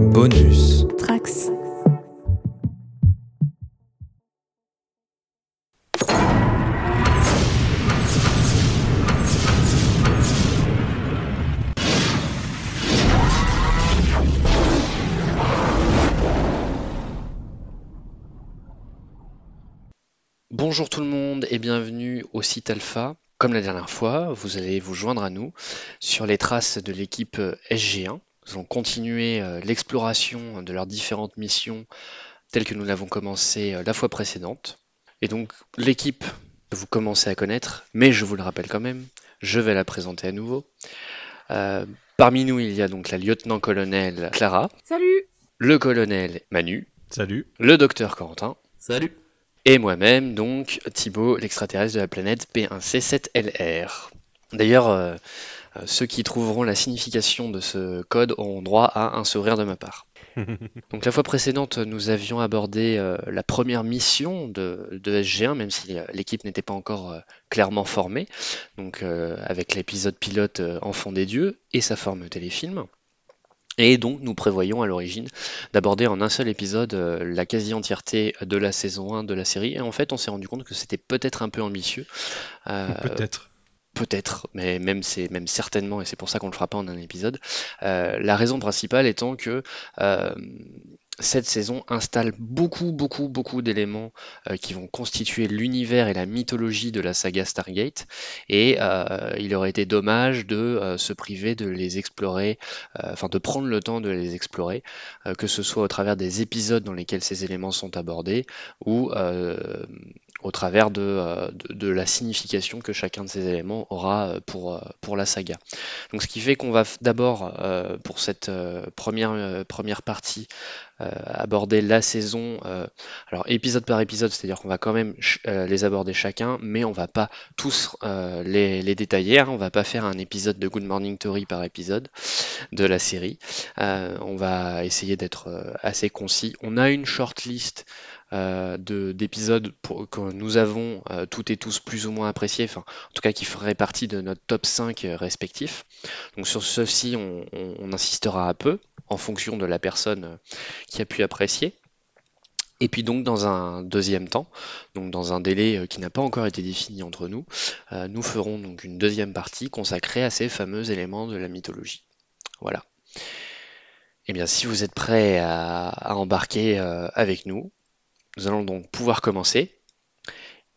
Bonus. Trax. Bonjour tout le monde et bienvenue au site Alpha. Comme la dernière fois, vous allez vous joindre à nous sur les traces de l'équipe SG1. Nous allons continuer euh, l'exploration de leurs différentes missions telles que nous l'avons commencé euh, la fois précédente. Et donc l'équipe que vous commencez à connaître, mais je vous le rappelle quand même, je vais la présenter à nouveau. Euh, parmi nous, il y a donc la lieutenant-colonel Clara, Salut le colonel Manu, Salut. le docteur Corentin, Salut. et moi-même, donc Thibaut, l'extraterrestre de la planète P1C7LR. D'ailleurs, euh, ceux qui trouveront la signification de ce code auront droit à un sourire de ma part. Donc la fois précédente, nous avions abordé euh, la première mission de, de SG1, même si euh, l'équipe n'était pas encore euh, clairement formée, donc euh, avec l'épisode pilote euh, Enfant des dieux et sa forme téléfilm. Et donc nous prévoyons à l'origine d'aborder en un seul épisode euh, la quasi-entièreté de la saison 1 de la série. Et en fait, on s'est rendu compte que c'était peut-être un peu ambitieux. Euh, Peut-être. Peut-être, mais même c'est même certainement, et c'est pour ça qu'on le fera pas en un épisode. Euh, la raison principale étant que euh, cette saison installe beaucoup, beaucoup, beaucoup d'éléments euh, qui vont constituer l'univers et la mythologie de la saga Stargate, et euh, il aurait été dommage de euh, se priver de les explorer, enfin de prendre le temps de les explorer, que ce soit au travers des épisodes dans lesquels ces éléments sont abordés, ou au travers de, de, la signification que chacun de ces éléments aura pour, pour la saga. Donc ce qui fait qu'on va d'abord, pour cette première, première partie, aborder la saison, euh, alors épisode par épisode, c'est-à-dire qu'on va quand même euh, les aborder chacun, mais on va pas tous euh, les, détailler, hein. on va pas faire un épisode de Good Morning Theory par épisode de la série. Euh, on va essayer d'être euh, assez concis. On a une shortlist euh, de- d'épisodes que nous avons euh, toutes et tous plus ou moins appréciés, en tout cas qui feraient partie de notre top 5 euh, respectif. Donc sur ceci, on insistera un peu en fonction de la personne euh, qui a pu apprécier. Et puis donc dans un deuxième temps, donc dans un délai euh, qui n'a pas encore été défini entre nous, euh, nous ferons donc une deuxième partie consacrée à ces fameux éléments de la mythologie. Voilà. Eh bien, si vous êtes prêts à, embarquer avec nous, nous allons donc pouvoir commencer.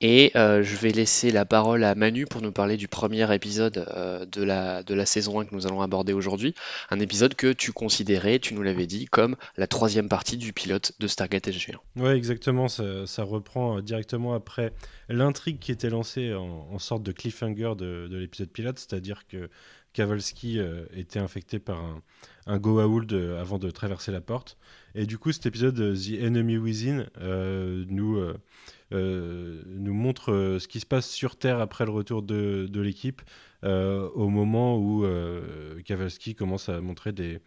Et euh, je vais laisser la parole à Manu pour nous parler du premier épisode euh, de la, de la saison 1 que nous allons aborder aujourd'hui. Un épisode que tu considérais, tu nous l'avais dit, comme la troisième partie du pilote de Stargate SG1. Ouais, exactement. Ça, reprend euh, directement après l'intrigue qui était lancée en, sorte de cliffhanger de, de l'épisode pilote, c'est-à-dire que Kavalski était infecté par un, un Goa'uld avant de traverser la porte. Et du coup, cet épisode, The Enemy Within, nous, nous montre euh, ce qui se passe sur Terre après le retour de, l'équipe, euh, au moment où euh, Kavalski commence à montrer des,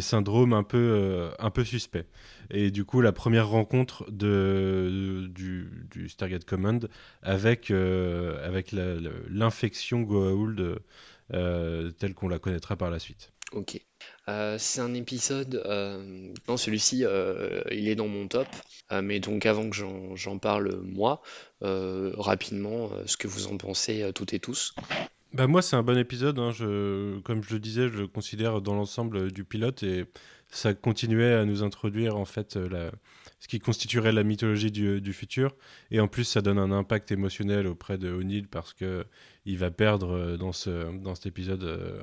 syndromes un peu, euh, un peu suspects. Et du coup, la première rencontre de, du, Stargate Command avec, euh, avec l'infection Goa'uld euh, telle qu'on la connaîtra par la suite. Ok. Euh, c'est un épisode. euh, non, celui-ci, euh, il est dans mon top. Mais donc, avant que j'en parle moi, rapidement, ce que vous en pensez toutes et tous. Bah moi, c'est un bon épisode. hein. Comme je le disais, je le considère dans l'ensemble du pilote et ça continuait à nous introduire en fait ce qui constituerait la mythologie du, du futur. Et en plus, ça donne un impact émotionnel auprès de O'Neill parce que il va perdre euh, dans, ce, dans cet épisode euh,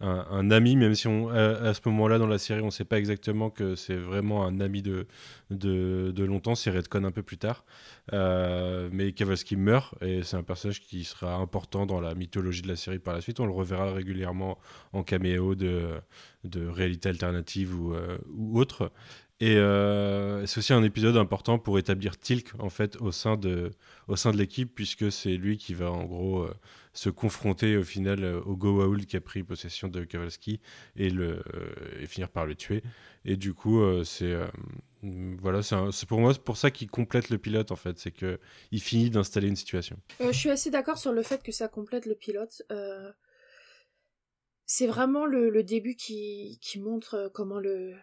un, un, ami, même si on, à, ce moment-là dans la série, on ne sait pas exactement que c'est vraiment un ami de, de, de longtemps. C'est Redcon un peu plus tard. Euh, mais Kavalski meurt et c'est un personnage qui sera important dans la mythologie de la série par la suite. On le reverra régulièrement en caméo de, de réalité alternative ou, euh, ou autre. Et euh, c'est aussi un épisode important pour établir Tilk en fait au sein de, au sein de l'équipe puisque c'est lui qui va en gros euh, se confronter au final euh, au Goa'uld qui a pris possession de Kavalski et, le, euh, et finir par le tuer. Et du coup, c'est voilà, c'est pour moi c'est pour ça qu'il complète le pilote en fait, c'est que il finit d'installer une situation. Je suis assez d'accord sur le fait que ça complète le pilote. C'est vraiment le, le début qui, qui montre comment le,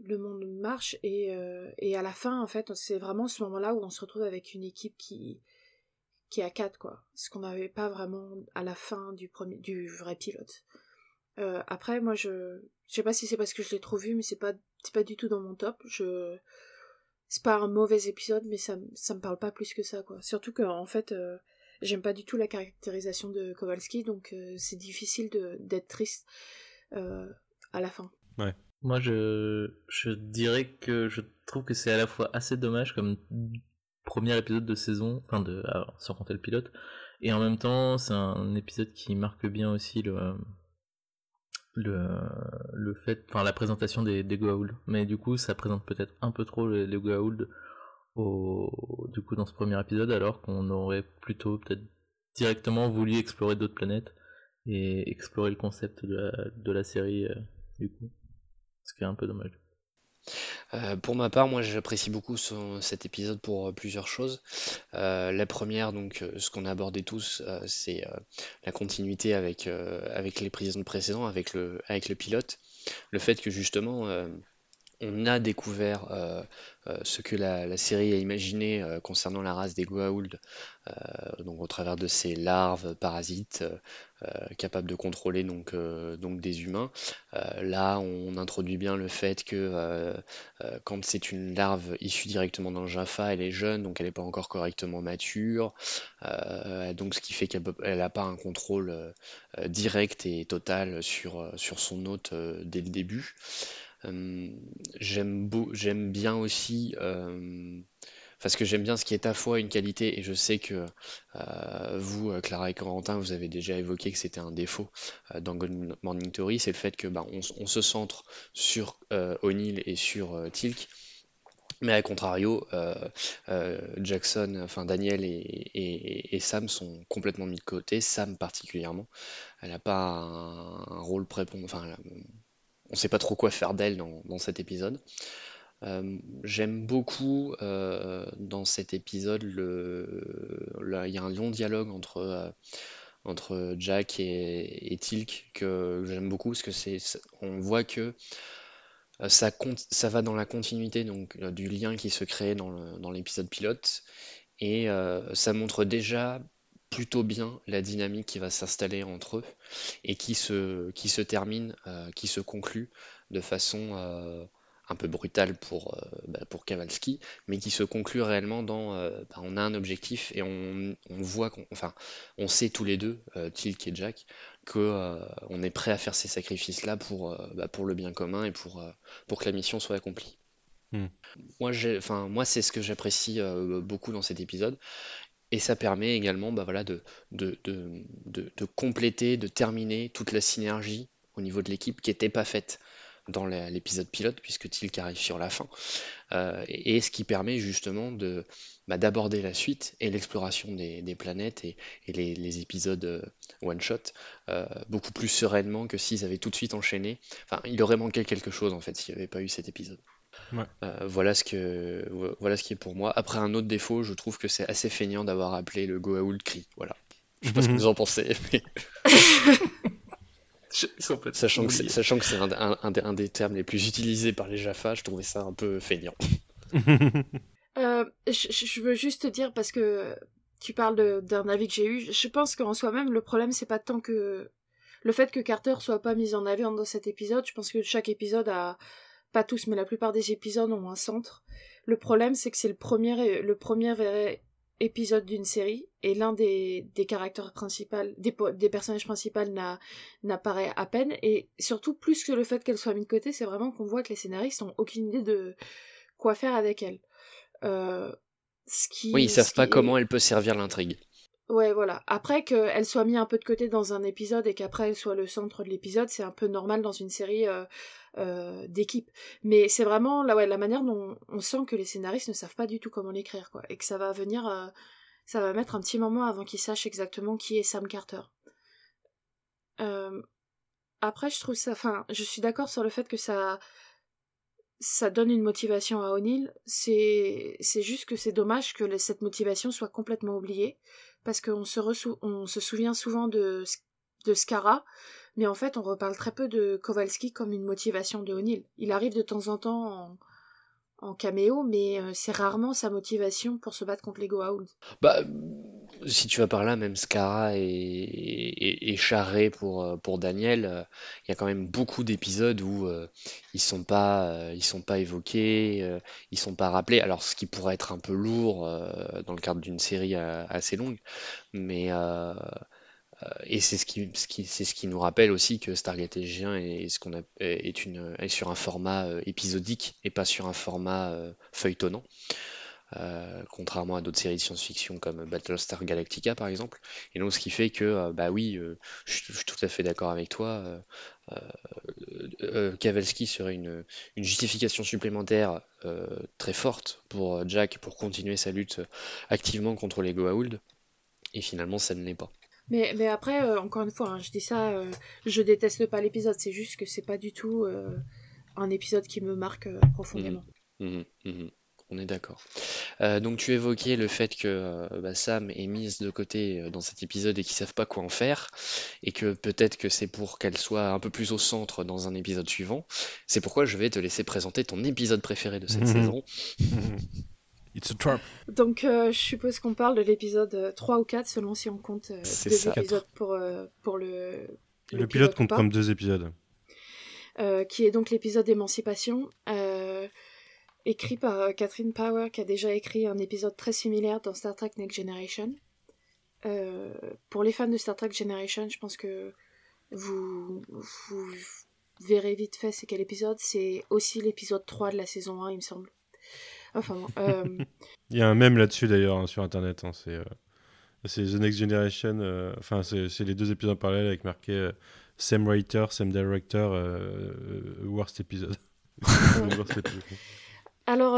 le monde marche et, euh, et à la fin en fait c'est vraiment ce moment-là où on se retrouve avec une équipe qui qui est à 4 quoi. Ce qu'on n'avait pas vraiment à la fin du premier du vrai pilote. Euh, après moi je je sais pas si c'est parce que je l'ai trop vu mais c'est pas c'est pas du tout dans mon top. Je c'est pas un mauvais épisode mais ça ça me parle pas plus que ça quoi. Surtout que en fait euh, j'aime pas du tout la caractérisation de Kowalski donc c'est difficile de d'être triste à la fin. Ouais. Moi, je, je dirais que je trouve que c'est à la fois assez dommage comme premier épisode de saison, enfin de, alors, sans compter le pilote, et en même temps, c'est un épisode qui marque bien aussi le, le, le fait, enfin la présentation des, des Goa'uld. Mais du coup, ça présente peut-être un peu trop les, les Goa'uld au, du coup dans ce premier épisode, alors qu'on aurait plutôt peut-être directement voulu explorer d'autres planètes et explorer le concept de la, de la série euh, du coup. Ce qui est un peu dommage. Euh, pour ma part, moi j'apprécie beaucoup cet épisode pour euh, plusieurs choses. Euh, la première, donc ce qu'on a abordé tous, c'est la continuité avec, avec l'épisode précédent, avec le, avec le pilote. Le fait que justement on a découvert euh, euh, ce que la, série a imaginé euh, concernant la race des Goa'uld, donc au travers de ces larves parasites capables de contrôler donc, donc des humains. Là, on introduit bien le fait que quand c'est une larve issue directement le Jaffa, elle est jeune, donc elle n'est pas encore correctement mature, donc ce qui fait qu'elle n'a pas un contrôle direct et total sur, sur son hôte dès le début. Euh, j'aime bien aussi, euh, parce que j'aime bien ce qui est à fois une qualité, et je sais que euh, vous, Clara et Corentin, vous avez déjà évoqué que c'était un défaut dans Good Morning Theory, c'est le fait que bah, on, se centre sur O'Neill et sur Tilk, mais à contrario, Jackson, enfin Daniel et, Sam sont complètement mis de côté, Sam particulièrement. Elle n'a pas un, rôle prépondérant, on ne sait pas trop quoi faire d'elle dans, dans cet épisode. Euh, j'aime beaucoup euh, dans cet épisode il y a un long dialogue entre, euh, entre Jack et, Tilk que j'aime beaucoup parce que c'est, on voit que ça, ça va dans la continuité donc, du lien qui se crée dans l'épisode pilote et ça montre déjà plutôt bien la dynamique qui va s'installer entre eux et qui se, qui se termine, euh, qui se conclut de façon euh, un peu brutale pour, euh, bah, pour Kowalski, mais qui se conclut réellement dans euh, bah, on a un objectif et on, on voit qu'on, enfin, on sait tous les deux, Tilk et Jack, que on est prêt à faire ces sacrifices-là pour, bah, pour le bien commun et pour, pour que la mission soit accomplie. Hmm. Moi, j'ai, moi, c'est ce que j'apprécie euh, beaucoup dans cet épisode. Et ça permet également bah, de, compléter, de terminer toute la synergie au niveau de l'équipe qui n'était pas faite dans l'épisode pilote, puisque Tilk arrive sur la fin. Euh, et, ce qui permet justement bah, d'aborder la suite et l'exploration des, planètes et, les épisodes euh, one-shot euh, beaucoup plus sereinement que s'ils avaient tout de suite enchaîné. Enfin, il aurait manqué quelque chose en fait s'il n'y avait pas eu cet épisode. Ouais. Euh, voilà ce que voilà ce qui est pour moi. Après un autre défaut, je trouve que c'est assez feignant d'avoir appelé le Goa'uld Cri. Voilà. Je sais pas ce que vous en pensez, mais sachant que c'est, sachant que c'est un, un- un des, un des termes les plus utilisés par les Jaffa, je trouvais ça un peu feignant. Euh, je, veux juste te dire parce que tu parles de- d'un avis que j'ai eu. Je pense qu'en soi-même, le problème, c'est pas tant que le fait que Carter soit pas mis en avant dans cet épisode. Je pense que chaque épisode a, pas tous, mais la plupart des épisodes ont un centre. Le problème, c'est que c'est le premier, le premier épisode d'une série et l'un des, des caractères principaux, des, po- des personnages principaux n'a, n'apparaît à peine. Et surtout, plus que le fait qu'elle soit mise de côté, c'est vraiment qu'on voit que les scénaristes ont aucune idée de quoi faire avec elle. Euh, ce qui, Oui, ils savent pas est- comment elle peut servir l'intrigue. Ouais, voilà. Après qu'elle soit mise un peu de côté dans un épisode et qu'après elle soit le centre de l'épisode, c'est un peu normal dans une série euh, euh, d'équipe. Mais c'est vraiment la manière dont on sent que les scénaristes ne savent pas du tout comment l'écrire, quoi. Et que ça va venir, euh, ça va mettre un petit moment avant qu'ils sachent exactement qui est Sam Carter. Après, je trouve ça, enfin, je suis d'accord sur le fait que ça, ça donne une motivation à O'Neill. C'est, juste que c'est dommage que cette motivation soit complètement oubliée parce qu'on se, on se souvient souvent de, de Scara, mais en fait, on reparle très peu de Kowalski comme une motivation de O'Neill. Il arrive de temps en temps en, en caméo, mais euh, c'est rarement sa motivation pour se battre contre les Goa'uld. Bah, si tu vas par là, même Scara et, et, Charré pour, euh, Daniel, euh, il y a quand même beaucoup d'épisodes où ils sont sont pas évoqués, ils sont pas rappelés. Alors ce qui pourrait être un peu lourd dans le cadre d'une série assez longue, mais euh, et c'est ce qui, c'est ce qui nous rappelle aussi que Stargate SG1 est, ce qu'on est, une, est sur un format euh, épisodique et pas sur un format euh, contrairement à d'autres séries de science-fiction comme Battlestar Galactica par exemple. Et donc ce qui fait que, bah oui, je, suis tout à fait d'accord avec toi, Kavalski serait une, une, justification supplémentaire très forte pour Jack pour continuer sa lutte activement contre les Goa'uld, et finalement ça ne l'est pas. Mais, mais après, euh, encore une fois, hein, je dis ça, euh, je déteste pas l'épisode, c'est juste que c'est pas du tout euh, un épisode qui me marque profondément. Mmh. Mmh. Mmh. On est d'accord. donc tu évoquais le fait que bah, Sam est mise de côté dans cet épisode et qu'ils savent pas quoi en faire, et que peut-être que c'est pour qu'elle soit un peu plus au centre dans un épisode suivant. C'est pourquoi je vais te laisser présenter ton épisode préféré de cette saison. Donc euh, je suppose qu'on parle de l'épisode 3 euh, ou 4 selon si on compte euh, deux épisodes pour, pour le... Le pilote compte comme deux épisodes. qui est donc l'épisode d'émancipation, écrit par Catherine Power, qui a déjà écrit un épisode très similaire dans Star Trek Next Generation. pour les fans de Star Trek Generation, je pense que vous, vous verrez vite fait c'est quel épisode. C'est aussi l'épisode 3 de la saison 1, il me semble. Enfin, euh, Il y a un mème là-dessus d'ailleurs hein, sur internet. Hein, c'est, euh, c'est The Next Generation. Euh, enfin, c'est, les deux épisodes en parallèle avec marqué Same writer, same director, worst episode. Alors,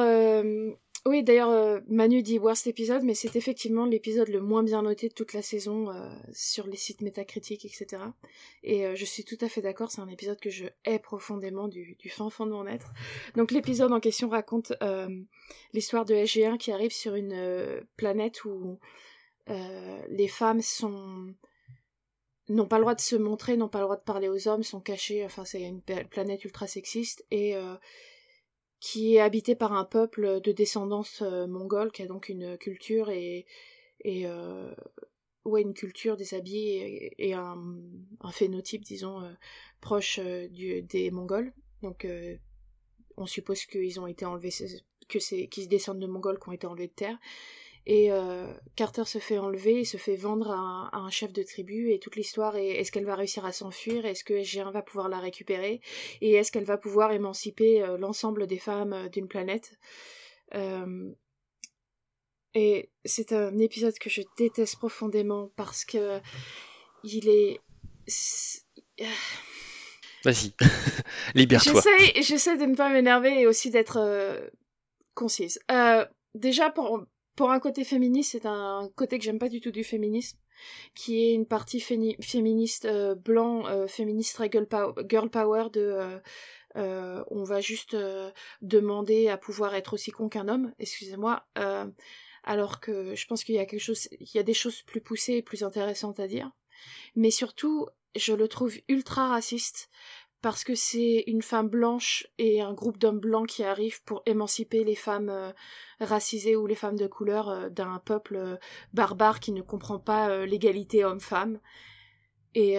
oui, d'ailleurs, euh, Manu dit worst épisode, mais c'est effectivement l'épisode le moins bien noté de toute la saison euh, sur les sites métacritiques, etc. Et euh, je suis tout à fait d'accord, c'est un épisode que je hais profondément du, fin fond de mon être. Donc l'épisode en question raconte l'histoire de SG1 qui arrive sur une planète où les femmes sont n'ont pas le droit de se montrer, n'ont pas le droit de parler aux hommes, sont cachées, enfin c'est une planète ultra sexiste, et qui est habité par un peuple de descendance euh, mongole, qui a donc une culture et, euh, ouais, une culture des habits et, un, phénotype, disons, euh, proche des Mongols. Donc, on suppose qu'ils ont été enlevés, que c'est qu'ils descendent de Mongols qui ont été enlevés de terre. Et euh, Carter se fait enlever, il se fait vendre à un, chef de tribu, et toute l'histoire est est-ce qu'elle va réussir à s'enfuir, est-ce que SG1 va pouvoir la récupérer, et est-ce qu'elle va pouvoir émanciper euh, l'ensemble des femmes euh, d'une planète? Et c'est un épisode que je déteste profondément parce que il est. Vas-y, libère-toi. J'essaie de ne pas m'énerver et aussi d'être concise. déjà, pour, pour un côté féministe, c'est un côté que j'aime pas du tout du féminisme, qui est une partie féministe euh, blanc, euh, féministe girl, power de euh, on va juste demander à pouvoir être aussi con qu'un homme, excusez-moi, alors que je pense qu'il y a quelque chose, il y a des choses plus poussées et plus intéressantes à dire, mais surtout je le trouve ultra raciste parce que c'est une femme blanche et un groupe d'hommes blancs qui arrivent pour émanciper les femmes euh, racisées ou les femmes de couleur euh, d'un peuple euh, barbare qui ne comprend pas l'égalité homme-femme. Et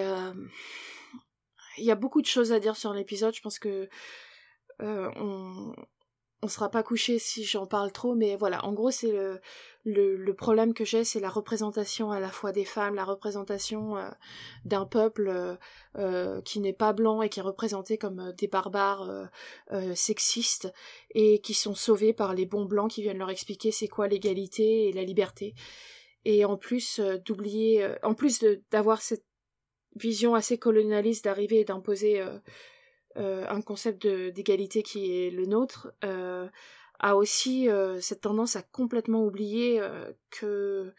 il y a beaucoup de choses à dire sur l'épisode. Je pense que on, on sera pas couché si j'en parle trop, mais voilà, en gros, c'est le, problème que j'ai, c'est la représentation à la fois des femmes, la représentation euh, d'un peuple euh, euh, qui n'est pas blanc et qui est représenté comme des barbares sexistes et qui sont sauvés par les bons blancs qui viennent leur expliquer c'est quoi l'égalité et la liberté. Et en plus d'oublier, en plus d'avoir cette vision assez colonialiste d'arriver et d'imposer un concept d'égalité qui est le nôtre, euh, a aussi euh, cette tendance à complètement oublier que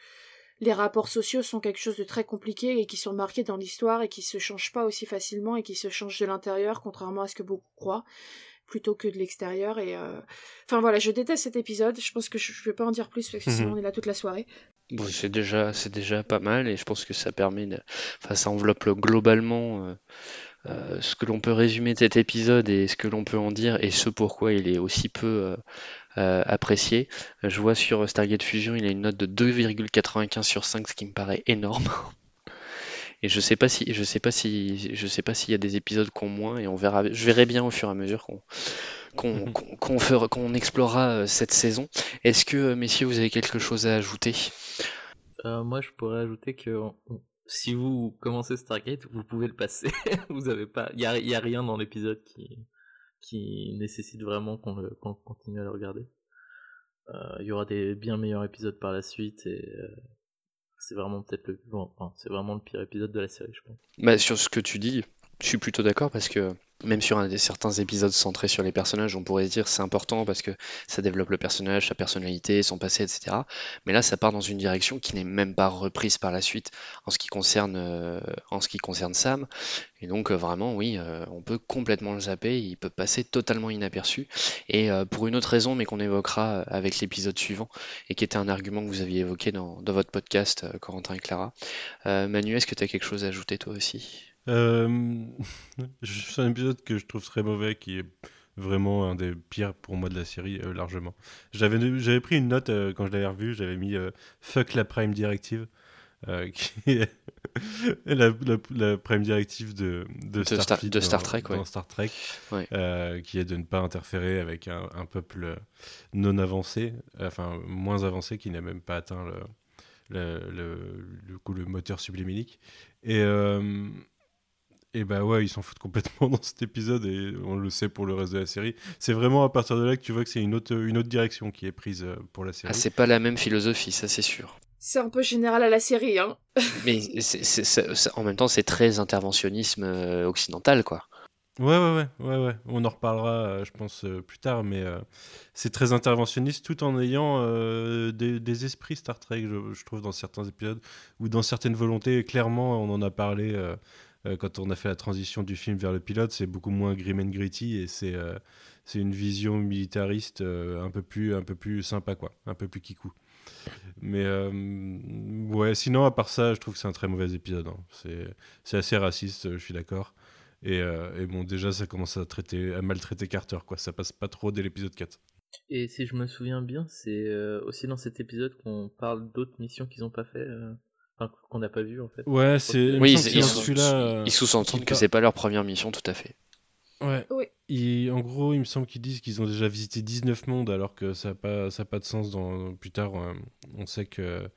les rapports sociaux sont quelque chose de très compliqué et qui sont marqués dans l'histoire et qui se changent pas aussi facilement et qui se changent de l'intérieur, contrairement à ce que beaucoup croient plutôt que de l'extérieur et enfin voilà je déteste cet épisode. Je pense que je, je vais pas en dire plus parce que sinon on est là toute la soirée. Bon, c'est déjà, c'est déjà pas mal et je pense que ça permet de, enfin, ça enveloppe globalement euh, euh, ce que l'on peut résumer de cet épisode et ce que l'on peut en dire et ce pourquoi il est aussi peu euh, apprécié. Je vois sur Stargate Fusion, il a une note de 2,95 sur 5, ce qui me paraît énorme. Et je sais pas si, je sais pas si, je sais pas s'il y a des épisodes qu'on moins et on verra. Je verrai bien au fur et à mesure qu'on qu'on qu'on fera, qu'on explorera euh, cette saison. Est-ce que, euh, messieurs, vous avez quelque chose à ajouter? Euh, Moi, je pourrais ajouter que si vous commencez Stargate, vous pouvez le passer. vous avez pas, il y a, rien dans l'épisode qui nécessite vraiment qu'on continue à le regarder. Il y aura des bien meilleurs épisodes par la suite et c'est vraiment peut-être le pire épisode de la série, je pense. Bah, sur ce que tu dis, je suis plutôt d'accord parce que même sur certains épisodes centrés sur les personnages, on pourrait se dire c'est important parce que ça développe le personnage, sa personnalité, son passé, etc. Mais là, ça part dans une direction qui n'est même pas reprise par la suite en ce qui concerne, euh, Sam. Et donc euh, vraiment, oui, euh, on peut complètement le zapper, il peut passer totalement inaperçu. Et pour une autre raison, mais qu'on évoquera avec l'épisode suivant, et qui était un argument que vous aviez évoqué dans, dans votre podcast, Corentin et Clara. Manu, est-ce que tu as quelque chose à ajouter toi aussi? Euh, c'est un épisode que je trouve très mauvais, qui est vraiment un des pires pour moi de la série, euh, largement. J'avais, j'avais pris une note euh, quand je l'avais revu, j'avais mis Fuck la Prime Directive, qui est la, la, Prime Directive de, de, Star, de Star Trek, dans, Star Trek qui est de ne pas interférer avec un, un peuple non avancé, enfin moins avancé, qui n'a même pas atteint le, le, le, le, le moteur sublimélique. Et, et bah ouais, ils s'en foutent complètement dans cet épisode et on le sait pour le reste de la série. C'est vraiment à partir de là que tu vois que c'est une autre, une autre direction qui est prise euh, pour la série. Ah, c'est pas la même philosophie, ça c'est sûr. C'est un peu général à la série, hein. Mais en même temps, c'est très interventionnisme euh, occidental, quoi. Ouais, ouais, ouais, ouais, ouais. On en reparlera, euh, je pense, plus tard, mais c'est très interventionniste tout en ayant des, des, esprits Star Trek, je, je, trouve, dans certains épisodes, ou dans certaines volontés. Clairement, on en a parlé euh, quand on a fait la transition du film vers le pilote, c'est beaucoup moins grim and gritty et c'est euh, une vision militariste euh, un peu plus un peu plus sympa quoi, un peu plus kikou. Mais ouais, sinon à part ça, je trouve que c'est un très mauvais épisode. Hein. C'est assez raciste, je suis d'accord. Et, et, bon, déjà, ça commence à traiter, à maltraiter Carter, quoi. Ça passe pas trop dès l'épisode 4. Et si je me souviens bien, c'est aussi dans cet épisode qu'on parle d'autres missions qu'ils ont pas fait qu'on n'a pas vu en fait. Ouais, c'est. Oui, ils, sous-entendent que c'est pas leur première mission, tout à fait. Ouais. Oui. en gros, il me semble qu'ils disent qu'ils ont déjà visité 19 mondes, alors que ça n'a pas, ça pas de sens. Dans, plus tard, euh, on sait que.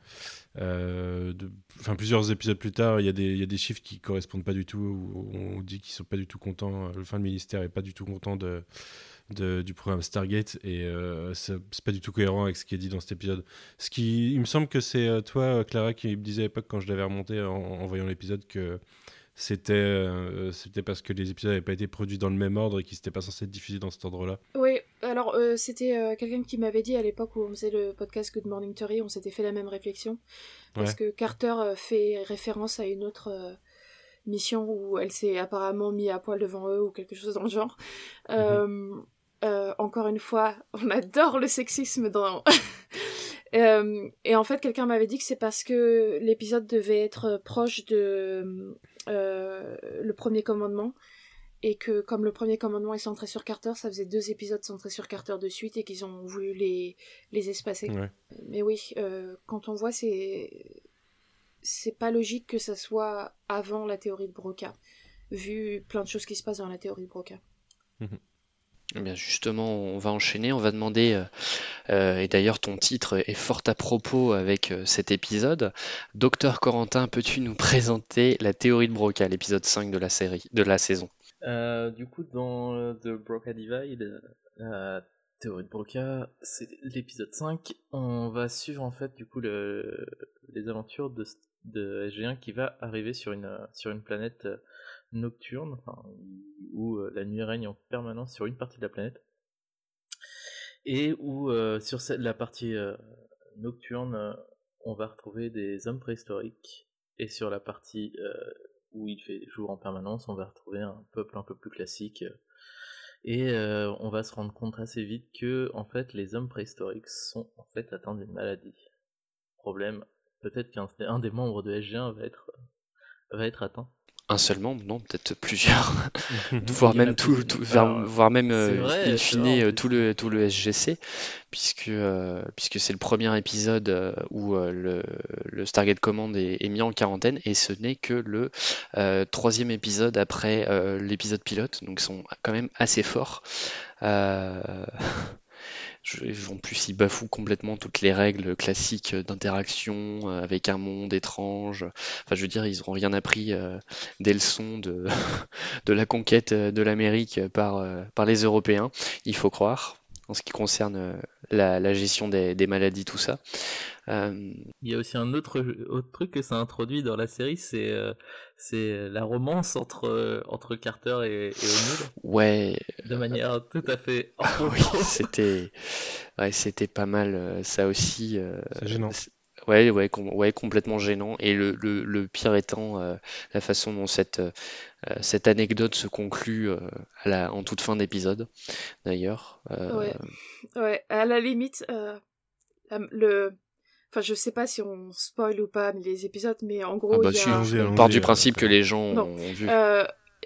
Euh, enfin, plusieurs épisodes plus tard, il y, a des, y a des chiffres qui correspondent pas du tout. Où on dit qu'ils sont pas du tout contents. Le fin de ministère est pas du tout content de du programme Stargate et euh, c'est pas du tout cohérent avec ce qui est dit dans cet épisode. Ce qui, il me semble que c'est euh, toi, Clara, qui me disait à l'époque quand je l'avais remonté en, voyant l'épisode que c'était euh, c'était parce que les épisodes n'avaient pas été produits dans le même ordre et qu'ils n'étaient pas censés être diffusés dans cet ordre-là. Oui, alors c'était quelqu'un qui m'avait dit à l'époque où on faisait le podcast Good Morning Theory, on s'était fait la même réflexion. Parce que Carter fait référence à une autre mission où elle s'est apparemment mis à poil devant eux ou quelque chose dans le genre. Mhm. Euh, encore une fois, on adore le sexisme dans. Euh, et en fait, quelqu'un m'avait dit que c'est parce que l'épisode devait être proche de euh, le premier commandement. Et que comme le premier commandement est centré sur Carter, ça faisait deux épisodes centrés sur Carter de suite et qu'ils ont voulu les, les espacer. Mais oui, quand on voit, c'est. C'est pas logique que ça soit avant la théorie de Broca, vu plein de choses qui se passent dans la théorie de Broca. Mhm. Eh justement, on va enchaîner, on va demander, euh, euh, et d'ailleurs ton titre est fort à propos avec euh, cet épisode. Docteur Corentin, peux-tu nous présenter la théorie de Broca, l'épisode 5 de la série, de la saison? Du coup, dans The Broca Divide, la théorie de Broca, c'est l'épisode 5. On va suivre en fait du coup le, les aventures de, de SG1 qui va arriver sur une planète nocturne, où euh, la nuit règne en permanence sur une partie de la planète, et où euh, sur la partie euh, nocturne, on va retrouver des hommes préhistoriques, et sur la partie où il fait jour en permanence, on va retrouver un peuple un peu plus classique. Et on va se rendre compte assez vite que en fait les hommes préhistoriques sont en fait atteints d'une maladie. Problème, peut-être qu'un des membres de SG1 va être, va être atteint. Un seul membre, non, peut-être plusieurs, voire même tout, voire même euh, in fine euh, tout le tout le SGC, puisque euh, puisque c'est le premier épisode où le, le, Stargate Command est, est, mis en quarantaine et ce n'est que le troisième épisode après l'épisode pilote, donc ils sont quand même assez forts. en plus, ils bafouent complètement toutes les règles classiques d'interaction euh, avec un monde étrange. Enfin, je veux dire, ils n'auront rien appris euh, des leçons de, de la conquête de l'Amérique par, euh, par les Européens, il faut croire, en ce qui concerne la, gestion des, maladies, tout ça. Il y a aussi un autre, autre truc que ça introduit dans la série, c'est c'est la romance entre, entre Carter et, et O'Neill. Ouais. De manière tout à fait. oui, c'était ouais, c'était pas mal euh, ça aussi. Euh, c'est gênant. Ouais, ouais, ouais, complètement gênant. Et le, le, le pire étant euh, la façon dont cette, cette anecdote se conclut à la, en toute fin d'épisode, d'ailleurs. Ouais. ouais, à la limite, le, Enfin, je sais pas si on spoil ou pas les épisodes, mais en gros, ah bah il y a... si, on part du principe que les gens ont vu.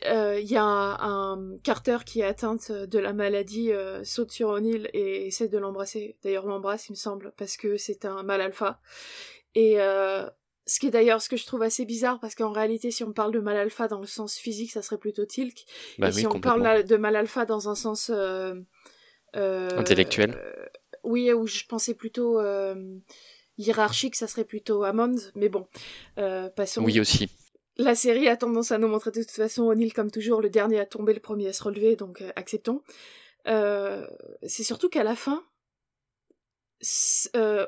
Euh, euh, il y a un, Carter qui est atteinte de la maladie, euh, saute sur O'Neill et essaie de l'embrasser. D'ailleurs, l'embrasse, il me semble, parce que c'est un mal alpha. Et ce qui est d'ailleurs ce que je trouve assez bizarre, parce qu'en réalité, si on parle de mal alpha dans le sens physique, ça serait plutôt Tilk. Bah et si on parle de mal alpha dans un sens intellectuel, oui, où je pensais plutôt hiérarchique, ça serait plutôt Hammond, mais bon, euh, passons. Oui, aussi. La série a tendance à nous montrer de toute façon O'Neill comme toujours, le dernier à tomber, le premier à se relever, donc euh, acceptons. Euh, c'est surtout qu'à la fin,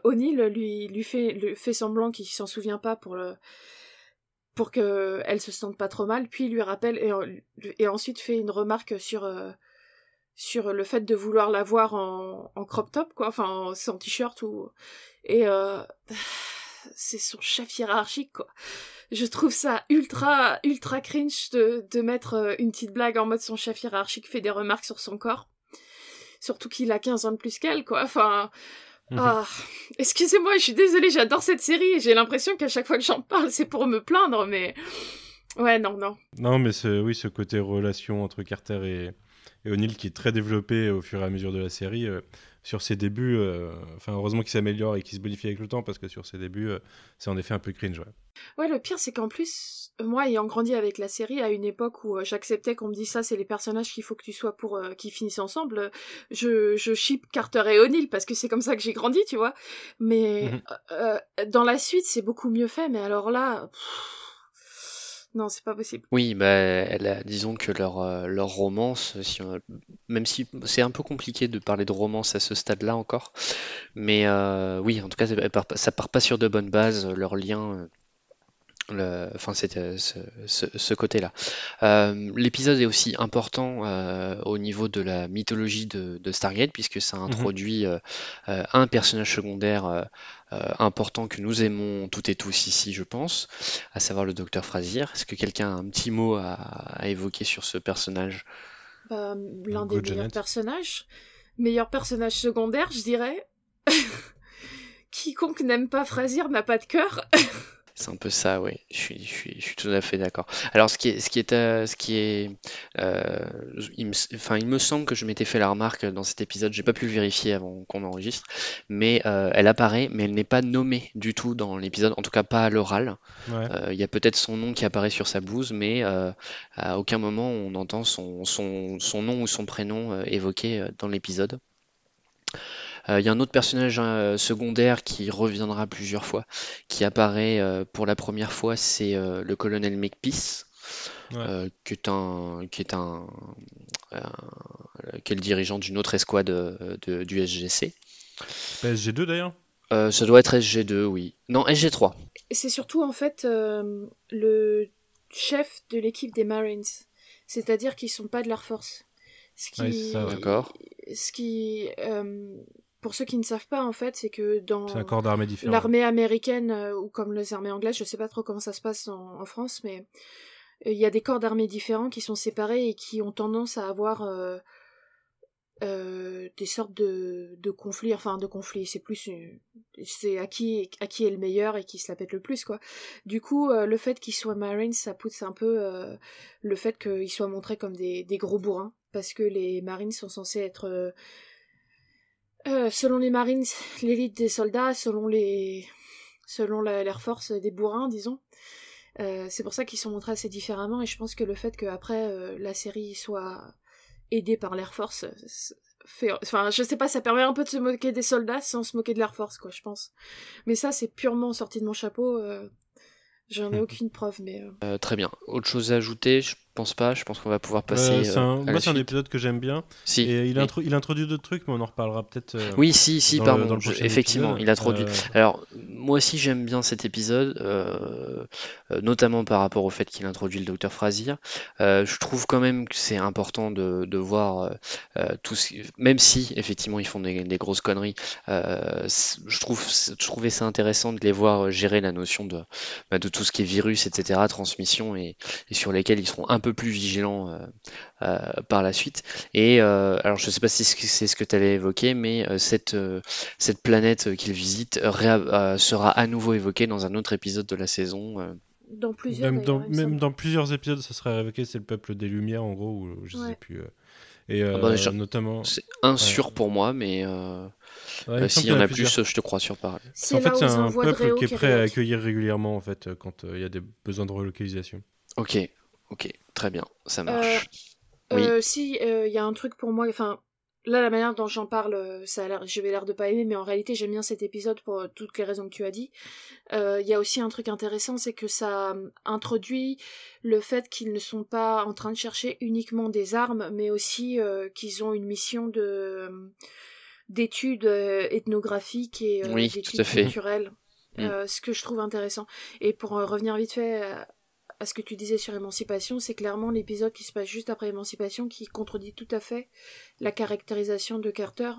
O'Neill lui, lui fait, fait semblant qu'il s'en souvient pas pour le pour que elle se sente pas trop mal, puis lui rappelle et, ensuite fait une remarque sur sur le fait de vouloir la voir en, crop top quoi, enfin sans t-shirt ou et euh, c'est son chef hiérarchique, quoi. Je trouve ça ultra, ultra cringe de, de mettre euh, une petite blague en mode son chef hiérarchique fait des remarques sur son corps. Surtout qu'il a 15 ans de plus qu'elle, quoi. Enfin, mhm. ah, excusez-moi, je suis désolée, j'adore cette série et j'ai l'impression qu'à chaque fois que j'en parle, c'est pour me plaindre, mais ouais, non, non. Non, mais oui, ce côté relation entre Carter et, et O'Neill qui est très développé au fur et à mesure de la série. Euh, sur ses débuts, euh, enfin heureusement qu'il s'améliore et qu'il se bonifie avec le temps parce que sur ses débuts, euh, c'est en effet un peu cringe. Ouais, ouais le pire c'est qu'en plus, moi ayant grandi avec la série à une époque où euh, j'acceptais qu'on me dise ça, c'est les personnages qu'il faut que tu sois pour qu'ils finissent ensemble, je, je ship Carter et O'Neill parce que c'est comme ça que j'ai grandi, tu vois. Mais mhm. dans la suite, c'est beaucoup mieux fait, mais alors là. Non, c'est pas possible. Oui, bah, disons que leur, euh, leur romance, si même si c'est un peu compliqué de parler de romance à ce stade-là encore, mais euh, oui, en tout cas, ça part, part pas sur de bonnes bases, leur lien. Euh, le, enfin, c'était ce, ce, côté-là. L'épisode est aussi important au niveau de la mythologie de, de Stargate, puisque ça mmh introduit un personnage secondaire euh, important que nous aimons toutes et tous ici, je pense, à savoir le docteur Frazier. Est-ce que quelqu'un a un petit mot à, évoquer sur ce personnage? L'un des meilleurs personnages. Meilleur personnage secondaire, je dirais. Quiconque n'aime pas Frazier n'a pas de cœur. C'est un peu ça, oui. Je suis, je suis, je suis tout à fait d'accord. Alors, ce qui est, ce qui est, euh, ce qui est, euh, il me, enfin, il me semble que je m'étais fait la remarque dans cet épisode. J'ai pas pu le vérifier avant qu'on enregistre, mais euh, elle apparaît, mais elle n'est pas nommée du tout dans l'épisode. En tout cas, pas à l'oral. Il y a peut-être son nom qui apparaît sur sa blouse, mais à aucun moment on entend son, son, son nom ou son prénom évoqué dans l'épisode. Il euh, y a un autre personnage euh, secondaire qui reviendra plusieurs fois, qui apparaît euh, pour la première fois, c'est le colonel McPeace. qui est un qui est un, qui est le dirigeant d'une autre escouade de, du SGC. SG2 d'ailleurs? Ça doit être SG2, oui. Non, SG3. C'est surtout en fait le chef de l'équipe des Marines. C'est-à-dire qu'ils sont pas de l'Air Force. Ce qui, D'accord. Ce qui pour ceux qui ne savent pas, en fait, c'est que dans l'armée américaine euh, ou comme les armées anglaises, je sais pas trop comment ça se passe en, France, mais euh, il y a des corps d'armée différents qui sont séparés et qui ont tendance à avoir euh, euh, des sortes de, de conflits, enfin de conflits, c'est plus c'est à qui à qui est le meilleur et qui se la pète le plus quoi. Du coup, euh, le fait qu'ils soient Marines, ça pousse un peu euh, le fait qu'ils soient montrés comme des, des gros bourrins parce que les Marines sont censés être selon les Marines l'élite des soldats, selon les selon l'Air Force des bourrins disons. c'est pour ça qu'ils sont montrés assez différemment et je pense que le fait qu'après la série soit aidé par l'Air Force fait enfin je sais pas ça permet un peu de se moquer des soldats sans se moquer de l'Air Force quoi je pense mais ça c'est purement sorti de mon chapeau euh, j'en ai aucune preuve mais euh. Euh, très bien autre chose à ajouter pense pas. Je pense qu'on va pouvoir passer. Euh, moi, c'est un épisode que j'aime bien. Si. Et il, il introduit d'autres trucs, mais on en reparlera peut-être. Euh, oui, si, si, pardon. effectivement, il introduit. Euh, Alors, moi aussi, j'aime bien cet épisode, notamment par rapport au fait qu'il introduit le docteur Frazier. je trouve quand même que c'est important de, de voir tout ce... Même si, effectivement, ils font des, grosses conneries, je, trouve, je trouvais ça intéressant de les voir gérer la notion de, bah, de tout ce qui est virus, etc., transmission, et, et sur lesquels ils seront un peu plus vigilant euh, euh, par la suite. Et euh, alors, je sais pas si c'est ce que tu allais évoquer, mais cette, cette planète qu'il visite sera à nouveau évoquée dans un autre épisode de la saison. Dans plusieurs, même, dans, même dans, plusieurs épisodes, ça sera évoqué, c'est le peuple des Lumières, en gros, ou je sais plus. Et ah bah, notamment. C'est un sûr pour moi, mais s'il y en a, plus, je te crois sur parole. En fait, c'est un peuple qui est prêt à accueillir régulièrement en fait quand il y a des besoins de relocalisation. Ok, ok. Très bien, ça marche. Euh, oui. Euh, si, il euh, y a un truc pour moi, enfin, là, la manière dont j'en parle, ça a je vais l'air de pas aimer, mais en réalité, j'aime bien cet épisode pour toutes les raisons que tu as dit. Il y a aussi un truc intéressant, c'est que ça introduit le fait qu'ils ne sont pas en train de chercher uniquement des armes, mais aussi qu'ils ont une mission de d'études ethnographiques et d'études culturelles. Mm. ce que je trouve intéressant. Et pour revenir vite fait à ce que tu disais sur Émancipation, c'est clairement l'épisode qui se passe juste après Émancipation qui contredit tout à fait la caractérisation de Carter.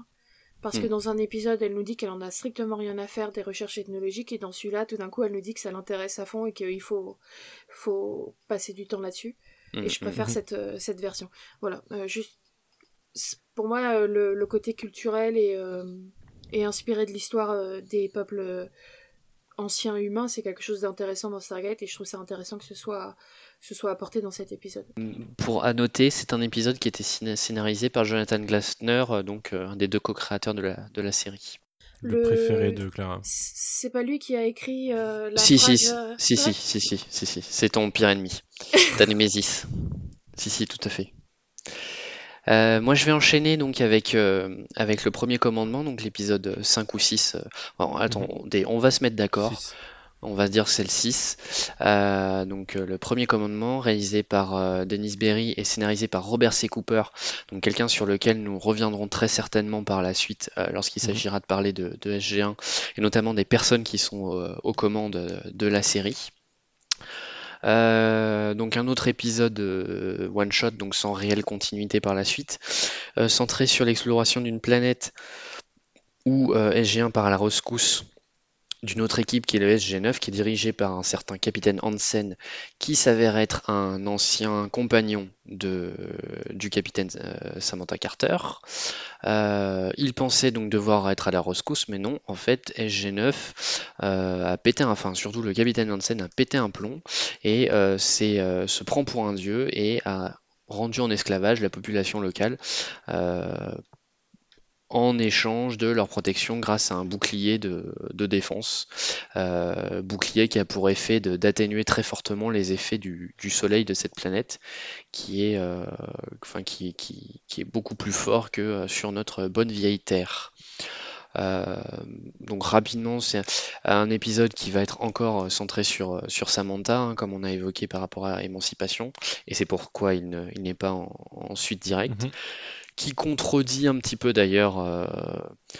Parce que hmm. dans un épisode, elle nous dit qu'elle en a strictement rien à faire des recherches ethnologiques, et dans celui-là, tout d'un coup, elle nous dit que ça l'intéresse à fond et qu'il faut, faut passer du temps là-dessus. et je hmm, préfère hmm, cette, euh, cette version. Voilà, euh, juste. Pour moi, euh, le, côté culturel et, et inspiré de l'histoire des peuples ancien humain, c'est quelque chose d'intéressant dans Stargate et je trouve ça intéressant que ce soit, ce soit apporté dans cet épisode. Pour annoter, c'est un épisode qui a été scénarisé par Jonathan Glassner, euh, donc euh, un des deux co-créateurs de la, de la série. Le, préféré de Clara. C'est pas lui qui a écrit euh, la si, phrase, si, si, si, si, si, si, si, c'est ton pire ennemi, ta némésis. si, si, tout à fait. Euh, moi, je vais enchaîner donc avec, euh, avec le premier commandement, donc l'épisode 5 ou 6. Euh, attendez, on va se mettre d'accord. On va se dire que c'est le 6. donc le premier commandement, réalisé par Denis Berry et scénarisé par Robert C. Cooper, donc quelqu'un sur lequel nous reviendrons très certainement par la suite lorsqu'il mhm. s'agira de parler de, de, SG1 et notamment des personnes qui sont aux commandes de la série. Euh, donc un autre épisode euh, one shot, donc sans réelle continuité par la suite, euh, centré sur l'exploration d'une planète où SG1 part à la rescousse d'une autre équipe qui est le SG9, qui est dirigée par un certain capitaine Hansen, qui s'avère être un ancien compagnon de, du capitaine euh, Samantha Carter. Euh, il pensait donc devoir être à la rescousse, mais non, en fait, SG9 euh, a pété un, enfin surtout le capitaine Hansen a pété un plomb et se prend pour un dieu et a rendu en esclavage la population locale en échange de leur protection grâce à un bouclier de, défense. Euh, bouclier qui a pour effet d'atténuer très fortement les effets du, soleil de cette planète, qui est, euh, beaucoup plus fort que euh, sur notre bonne vieille Terre. donc rapidement, c'est un épisode qui va être encore centré sur, sur Samantha, hein, comme on a évoqué par rapport à Émancipation, et c'est pourquoi il n'est pas en, suite directe. Mm-hmm qui contredit un petit peu d'ailleurs, euh,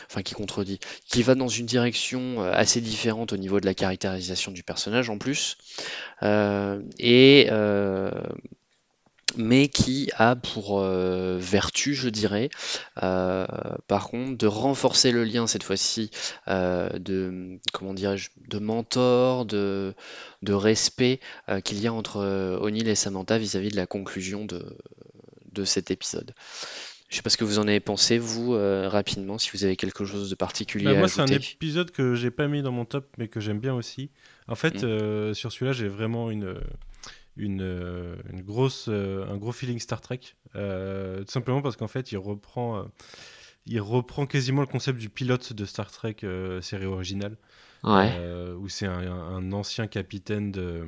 enfin qui contredit, qui va dans une direction euh, assez différente au niveau de la caractérisation du personnage en plus, euh, et mais qui a pour vertu, je dirais, par contre, de renforcer le lien cette fois-ci de comment de mentor, de, respect qu'il y a entre O'Neill et Samantha vis-à-vis de la conclusion de cet épisode. Je sais pas ce que vous en avez pensé, vous, euh, rapidement, si vous avez quelque chose de particulier Bah, à moi, c'est un épisode que j'ai pas mis dans mon top, mais que j'aime bien aussi. En fait, Mm. euh, sur celui-là, j'ai vraiment une, une, euh, une grosse, un gros feeling Star Trek. Tout simplement parce qu'en fait, il reprend, il reprend quasiment le concept du pilote de Star Trek série originale, Ouais, où c'est un, un ancien capitaine de,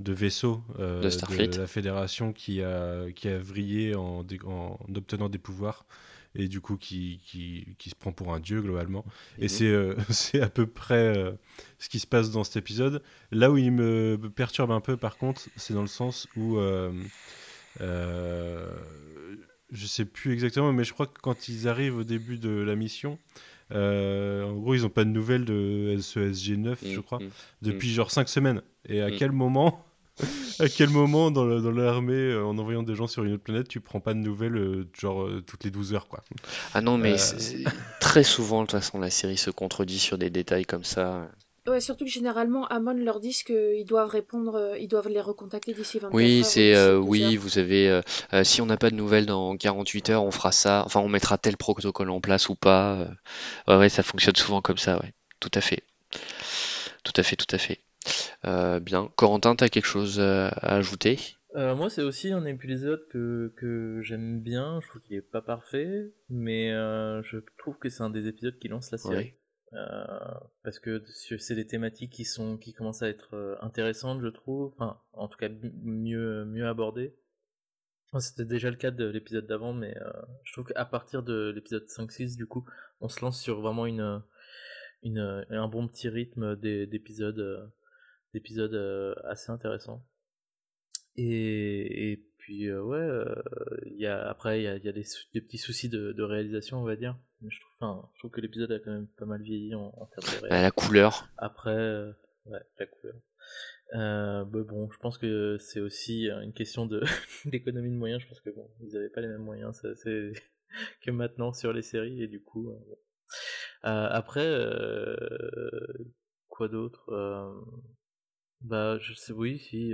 de vaisseau euh, De Starfleet. la Fédération qui a, qui a vrillé en, en obtenant des pouvoirs et du coup qui, qui, qui se prend pour un dieu globalement. Et Mhm. c'est euh, c'est à peu près euh, ce qui se passe dans cet épisode. Là où il me perturbe un peu par contre, c'est dans le sens où... je sais plus exactement, mais je crois que quand ils arrivent au début de la mission, euh, en gros, ils n'ont pas de nouvelles de SESG9, je Mm, crois, mm. depuis genre 5 semaines. Et à Mm. quel moment, à quel moment dans l'armée, euh, en envoyant des gens sur une autre planète, tu prends pas de nouvelles, euh, genre toutes les 12 heures, quoi? Ah non, mais Euh, très souvent, de toute façon, la série se contredit sur des détails comme ça. Ouais, surtout que généralement, Amon leur dit qu'ils doivent répondre, euh, ils doivent les recontacter d'ici 24 Oui, heures. c'est euh, 12 oui, vous avez euh, euh, si on n'a pas de nouvelles dans 48 heures, on fera ça. Enfin, on mettra tel protocole en place ou pas. euh. Ouais, ouais, ça fonctionne souvent comme ça, ouais. Tout à fait. Tout à fait, tout à fait. Euh, bien. Corentin, t'as quelque chose à ajouter? Euh, moi, c'est aussi un épisode que, que j'aime bien. Je trouve qu'il est pas parfait, mais euh, je trouve que c'est un des épisodes qui lance la série. Ouais. Euh, parce que c'est des thématiques qui sont qui commencent à être euh, intéressantes, je trouve. Enfin, en tout cas, mieux mieux abordées. C'était déjà le cas de l'épisode d'avant, mais euh, je trouve qu'à partir de l'épisode 5-6, du coup, on se lance sur vraiment une, une, un bon petit rythme d'é- d'épisodes d'épisodes assez intéressants. Et, puis, ouais, après, il y a, des, petits soucis de réalisation, on va dire. Je trouve, enfin, je trouve que l'épisode a quand même pas mal vieilli en, en termes de Bah, la couleur. Après, euh, ouais, la couleur. Euh, bah bon, je pense que c'est aussi une question de d'économie de moyens. Je pense que bon, ils avaient pas les mêmes moyens ça, c'est que maintenant sur les séries et du coup. euh, bon. Après, quoi d'autre Bah, je sais, oui, si.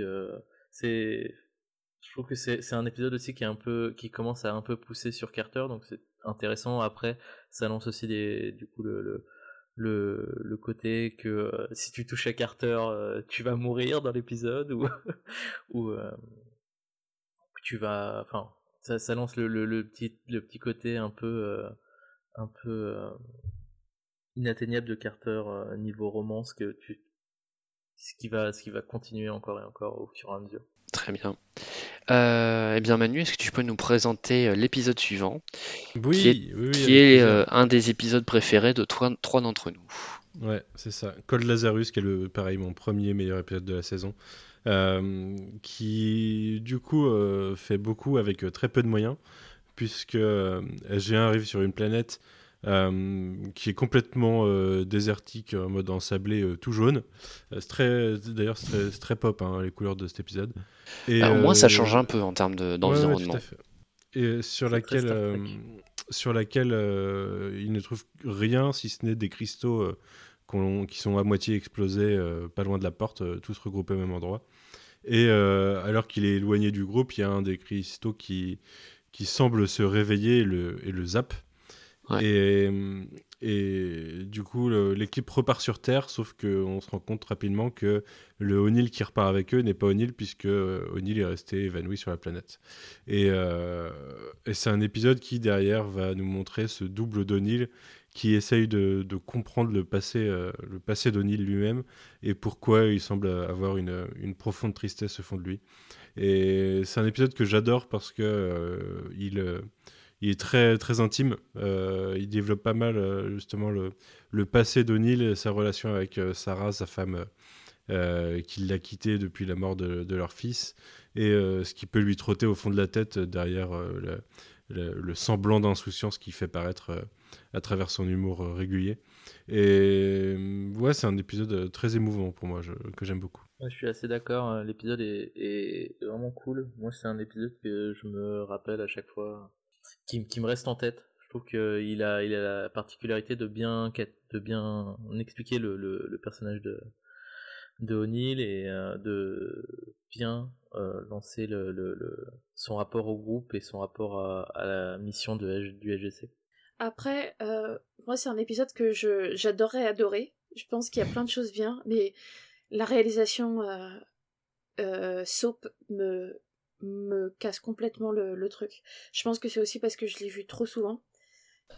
c'est, je trouve que c'est c'est un épisode aussi qui est un peu, qui commence à un peu pousser sur Carter, donc c'est intéressant. Après, ça lance aussi des, du coup le, le le, le côté que euh, si tu touches à Carter, euh, tu vas mourir dans l'épisode ou ou euh, tu vas, enfin, ça, ça lance le, le, le petit le petit côté un peu euh, un peu inatteignable de Carter niveau romance que tu ce qui va ce qui va continuer encore et encore au fur et à mesure. Très bien. Euh, eh bien, Manu, est-ce que tu peux nous présenter euh, l'épisode suivant, Oui, qui est, oui, oui, qui est euh, un des épisodes préférés de trois, trois d'entre nous? Ouais, c'est ça. Cold Lazarus, qui est le, pareil, mon premier meilleur épisode de la saison, euh, qui du coup fait beaucoup avec très peu de moyens, puisque euh, SG1 arrive sur une planète euh, qui est complètement euh, désertique, en mode ensablé, euh, tout jaune. Euh, c'est très, d'ailleurs, c'est très, pop, hein, les couleurs de cet épisode. Et, Bah, au moins, ça change un peu en termes de- Ouais, ouais, d'environnement. Et sur laquelle, euh, sur laquelle euh, il ne trouve rien si ce n'est des cristaux euh, qui sont à moitié explosés euh, pas loin de la porte, euh, tous regroupés au même endroit. Et euh, alors qu'il est éloigné du groupe, il y a un des cristaux qui, qui semble se réveiller et le, et le zappe. Ouais. Et, du coup, l'équipe repart sur Terre, sauf qu'on se rend compte rapidement que le O'Neill qui repart avec eux n'est pas O'Neill, puisque euh, O'Neill est resté évanoui sur la planète. Et, euh, et c'est un épisode qui, derrière, va nous montrer ce double d'O'Neill qui essaye de, comprendre le passé, euh, passé d'O'Neill lui-même et pourquoi il semble avoir une, profonde tristesse au fond de lui. Et c'est un épisode que j'adore parce que euh, il, euh, il est très, très intime. Euh, il développe pas mal euh, justement le, le passé d'O'Neill sa relation avec euh, Sarah, sa femme, qui l'a quitté depuis la mort de, leur fils, et ce qui peut lui trotter au fond de la tête derrière le, semblant d'insouciance qu'il fait paraître à travers son humour régulier. Et ouais, c'est un épisode très émouvant pour moi, que j'aime beaucoup. Je suis assez d'accord, euh, l'épisode est vraiment cool. Moi, c'est un épisode que je me rappelle à chaque fois, qui, me reste en tête. Je trouve qu'il a, la particularité de bien, expliquer le, personnage de, O'Neill et de bien lancer le, le, son rapport au groupe et son rapport à, la mission du LGC. Après, moi c'est un épisode que je j'adorerais adorer. Je pense qu'il y a plein de choses bien, mais la réalisation soap me me casse complètement le, le truc. Je pense que c'est aussi parce que je l'ai vu trop souvent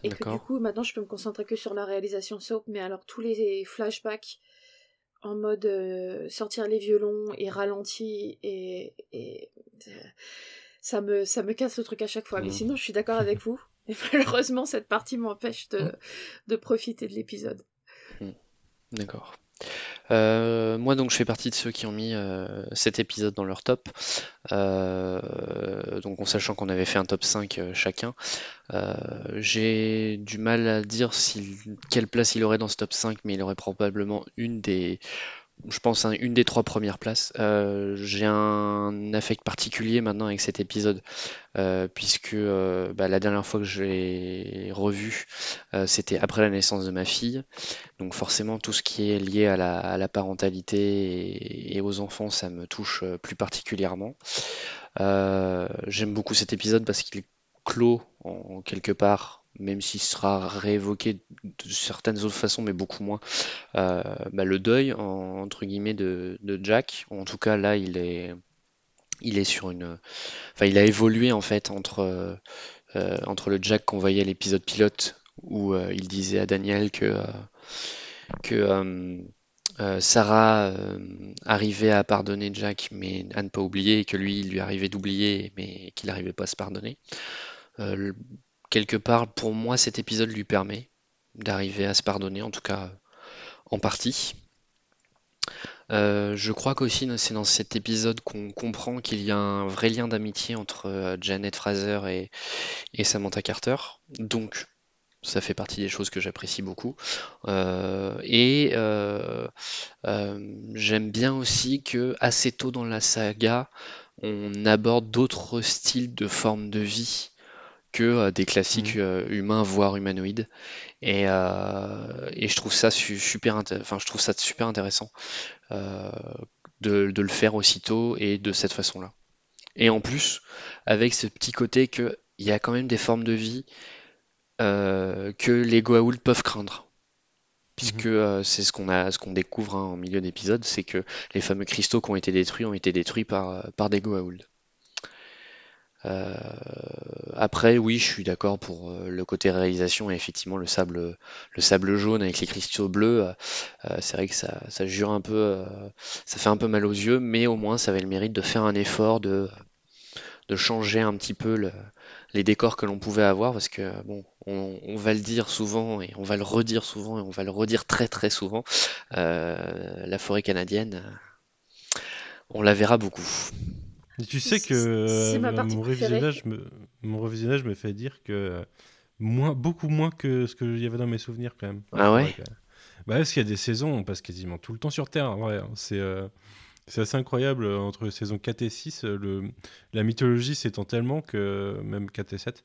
et que du coup, maintenant, je peux me concentrer que sur la réalisation soap, mais alors tous les flashbacks en mode euh, sortir les violons et ralenti et, et euh, ça me ça me casse le truc à chaque fois. Mais mmh. sinon, je suis d'accord avec vous. Et malheureusement, cette partie m'empêche de, mmh. de profiter de l'épisode. Mmh. D'accord. Euh, moi donc je fais partie de ceux qui ont mis euh, cet épisode dans leur top. Euh, donc en sachant qu'on avait fait un top 5 chacun. J'ai du mal à dire quelle place il aurait dans ce top 5, mais il aurait probablement une des je pense, une des trois premières places. Euh, j'ai un affect particulier maintenant avec cet épisode, euh, puisque euh, bah, la dernière fois que je l'ai revu, c'était après la naissance de ma fille. Donc forcément, tout ce qui est lié à la, parentalité et, aux enfants, ça me touche plus particulièrement. J'aime beaucoup cet épisode parce qu'il clôt en quelque part même s'il sera réévoqué de certaines autres façons, mais beaucoup moins, euh, bah, le deuil entre guillemets de, Jack. En tout cas, là, il est, il est sur une, enfin, il a évolué en fait entre euh, entre le Jack qu'on voyait à l'épisode pilote où euh, il disait à Daniel que que Sarah arrivait à pardonner Jack, mais à ne pas oublier, et que lui, il lui arrivait d'oublier, mais qu'il n'arrivait pas à se pardonner quelque part, pour moi, cet épisode lui permet d'arriver à se pardonner, en tout cas en partie. Euh, je crois qu'aussi c'est dans cet épisode qu'on comprend qu'il y a un vrai lien d'amitié entre euh, Janet Fraser et, Samantha Carter. Donc ça fait partie des choses que j'apprécie beaucoup. Euh, et j'aime bien aussi que assez tôt dans la saga, on aborde d'autres styles de formes de vie que euh, des classiques mmh. euh, humains, voire humanoïdes. Et, euh, et je trouve ça super, enfin, je trouve ça super intéressant de, de, le faire aussitôt et de cette façon-là. Et en plus, avec ce petit côté qu'il y a quand même des formes de vie que les Goa'uld peuvent craindre puisque mmh. c'est ce qu'on a, ce qu'on découvre hein, en milieu d'épisode, c'est que les fameux cristaux qui ont été détruits ont été détruits par, par des Goa'uld. Euh, après, oui, je suis d'accord pour euh, le côté réalisation et effectivement le sable, le sable jaune avec les cristaux bleus. Euh, c'est vrai que ça, jure un peu, ça fait un peu mal aux yeux, mais au moins ça avait le mérite de faire un effort de, de changer un petit peu les décors que l'on pouvait avoir parce que bon, on, va le dire souvent et on va le redire souvent et on va le redire très très souvent. la forêt canadienne, on la verra beaucoup tu sais que euh, mon, revisionnage me, mon revisionnage me fait dire que moins, beaucoup moins que ce qu'il y avait dans mes souvenirs quand même. Ah ouais? Bah, Parce qu'il y a des saisons, on passe quasiment tout le temps sur Terre. hein. c'est euh, c'est assez incroyable. Entre saison 4 et 6, le, la mythologie s'étend tellement que, même 4 et 7,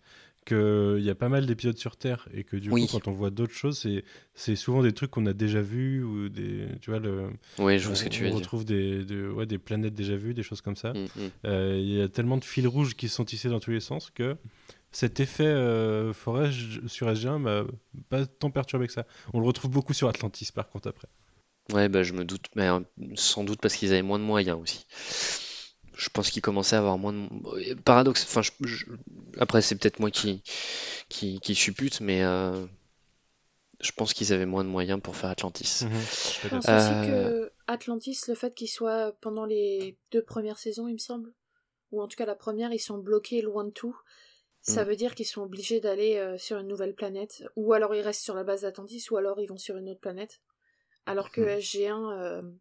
qu'il y a pas mal d'épisodes sur Terre et que du coup, quand on voit d'autres choses, c'est souvent des trucs qu'on a déjà vus ou des, tu vois, le, je vois ce que tu veux on retrouve des, ouais, des planètes déjà vues, des choses comme ça. Mm, mm. Euh, il y a tellement de fils rouges qui sont tissés dans tous les sens que cet effet euh, forêt sur SG1 m'a pas tant perturbé que ça. On le retrouve beaucoup sur Atlantis par contre après. Ouais, bah, je me doute, mais euh, sans doute parce qu'ils avaient moins de moyens aussi je pense qu'il commençait à avoir moins de paradoxe. Enfin, après c'est peut-être moi qui qui, qui suppute, mais euh, je pense qu'ils avaient moins de moyens pour faire Atlantis. Mhm. je pense aussi que Atlantis, le fait qu'il soit pendant les deux premières saisons, il me semble, ou en tout cas la première, ils sont bloqués loin de tout. Ça mm. veut dire qu'ils sont obligés d'aller euh, sur une nouvelle planète, ou alors ils restent sur la base d'Atlantis, ou alors ils vont sur une autre planète. Alors que mm. SG1,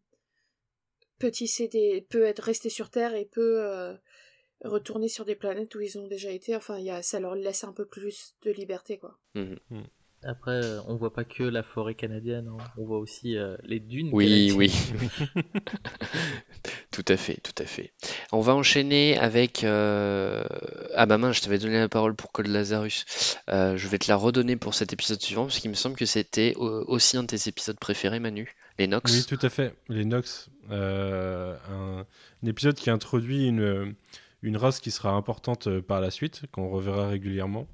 peut tisser peut être resté sur Terre et peut euh, retourner sur des planètes où ils ont déjà été. Enfin, y a, ça leur laisse un peu plus de liberté, quoi. Mhm. Après, euh, on voit pas que la forêt canadienne, hein. on voit aussi euh, les dunes. Oui, oui. tout à fait, tout à fait. On va enchaîner avec. Euh... Ah bah mince, je t'avais donné la parole pour Code Lazarus. Euh, je vais te la redonner pour cet épisode suivant, parce qu'il me semble que c'était aussi un de tes épisodes préférés, Manu. Les Nox. Oui, tout à fait. Les Nox. Un... un, épisode qui introduit une, une race qui sera importante par la suite, qu'on reverra régulièrement.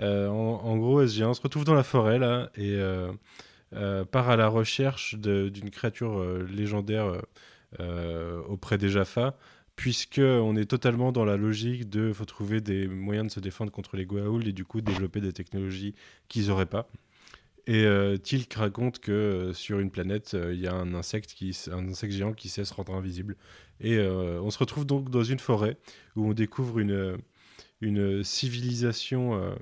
Euh, en, gros, SG1 se retrouve dans la forêt là et euh, euh, part à la recherche d'une créature légendaire auprès des Jaffa puisque on est totalement dans la logique de faut trouver des moyens de se défendre contre les Goa'uld et du coup développer des technologies qu'ils n'auraient pas. Et Tilk raconte que sur une planète, il y a un insecte, qui, un insecte géant qui sait se rendre invisible. Et on se retrouve donc dans une forêt où on découvre une, une civilisation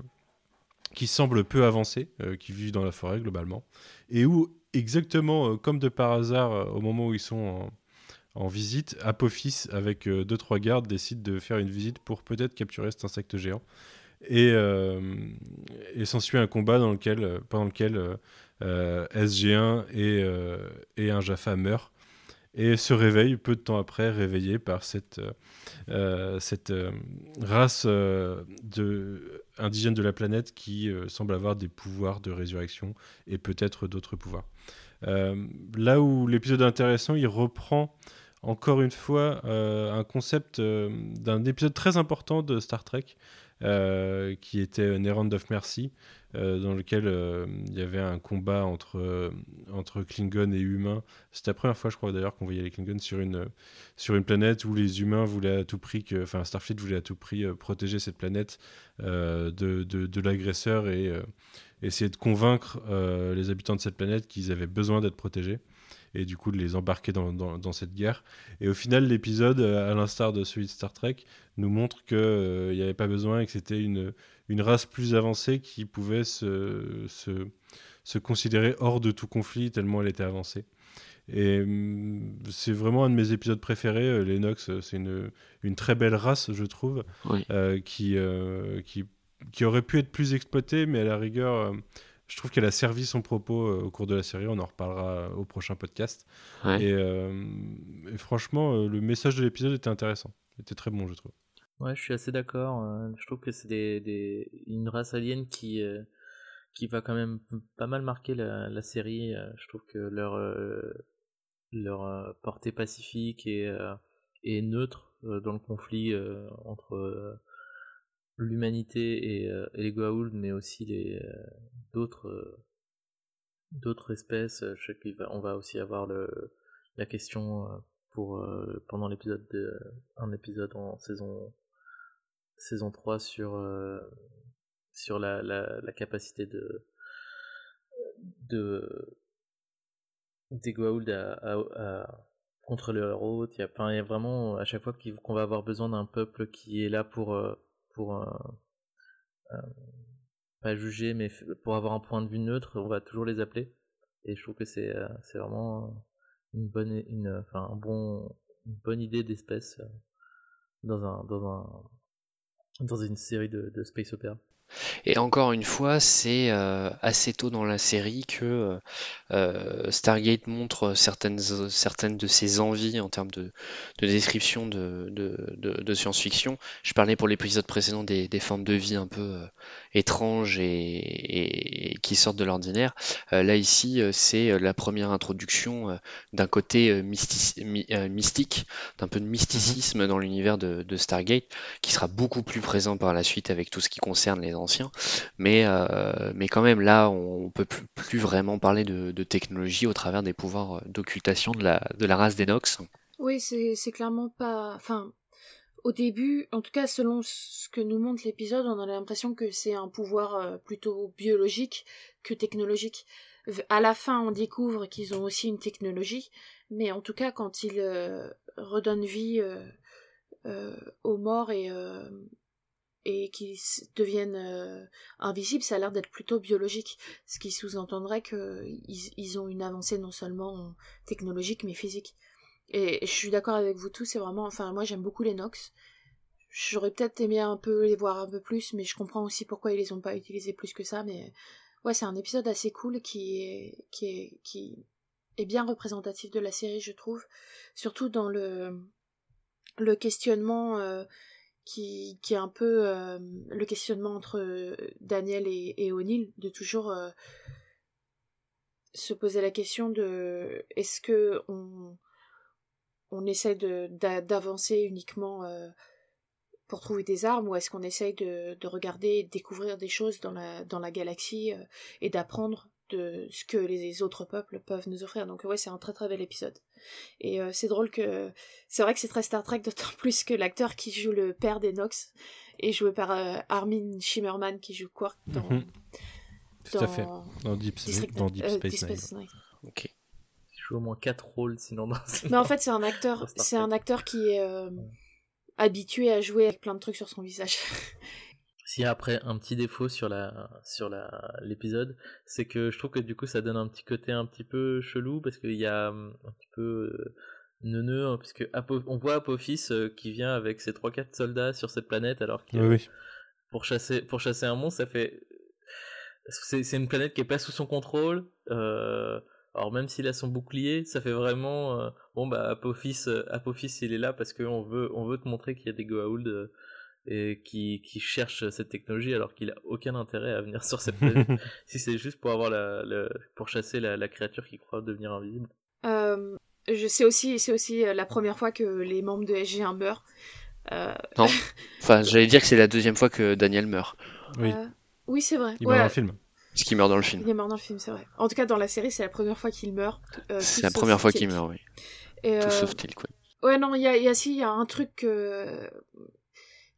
qui semblent peu avancés, euh, qui vivent dans la forêt globalement, et où exactement euh, comme de par hasard, euh, au moment où ils sont en, visite, Apophis avec deux trois gardes décide de faire une visite pour peut-être capturer cet insecte géant. Et, et s'ensuit un combat dans lequel, pendant lequel SG1 et, et un Jaffa meurent et se réveille peu de temps après, réveillé par cette, cette race de indigènes de la planète qui euh, semblent avoir des pouvoirs de résurrection et peut-être d'autres pouvoirs. Euh, là où l'épisode est intéressant, il reprend encore une fois euh, un concept d'un épisode très important de Star Trek qui était Errand of Mercy, euh, dans lequel euh, il y avait un combat entre, euh, entre Klingon et humains. C'était la première fois, je crois d'ailleurs, qu'on voyait les Klingons sur une, sur une planète où les humains voulaient à tout prix, que, enfin Starfleet voulait à tout prix protéger cette planète de, de l'agresseur et essayer de convaincre les habitants de cette planète qu'ils avaient besoin d'être protégés et du coup de les embarquer dans, dans, cette guerre. Et au final, l'épisode, à l'instar de celui de Star Trek, nous montre qu'il n'y avait pas besoin et que c'était une, une race plus avancée qui pouvait se, se, se, considérer hors de tout conflit tellement elle était avancée. Et mm, c'est vraiment un de mes épisodes préférés. Euh, Les Nox, euh, c'est une, une, très belle race, je trouve, euh, qui, qui, qui, aurait pu être plus exploitée, mais à la rigueur, je trouve qu'elle a servi son propos au cours de la série. On en reparlera au prochain podcast. Et, et, franchement, le message de l'épisode était intéressant. Il était très bon, je trouve. Ouais, je suis assez d'accord. Euh, je trouve que c'est des, des, une race alien qui, euh, qui va quand même pas mal marquer la, la série. Euh, je trouve que leur, leur portée pacifique et, et neutre dans le conflit entre l'humanité et, et, les Goa'uld, mais aussi les d'autres d'autres espèces. Je sais qu'on va aussi avoir le, la question pour pendant l'épisode de un épisode en saison saison 3 sur, euh, sur la, la, la, capacité de, de des Goa'uld à, à, contrôler leur hôte. Il y, a, vraiment à chaque fois qu'on va avoir besoin d'un peuple qui est là pour, euh, pour euh, pas juger, mais pour avoir un point de vue neutre, on va toujours les appeler. Et je trouve que c'est c'est vraiment une bonne, une, enfin, un bon, une bonne idée d'espèce dans un, dans un, dans une série de, de space opera. Et encore une fois, c'est euh, assez tôt dans la série que euh, Stargate montre certaines, certaines de ses envies en termes de, de description de, de, science-fiction. Je parlais pour l'épisode précédent des, formes de vie un peu euh, étranges et, qui sortent de l'ordinaire. là ici, c'est la première introduction d'un côté mystique, d'un peu de mysticisme dans l'univers de, Stargate, qui sera beaucoup plus présent par la suite avec tout ce qui concerne les ancien. Mais, euh, mais quand même, là, on peut plus, vraiment parler de, technologie au travers des pouvoirs euh, d'occultation de la, de la race d'Enox. Oui, c'est clairement pas. Enfin, au début, en tout cas, selon ce que nous montre l'épisode, on a l'impression que c'est un pouvoir euh, plutôt biologique que technologique. À la fin, on découvre qu'ils ont aussi une technologie, mais en tout cas, quand ils redonnent vie aux morts et, et qui deviennent euh, invisibles, ça a l'air d'être plutôt biologique, ce qui sous-entendrait qu'ils ils ont une avancée non seulement technologique mais physique. Et je suis d'accord avec vous tous, c'est vraiment, enfin moi j'aime beaucoup les Nox. J'aurais peut-être aimé un peu les voir un peu plus, mais je comprends aussi pourquoi ils les ont pas utilisés plus que ça, mais ouais, c'est un épisode assez cool qui est, qui est, qui est bien représentatif de la série, je trouve. Surtout dans le, le questionnement euh, qui, qui est un peu euh, le questionnement entre Daniel et, O'Neill, de toujours euh, se poser la question de est-ce que on, essaie d'avancer uniquement pour trouver des armes ou est-ce qu'on essaye de, de regarder, découvrir des choses dans la galaxie et d'apprendre de ce que les autres peuples peuvent nous offrir. Donc ouais, c'est un très très bel épisode. Et euh, c'est drôle que c'est vrai que c'est très Star Trek d'autant plus que l'acteur qui joue le père d'Enox est joué par euh, Armin Shimmerman qui joue Quark dans Mhm. Tout à fait. Dans Deep, District dans Deep euh, Space Deep Nine. Space Nine. Ok. Il joue au moins 4 rôles sinon dans Mais en fait, c'est un acteur, Dans c'est un acteur qui est euh, habitué à jouer avec plein de trucs sur son visage. S'il y a après un petit défaut sur la sur la l'épisode, c'est que je trouve que du coup ça donne un petit côté un petit peu chelou parce qu'il y a hum, un petit peu euh, neuneux hein, Apo- on voit Apophis euh, qui vient avec ses 3 4 soldats sur cette planète alors que Oui, pour chasser pour chasser un monstre, ça fait c'est c'est une planète qui est pas sous son contrôle. euh, alors même s'il a son bouclier, ça fait vraiment euh, bon bah Apophis euh, Apophis il est là parce qu'on veut on veut te montrer qu'il y a des Goa'uld et qui qui cherchent cette technologie alors qu'il a aucun intérêt à venir sur cette planète si c'est juste pour avoir la, pour chasser la, la créature qui croit devenir invisible. Euh, je sais aussi, c'est aussi euh, la première fois que les membres de SG1 meurent. Euh, Enfin, j'allais dire que c'est la deuxième fois que Daniel meurt. Oui. euh, oui, c'est vrai. Il Ouais, meurt dans le film. Ce qui meurt dans le il film. est mort dans le film, c'est vrai. En tout cas, dans la série, c'est la première fois qu'il meurt. euh, C'est la première fois qu'il meurt, oui. Et, Tout euh, sauf Tilk, ouais. Ouais, non, il y a, il y a si, il y a un truc euh,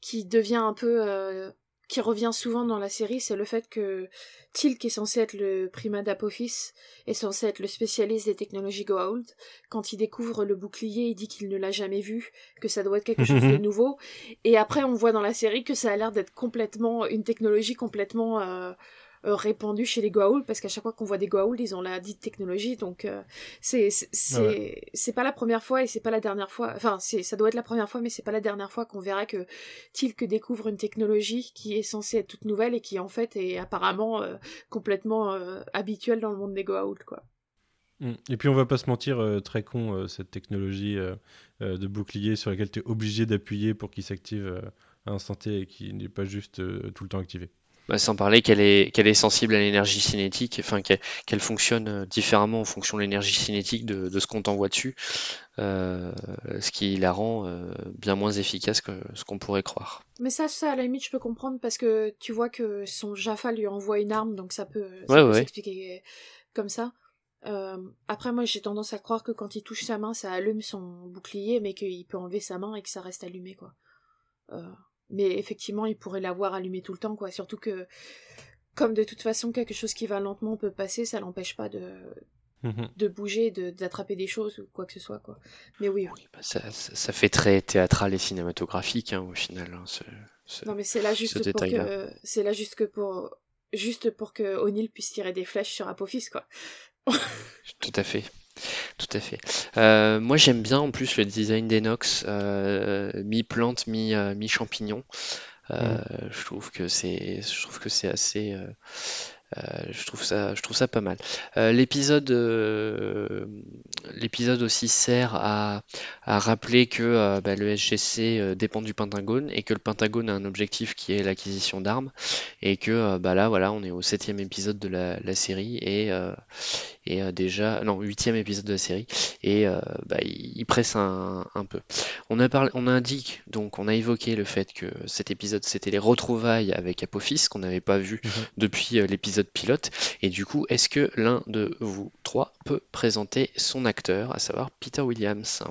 qui devient un peu. euh, qui revient souvent dans la série, c'est le fait que Tilk est censé être le primat d'Apophis, est censé être le spécialiste des technologies Goa'uld. Quand il découvre le bouclier, il dit qu'il ne l'a jamais vu, que ça doit être quelque chose de nouveau. Et après, on voit dans la série que ça a l'air d'être complètement une technologie complètement euh, euh, répandue chez les Goa'uld, parce qu'à chaque fois qu'on voit des Goa'uld, ils ont la dite technologie, donc euh, c'est c'est pas la première fois et c'est pas la dernière fois. Enfin, c'est ça doit être la première fois, mais c'est pas la dernière fois qu'on verra que Tilk découvre une technologie qui est censée être toute nouvelle et qui en fait est apparemment euh, complètement euh, habituelle dans le monde des Goa'uld, quoi. Mm. Et puis on va pas se mentir, euh, très con cette technologie de bouclier sur laquelle tu es obligé d'appuyer pour qu'il s'active à instant T et qui n'est pas juste tout le temps activé. Bah, sans parler qu'elle est, qu'elle est sensible à l'énergie cinétique, enfin qu'elle, fonctionne euh, différemment en fonction de l'énergie cinétique de, de ce qu'on t'envoie dessus, euh, ce qui la rend euh, bien moins efficace que ce qu'on pourrait croire. Mais ça, ça à la limite, je peux comprendre parce que tu vois que son Jaffa lui envoie une arme, donc ça peut, Ouais, ouais. s'expliquer comme ça. Euh, après, moi, j'ai tendance à croire que quand il touche sa main, ça allume son bouclier, mais qu'il peut enlever sa main et que ça reste allumé, quoi. Euh, mais effectivement, il pourrait l'avoir allumé tout le temps, quoi. Surtout que, comme de toute façon, quelque chose qui va lentement peut passer, ça l'empêche pas de, Mhm. de bouger, de- d'attraper des choses ou quoi que ce soit, quoi. Mais oui, Oui, bah, ça, ça- ça fait très théâtral et cinématographique hein, au final. hein, ce- ce- Non mais c'est là juste pour que c'est là juste que pour juste pour que O'Neill puisse tirer des flèches sur Apophis quoi. Tout à fait. Tout à fait. Euh, moi, j'aime bien en plus le design d'Enox, euh, mi-plante, mi, euh, mi-champignon. Euh, Je trouve que c'est, je trouve que c'est assez, euh, euh, je trouve ça, je trouve ça pas mal. Euh, l'épisode, euh, l'épisode aussi sert à, à rappeler que bah, le SGC dépend du Pentagone et que le Pentagone a un objectif qui est l'acquisition d'armes et que bah là, voilà, on est au septième épisode de la, la série et et déjà non huitième épisode de la série et bah, il, il presse un, un peu. On a parlé, on indique donc on a évoqué le fait que cet épisode c'était les retrouvailles avec Apophis qu'on n'avait pas vu Mhm. depuis euh, pilote. Et du coup est-ce que l'un de vous trois peut présenter son acteur, à savoir Peter Williams?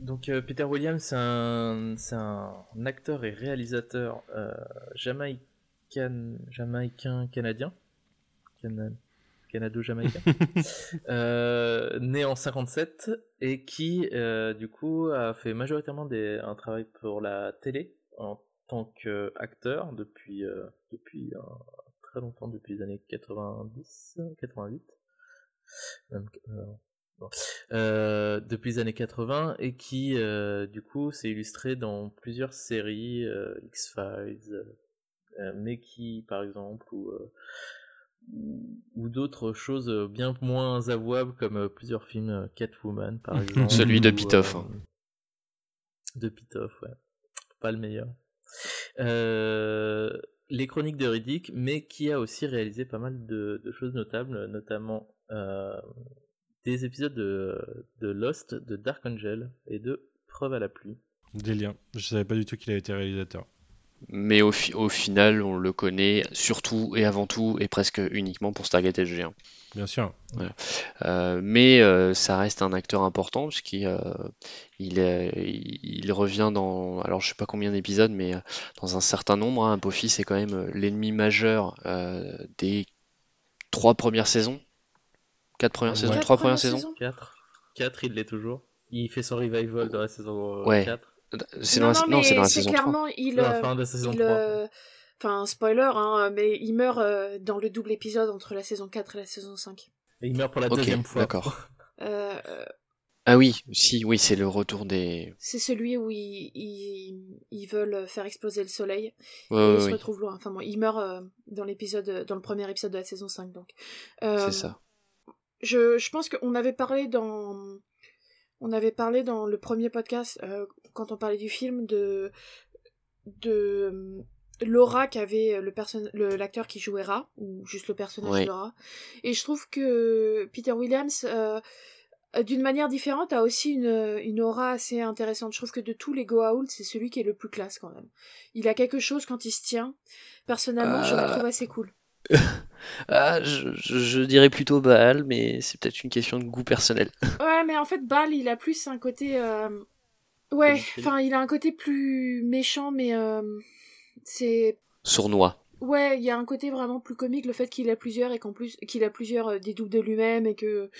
Donc euh, Peter Williams, c'est un, c'est un acteur et réalisateur euh, jamaïcain, jamaïcain canadien, Cana- canado-jamaïcain, euh, né en 57 et qui euh, du coup a fait majoritairement des, un travail pour la télé en tant qu'acteur depuis euh, depuis très longtemps, depuis les années 90, 88. Même, euh, bon. Euh, depuis les années 80 et qui euh, du coup s'est illustré dans plusieurs séries euh, X-Files mais qui par exemple ou, ou d'autres choses bien moins avouables comme plusieurs films Catwoman par exemple. Celui de Pitoff. Hein. De Pitoff, ouais. Pas le meilleur. Les chroniques de Riddick, mais qui a aussi réalisé pas mal de, choses notables, notamment des épisodes de, de, Lost, de Dark Angel et de Preuve à la pluie. Des liens. Je savais pas du tout qu'il avait été réalisateur mais au, au, final, on le connaît surtout et avant tout et presque uniquement pour Stargate SG1. Bien sûr. Euh, mais euh, ça reste un acteur important puisqu'il euh, il, il, revient dans, alors je sais pas combien d'épisodes, mais dans un certain nombre. Hein, Apophis est quand même l'ennemi majeur des trois premières saisons, quatre premières saisons, trois premières saisons. Quatre, quatre, il l'est toujours. Il fait son revival dans la saison ouais. 4. C'est dans, non, c'est dans la saison clairement, 3. Il, la fin de la saison 3. Euh, enfin, spoiler, hein, mais il meurt euh, dans le double épisode entre la saison 4 et la saison 5. Et il meurt pour la deuxième fois. D'accord. Euh, ah oui, si, oui, c'est le retour des. C'est celui où ils, ils, ils, veulent faire exploser le soleil. Ouais, et ouais, il se oui. retrouve loin. Enfin bon, il meurt dans l'épisode, dans le premier épisode de la saison 5, donc. c'est ça. Je, je pense qu'on avait parlé dans on avait parlé dans le premier podcast, euh, quand on parlait du film, de, de euh, l'aura qu'avait le l'acteur qui jouait Ra, ou juste le personnage de Ra. Et je trouve que Peter Williams, euh, d'une manière différente, a aussi une, une aura assez intéressante. Je trouve que de tous les Goa'uld, c'est celui qui est le plus classe quand même. Il a quelque chose quand il se tient. Personnellement, je le trouve assez cool. Ah, je, je, dirais plutôt Baal, mais c'est peut-être une question de goût personnel. Ouais, mais en fait, Baal, il a plus un côté. Euh, ouais, enfin, il a un côté plus méchant, mais euh, c'est. Sournois. Ouais, il y a un côté vraiment plus comique, le fait qu'il a plusieurs et qu'en plus qu'il a plusieurs euh, des doubles de lui-même et que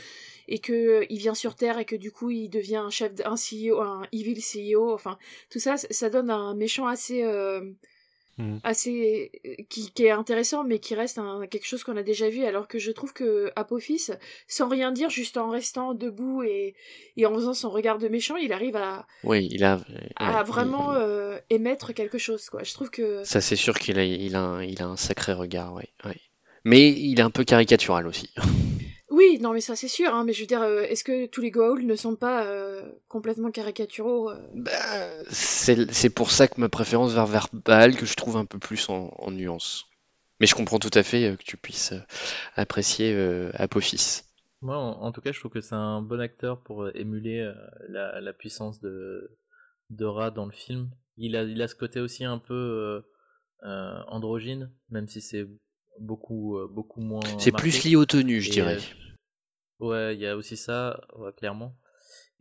et que il vient sur Terre et que du coup il devient un chef, un CEO, un evil CEO. Enfin, tout ça, ça donne un méchant assez Mm. assez qui, qui, est intéressant mais qui reste un, quelque chose qu'on a déjà vu alors que je trouve que Apophis sans rien dire juste en restant debout et, et en faisant son regard de méchant il arrive à oui il a à vraiment euh, émettre quelque chose quoi je trouve que ça c'est sûr qu'il a il a un, il a un sacré regard oui ouais. mais il est un peu caricatural aussi Oui, non, mais ça c'est sûr, hein, mais je veux dire, euh, est-ce que tous les Goa'uld ne sont pas euh, complètement caricaturaux euh? Bah, C'est pour ça que ma préférence vers Verbal, que je trouve un peu plus en, nuance. Mais je comprends tout à fait que tu puisses apprécier Apophis. Moi, en, tout cas, je trouve que c'est un bon acteur pour émuler la, puissance de, de Ra dans le film. Il a, il a ce côté aussi un peu androgyne, même si c'est beaucoup, beaucoup moins. C'est plus lié aux tenues, je dirais. Ouais, il y a aussi ça, clairement.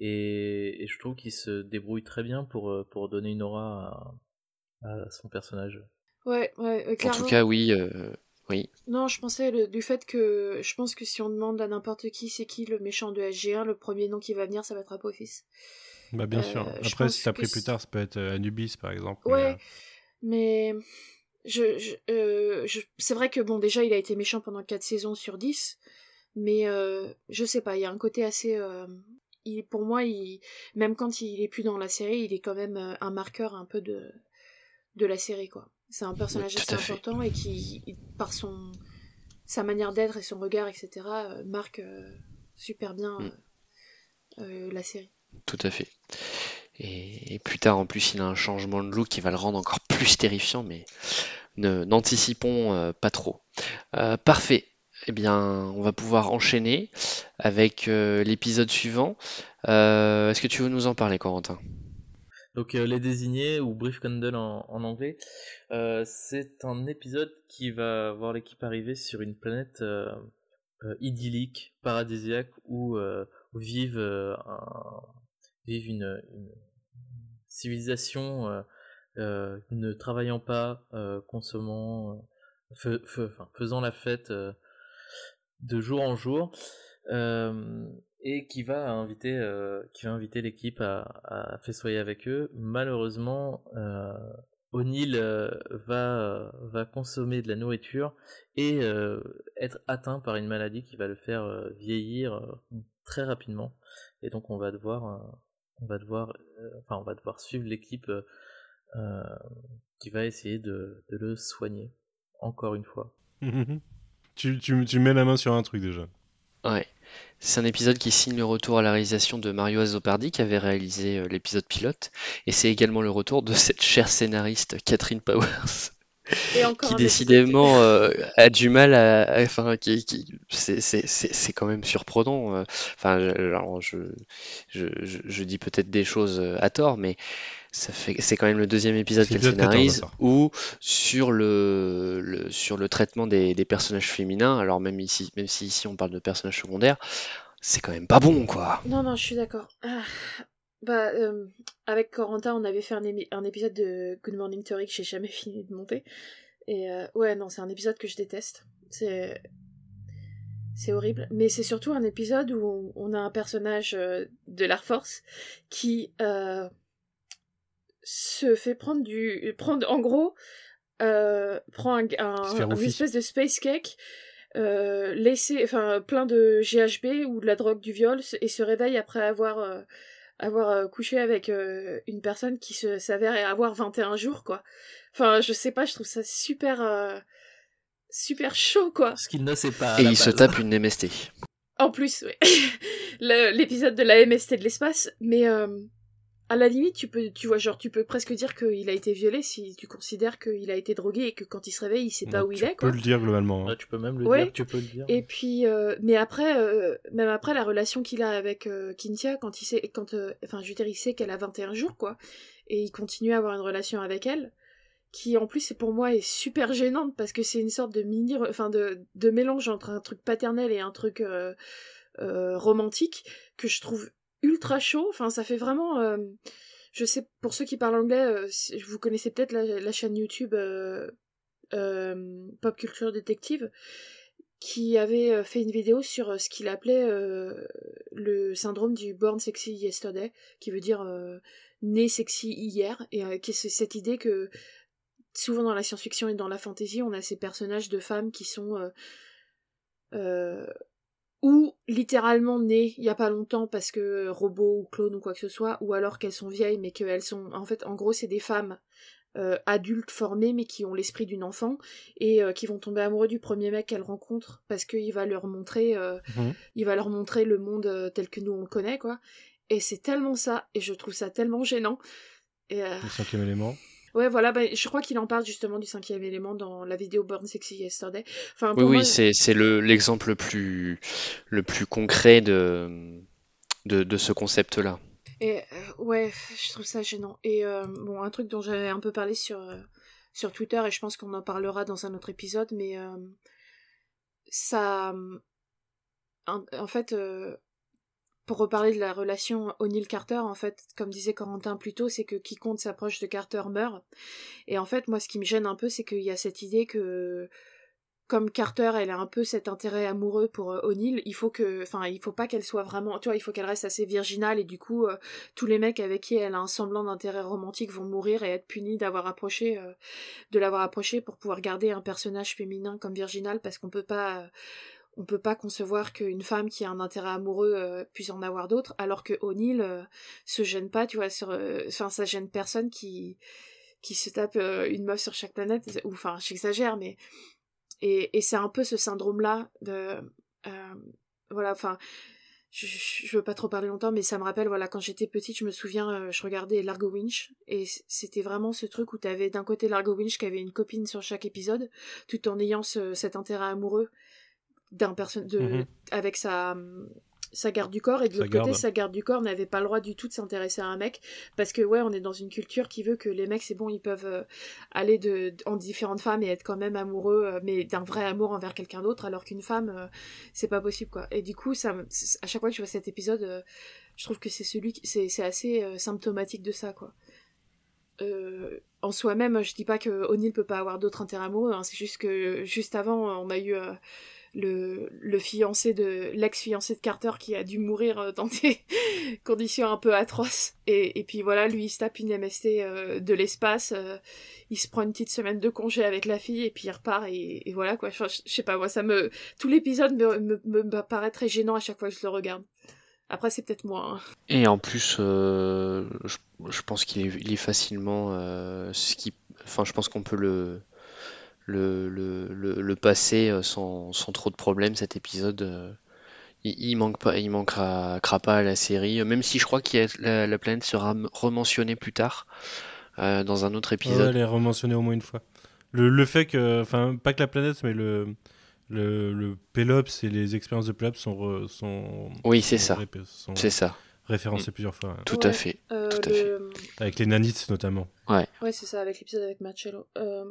Et, je trouve qu'il se débrouille très bien pour, euh, pour donner une aura à, son personnage. Ouais, ouais, clairement. En tout cas, oui. Euh, oui. Non, je pensais du fait que je pense que si on demande à n'importe qui c'est qui le méchant de SG1, le premier nom qui va venir, ça va être Apophis. Bah bien sûr. Euh, Après, si t'as pris plus tard, ça peut être Anubis par exemple. Ouais, mais, je, je, c'est vrai que bon, déjà, il a été méchant pendant 4 saisons sur 10. Mais euh, je sais pas, il y a un côté assez. Euh, il, pour moi, il, même quand il est plus dans la série, il est quand même euh, un marqueur un peu de, de la série, quoi. C'est un personnage assez important et qui, par son, sa manière d'être et son regard, etc., marque super bien mm. la série. Tout à fait. Et, plus tard, en plus, il a un changement de look qui va le rendre encore plus terrifiant, mais n'anticipons pas trop. parfait eh bien, on va pouvoir enchaîner avec euh, l'épisode suivant. Euh, est-ce que tu veux nous en parler, Corentin? Donc, euh, Les Désignés, ou Brief Candle en, anglais, c'est un épisode qui va voir l'équipe arriver sur une planète idyllique, paradisiaque, où vivent, vive une, civilisation ne travaillant pas, consommant, faisant la fête de jour en jour euh, et qui va inviter euh, qui va inviter l'équipe à, à festoyer avec eux. Malheureusement, euh, O'Neill va va consommer de la nourriture et être atteint par une maladie qui va le faire vieillir très rapidement. Et donc on va devoir on va devoir enfin on va devoir suivre l'équipe qui va essayer de, de le soigner encore une fois. tu, tu, tu mets la main sur un truc déjà. Ouais. C'est un épisode qui signe le retour à la réalisation de Mario Azopardi qui avait réalisé euh, l'épisode pilote. Et c'est également le retour de cette chère scénariste Catherine Powers. Et qui décidément euh, a du mal à, enfin qui, qui- c'est c'est- c'est- c'est quand même surprenant euh. enfin je, alors, je, je, je, je dis peut-être des choses euh, à tort mais ça fait c'est quand même le deuxième épisode qu'elle l'épisode 14 à scénarise où sur le, le sur le traitement des, des personnages féminins alors même ici même si ici on parle de personnages secondaires c'est quand même pas bon quoi Non, non, je suis d'accord. Ah, bah, euh, avec Corentin, on avait fait un, épisode de Good Morning Theory que j'ai jamais fini de monter. Et euh, ouais, non, c'est un épisode que je déteste. C'est. C'est horrible. Mais c'est surtout un épisode où on, on a un personnage euh, de l'Air Force qui euh, se fait prendre du. prendre en gros. Prend un, une espèce de space cake laissé, enfin plein de GHB ou de la drogue du viol et se réveille après avoir avoir euh, couché avec euh, une personne qui se s'avère avoir 21 jours quoi. Enfin, je sais pas, je trouve ça super euh, super chaud quoi. Ce qu'il ne sait pas. et il se tape une MST En plus, ouais. L'épisode de la MST de l'espace, mais euh, à la limite, tu peux tu vois genre tu peux presque dire qu'il a été violé si tu considères qu'il a été drogué et que quand il se réveille, il sait pas Ouais, où il tu est peux quoi. le dire globalement. hein. Ouais, tu peux même le Ouais. dire. Tu peux le dire. Et puis, euh, mais après, euh, même après, la relation qu'il a avec euh, Kintia, quand il sait, quand, euh, enfin, je veux dire, il sait qu'elle a 21 jours, quoi, et il continue à avoir une relation avec elle, qui en plus, pour moi, est super gênante parce que c'est une sorte de mini, enfin, de, de mélange entre un truc paternel et un truc euh, euh, romantique que je trouve ultra chaud. Enfin, ça fait vraiment. euh, je sais, pour ceux qui parlent anglais, euh, vous connaissez peut-être la, chaîne YouTube euh, Pop Culture Detective, qui avait fait une vidéo sur ce qu'il appelait le syndrome du Born Sexy Yesterday, qui veut dire né sexy hier, et qui est cette idée que souvent dans la science-fiction et dans la fantasy, on a ces personnages de femmes qui sont ou littéralement nées il y a pas longtemps parce que robots ou clones ou quoi que ce soit, ou alors qu'elles sont vieilles mais qu'elles sont en fait en gros c'est des femmes euh, adultes formées mais qui ont l'esprit d'une enfant et euh, qui vont tomber amoureux du premier mec qu'elles rencontrent parce qu'il va leur montrer euh, Mhm. il va leur montrer le monde tel que nous on le connaît quoi et c'est tellement ça et je trouve ça tellement gênant et, Le cinquième élément. Ouais voilà bah, je crois qu'il en parle justement du cinquième élément dans la vidéo Born Sexy Yesterday enfin oui oui c'est c'est le l'exemple le plus le plus concret de de, de ce concept là Et euh, ouais, je trouve ça gênant. Et euh, bon, un truc dont j'avais un peu parlé sur, euh, sur Twitter, et je pense qu'on en parlera dans un autre épisode, mais ça. En, en fait, pour reparler de la relation O'Neill-Carter, en fait, comme disait Corentin plus tôt, c'est que quiconque s'approche de Carter meurt. Et en fait, moi, ce qui me gêne un peu, c'est qu'il y a cette idée que comme Carter, elle a un peu cet intérêt amoureux pour euh, O'Neill, il faut que, enfin, il faut pas qu'elle soit vraiment, tu vois, il faut qu'elle reste assez virginale et du coup, euh, tous les mecs avec qui elle a un semblant d'intérêt romantique vont mourir et être punis d'avoir approché, euh, de l'avoir approché pour pouvoir garder un personnage féminin comme virginal parce qu'on peut pas, on peut pas concevoir qu'une femme qui a un intérêt amoureux euh, puisse en avoir d'autres, alors que O'Neill euh, se gêne pas, tu vois, euh, enfin, ça gêne personne qui qui se tape une meuf sur chaque planète, ou enfin, j'exagère, mais et, c'est un peu ce syndrome-là de... euh, voilà, enfin... Je, je veux pas trop parler longtemps, mais ça me rappelle, voilà, quand j'étais petite, je me souviens, je regardais Largo Winch, et c'était vraiment ce truc où t'avais d'un côté Largo Winch qui avait une copine sur chaque épisode, tout en ayant ce- cet intérêt amoureux d'un personne de Mhm. avec sa sa garde du corps et de l'autre côté sa garde du corps n'avait pas le droit du tout de s'intéresser à un mec parce que ouais on est dans une culture qui veut que les mecs c'est bon ils peuvent euh, aller de, en différentes femmes et être quand même amoureux euh, mais d'un vrai amour envers quelqu'un d'autre alors qu'une femme euh, c'est pas possible quoi. Et du coup ça à chaque fois que je vois cet épisode je trouve que c'est celui c'est c'est assez symptomatique de ça quoi. Euh, en soi-même, je dis pas que O'Neill peut pas avoir d'autres intérêts amoureux, hein, c'est juste que juste avant, on a eu le, le fiancé de l'ex-fiancé de Carter qui a dû mourir euh, dans des conditions un peu atroces. Et, et puis voilà, lui il se tape une MST euh, de l'espace, euh, il se prend une petite semaine de congé avec la fille et puis il repart et, voilà quoi. Je, sais pas, moi ça me tout l'épisode me, me, me, paraît très gênant à chaque fois que je le regarde. Après c'est peut-être moi. hein. Et en plus, je, je pense qu'il est, est facilement ce qui, enfin, je pense qu'on peut le, le, le, passé sans, trop de problèmes, cet épisode. il, manque pas, il manquera pas à la série, même si je crois que la, la, planète sera rementionnée plus tard dans un autre épisode. elle est rementionnée au moins une fois. Le, fait que, enfin, pas que la planète, mais le, le, le Pélops et les expériences de Pélops sont, sont. Oui, c'est ça. C'est ça. Référencés mm. plusieurs fois. Tout à fait. Euh, tout à fait. Avec les nanites notamment. Ouais. Ouais, c'est ça, avec l'épisode avec Marcello. Euh...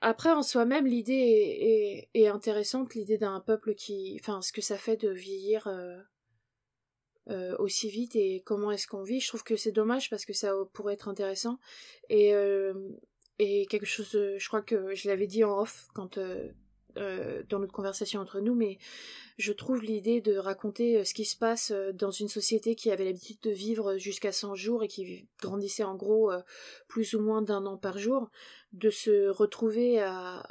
Après, en soi-même, l'idée est, intéressante, l'idée d'un peuple qui. Enfin, ce que ça fait de vieillir euh, euh, aussi vite et comment est-ce qu'on vit. Je trouve que c'est dommage parce que ça pourrait être intéressant. Et, et quelque chose. Je crois que je l'avais dit en off quand euh, dans notre conversation entre nous, mais je trouve l'idée de raconter euh, ce qui se passe euh, dans une société qui avait l'habitude de vivre jusqu'à 100 jours et qui grandissait en gros plus ou moins d'un an par jour, de se retrouver à,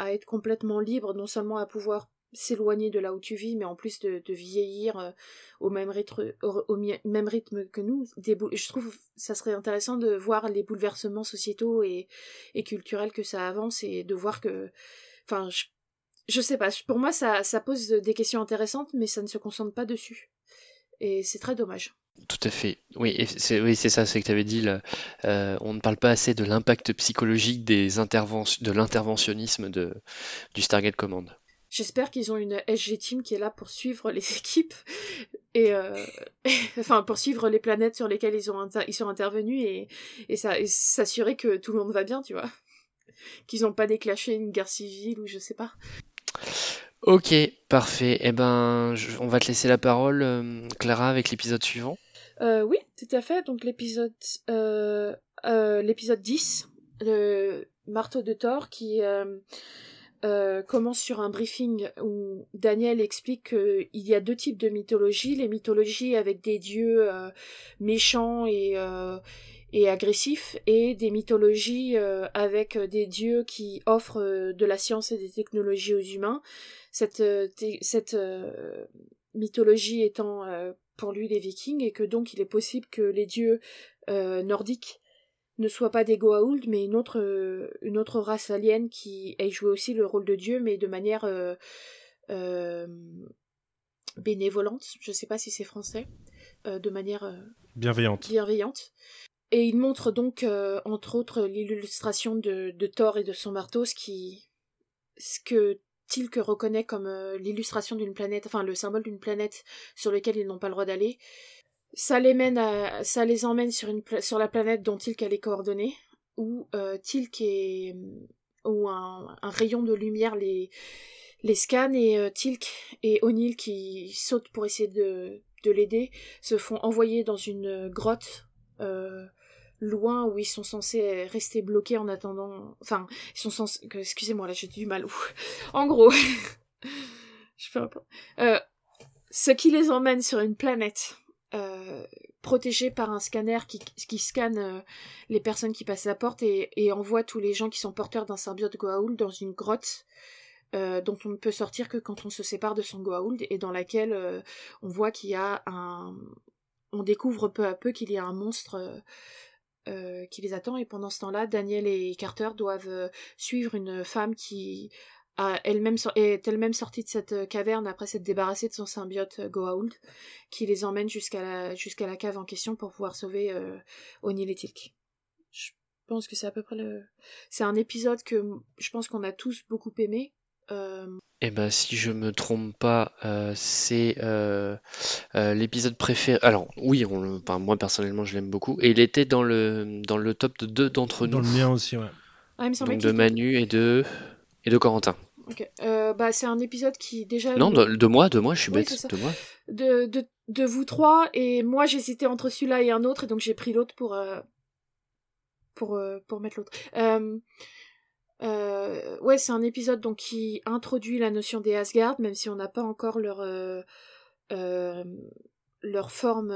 être complètement libre, non seulement à pouvoir s'éloigner de là où tu vis, mais en plus de, vieillir au, même rythme, que nous. je trouve ça serait intéressant de voir les bouleversements sociétaux et culturels que ça avance et de voir que Enfin, je, sais pas. Pour moi, ça, ça pose des questions intéressantes, mais ça ne se concentre pas dessus. Et c'est très dommage. Tout à fait. Oui, c'est oui, ça, c'est que tu avais dit. Là, euh, on ne parle pas assez de l'impact psychologique des interventions, de l'interventionnisme de, du Stargate Command. J'espère qu'ils ont une SG team qui est là pour suivre les équipes et euh, enfin pour suivre les planètes sur lesquelles ils ont ils sont intervenus et, et s'assurer que tout le monde va bien, tu vois qu'ils n'ont pas déclenché une guerre civile ou je sais pas. Ok, parfait. Eh ben, on va te laisser la parole, euh, Clara, avec l'épisode suivant. Euh, oui, tout à fait. Donc l'épisode, euh, l'épisode 10, le marteau de Thor, qui commence sur un briefing où Daniel explique qu'il y a deux types de mythologie. Les mythologies avec des dieux méchants et et agressif et des mythologies euh, avec euh, des dieux qui offrent euh, de la science et des technologies aux humains. Cette, cette mythologie étant pour lui les vikings et que donc il est possible que les dieux nordiques ne soient pas des Goa'uld mais une autre, une autre race alien qui ait joué aussi le rôle de dieu mais de manière bénévolente, je sais pas si c'est français, de manière bienveillante. bienveillante. Et il montre donc, euh, entre autres, l'illustration de, Thor et de son marteau, ce, qui, ce que Tilk reconnaît comme euh, l'illustration d'une planète, enfin le symbole d'une planète sur laquelle ils n'ont pas le droit d'aller. Ça les mène ça les emmène sur, une, sur la planète dont Tilk a les coordonnées, où euh, Tilk est, où un, rayon de lumière les, les scanne et euh, Tilk et O'Neill qui sautent pour essayer de, de l'aider se font envoyer dans une grotte loin où ils sont censés rester bloqués en attendant. Enfin, ils sont censés. Excusez-moi, là j'ai du mal. en gros, je fais un peu. Euh, ce qui les emmène sur une planète euh, protégée par un scanner qui, scanne euh, les personnes qui passent la porte et, envoie tous les gens qui sont porteurs d'un symbiote Goa'uld dans une grotte. dont on ne peut sortir que quand on se sépare de son Goa'uld et dans laquelle on voit qu'il y a un, on découvre peu à peu qu'il y a un monstre euh, qui les attend et pendant ce temps-là, Daniel et Carter doivent euh, suivre une femme qui a elle-même est elle-même sortie de cette euh, caverne après s'être débarrassée de son symbiote Goa'uld, qui les emmène jusqu'à la la cave en question pour pouvoir sauver euh, O'Neill et Tilk. Je pense que c'est à peu près le. C'est un épisode que je pense qu'on a tous beaucoup aimé. Eh ben, si je me trompe pas, euh, c'est euh, euh, l'épisode préféré. Alors, oui, on moi personnellement, je l'aime beaucoup. Et il était dans le, dans le top de deux d'entre nous. Dans le mien aussi, ouais. Ah, Donc de Manu et de, et de Corentin. Ok. bah, c'est un épisode qui déjà. Non, de, moi, de moi, je suis bête. De moi. De, de, de vous trois, et moi j'hésitais entre celui-là et un autre, et donc j'ai pris l'autre pour, pour, pour mettre l'autre. Euh, ouais, c'est un épisode donc qui introduit la notion des Asgard, même si on n'a pas encore leur euh, euh, leur forme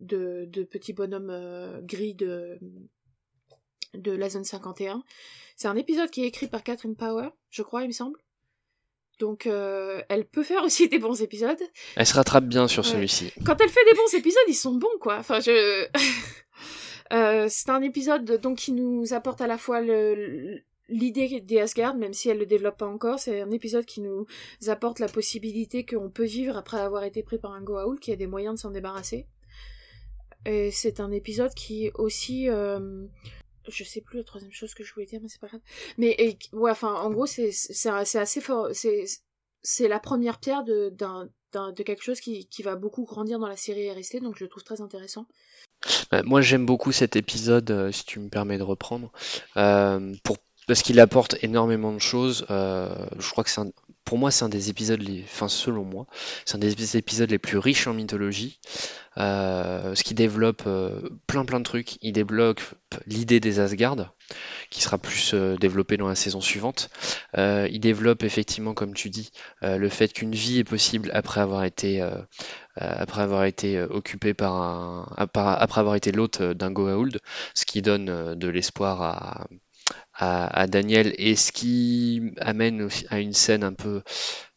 de, de petit bonhomme gris de de la zone 51. C'est un épisode qui est écrit par Catherine Power, je crois, il me semble. Donc elle peut faire aussi des bons épisodes. Elle se rattrape bien sur celui-ci. Quand elle fait des bons épisodes, ils sont bons quoi. Enfin je. c'est un épisode donc qui nous apporte à la fois le, l'idée des Asgard, même si elle le développe pas encore, c'est un épisode qui nous apporte la possibilité qu'on peut vivre après avoir été pris par un Goa'uld, qui a des moyens de s'en débarrasser. Et c'est un épisode qui aussi, euh, je sais plus la troisième chose que je voulais dire, mais c'est pas grave. Mais ouais, enfin, en gros, c'est assez fort. C'est la première pierre de d'un de quelque chose qui, va beaucoup grandir dans la série rester, donc je le trouve très intéressant. Bah, moi j'aime beaucoup cet épisode, euh, si tu me permets de reprendre, euh, pour parce qu'il apporte énormément de choses. Euh, je crois que c'est pour moi c'est un des épisodes, les, enfin selon moi, c'est un des épisodes les plus riches en mythologie. Euh, ce qui développe euh, plein plein de trucs. Il développe l'idée des Asgard, qui sera plus développée dans la saison suivante. il développe effectivement, comme tu dis, le fait qu'une vie est possible après avoir été après avoir été occupé par un après avoir été l'hôte d'un Goa'uld, ce qui donne de l'espoir à à, Daniel et ce qui amène à une scène un peu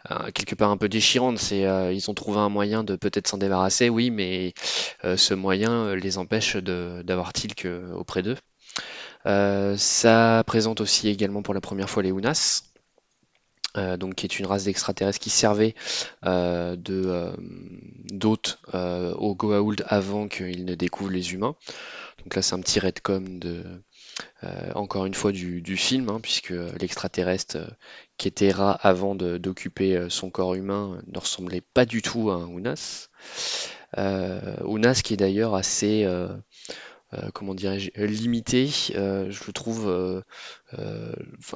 euh, quelque part un peu déchirante, c'est euh, ils ont trouvé un moyen de peut-être s'en débarrasser, oui, mais euh, ce moyen les empêche d'avoir Tilk auprès d'eux. ça présente aussi également pour la première fois les Unas, donc qui est une race d'extraterrestres qui servait d'hôte aux Goa'uld avant qu'ils ne découvrent les humains. Donc là c'est un petit redcom de euh, encore une fois du, film, hein, puisque l'extraterrestre euh, qui était rat avant d'occuper euh, son corps humain ne ressemblait pas du tout à un Unas. Unas qui est d'ailleurs assez, comment dirais-je, limité. je le trouve,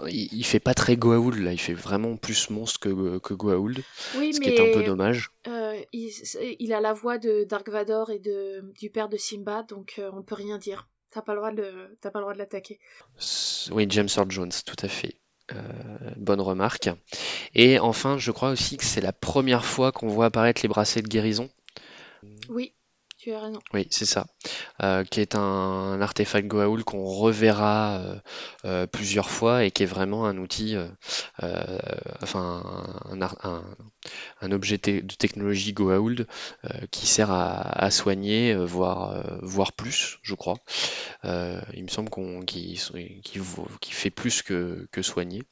il, fait pas très Goa'uld là, il fait vraiment plus monstre que, que Goa'uld, ce qui est un peu dommage. il, a la voix de Dark Vador et de, du père de Simba, donc on peut rien dire. T'as pas le droit de, pas le droit de l'attaquer. Oui, James Earl Jones, tout à fait. Euh, bonne remarque. Et enfin, je crois aussi que c'est la première fois qu'on voit apparaître les bracelets de guérison. Oui, oui, c'est ça. Euh, qui est un, artefact Goa'uld qu'on reverra euh, euh, plusieurs fois et qui est vraiment un outil, enfin un, objet de technologie Goa'uld qui sert à, soigner, voire, voire plus, je crois. il me semble qu'il fait plus que soigner.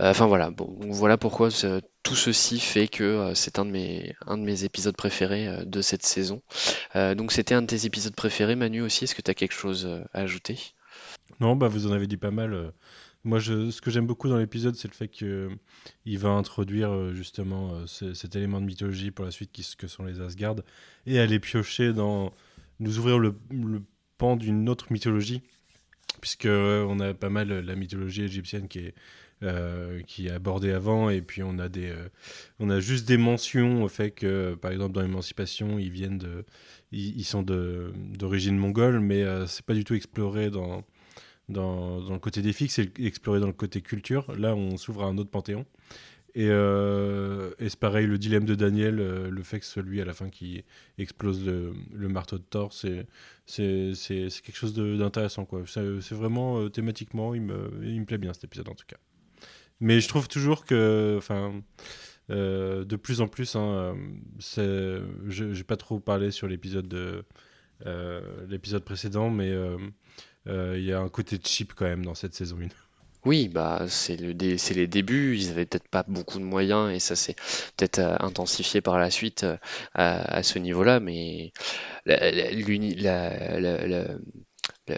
Euh, enfin voilà, bon, voilà pourquoi tout ceci fait que euh, c'est un de mes un de mes épisodes préférés euh, de cette saison. donc c'était un de tes épisodes préférés, Manu aussi. Est-ce que tu as quelque chose à ajouter? Non, bah vous en avez dit pas mal. Moi, ce que j'aime beaucoup dans l'épisode, c'est le fait qu'il va introduire justement cet élément de mythologie pour la suite, qui, que sont les Asgard, et aller piocher dans, nous ouvrir le, le pan d'une autre mythologie, puisque on a pas mal la mythologie égyptienne qui est euh, qui est abordé avant, et puis on a, des, euh, on a juste des mentions au fait que, par exemple, dans l'émancipation, ils viennent de. Ils, sont d'origine mongole, mais euh, c'est pas du tout exploré dans, dans, le côté défi, c'est exploré dans le côté culture. Là, on s'ouvre à un autre panthéon. Et, et c'est pareil, le dilemme de Daniel, le fait que ce soit lui à la fin qui explose le, le marteau de Thor, c'est quelque chose d'intéressant. C'est vraiment thématiquement, il me, il me plaît bien cet épisode en tout cas. Mais je trouve toujours que, enfin, euh, de plus en plus, hein, je n'ai pas trop parlé sur l'épisode de euh, l'épisode précédent, mais euh, il y a un côté cheap quand même dans cette saison 1. Oui, bah c'est le c'est les débuts, ils avaient peut-être pas beaucoup de moyens et ça s'est peut-être intensifié par la suite à, ce niveau-là, mais la,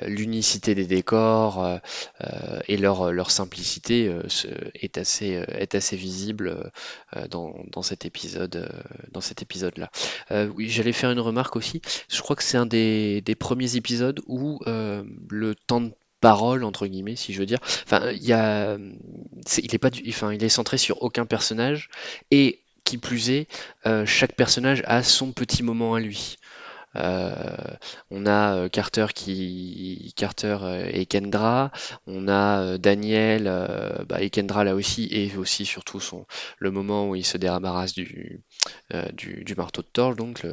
l'unicité des décors euh, euh, et leur, leur simplicité euh, est, assez, est assez visible dans, dans cet épisode dans cet épisode là oui j'allais faire une remarque aussi. Je crois que c'est un des, des, premiers épisodes où le temps de parole entre guillemets si je veux dire enfin il y a il est pas du, enfin il est centré sur aucun personnage et qui plus est chaque personnage a son petit moment à lui. euh, on a euh, Carter qui Carter euh, et Kendra, on a Daniel bah, et Kendra là aussi, et aussi surtout son, le moment où il se débarrasse du, du, marteau de Thor, donc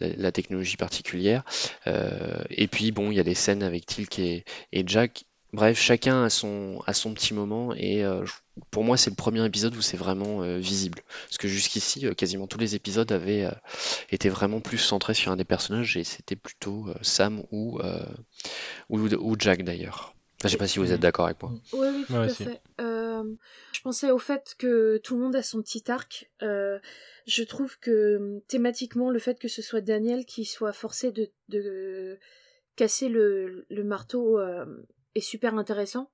la, technologie particulière. et puis bon, il y a des scènes avec Tilk et, Jack Bref, chacun a son, a son petit moment et euh, pour moi c'est le premier épisode où c'est vraiment euh, visible. Parce que jusqu'ici, euh, quasiment tous les épisodes avaient été vraiment plus centrés sur un des personnages et c'était plutôt Sam ou, ou, Jack d'ailleurs. Je sais pas si vous êtes d'accord avec moi. Oui, oui, tout à fait. Euh, je pensais au fait que tout le monde a son petit arc. Euh, je trouve que thématiquement, le fait que ce soit Daniel qui soit forcé de, de casser le, le marteau euh, est super intéressant.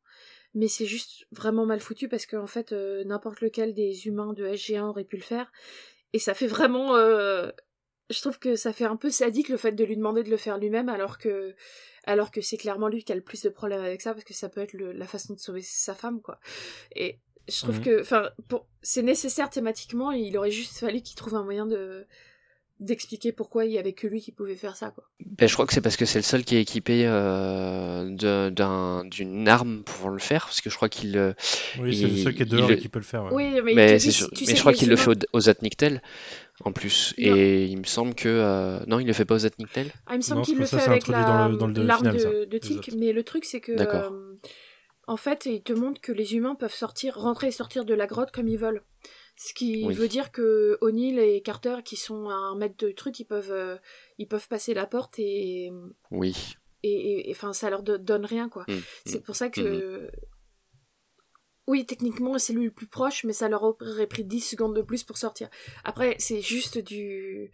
Mais c'est juste vraiment mal foutu parce qu'en fait, euh, n'importe lequel des humains de SG1 aurait pu le faire. Et ça fait vraiment. Euh, je trouve que ça fait un peu sadique le fait de lui demander de le faire lui-même alors que alors que c'est clairement lui qui a le plus de problèmes avec ça parce que ça peut être la façon de sauver sa femme quoi et je trouve mhm. que enfin c'est nécessaire thématiquement il aurait juste fallu qu'il trouve un moyen de d'expliquer pourquoi il y avait que lui qui pouvait faire ça quoi. Ben, je crois que c'est parce que c'est le seul qui est équipé euh, d'une arme pour le faire parce que je crois qu'il euh, oui c'est le seul qui est dehors et qui peut le faire oui mais, mais, je crois qu'il le fait aux, Atnictel en plus. Et il me semble que euh, non il le fait pas aux Atnictel ah, il me semble qu'il le fait avec l'arme de, de Tilk mais le truc c'est que en fait il te montre que les humains peuvent sortir rentrer et sortir de la grotte comme ils veulent ce qui veut dire que O'Neill et Carter, qui sont à un mètre de truc, ils peuvent, euh, ils peuvent passer la porte et. Oui. Et enfin, ça leur donne rien, quoi. Mmh, c'est mmh, pour ça que. Mmh, oui, techniquement, c'est lui le plus proche, mais ça leur aurait pris 10 secondes de plus pour sortir. Après, c'est juste du.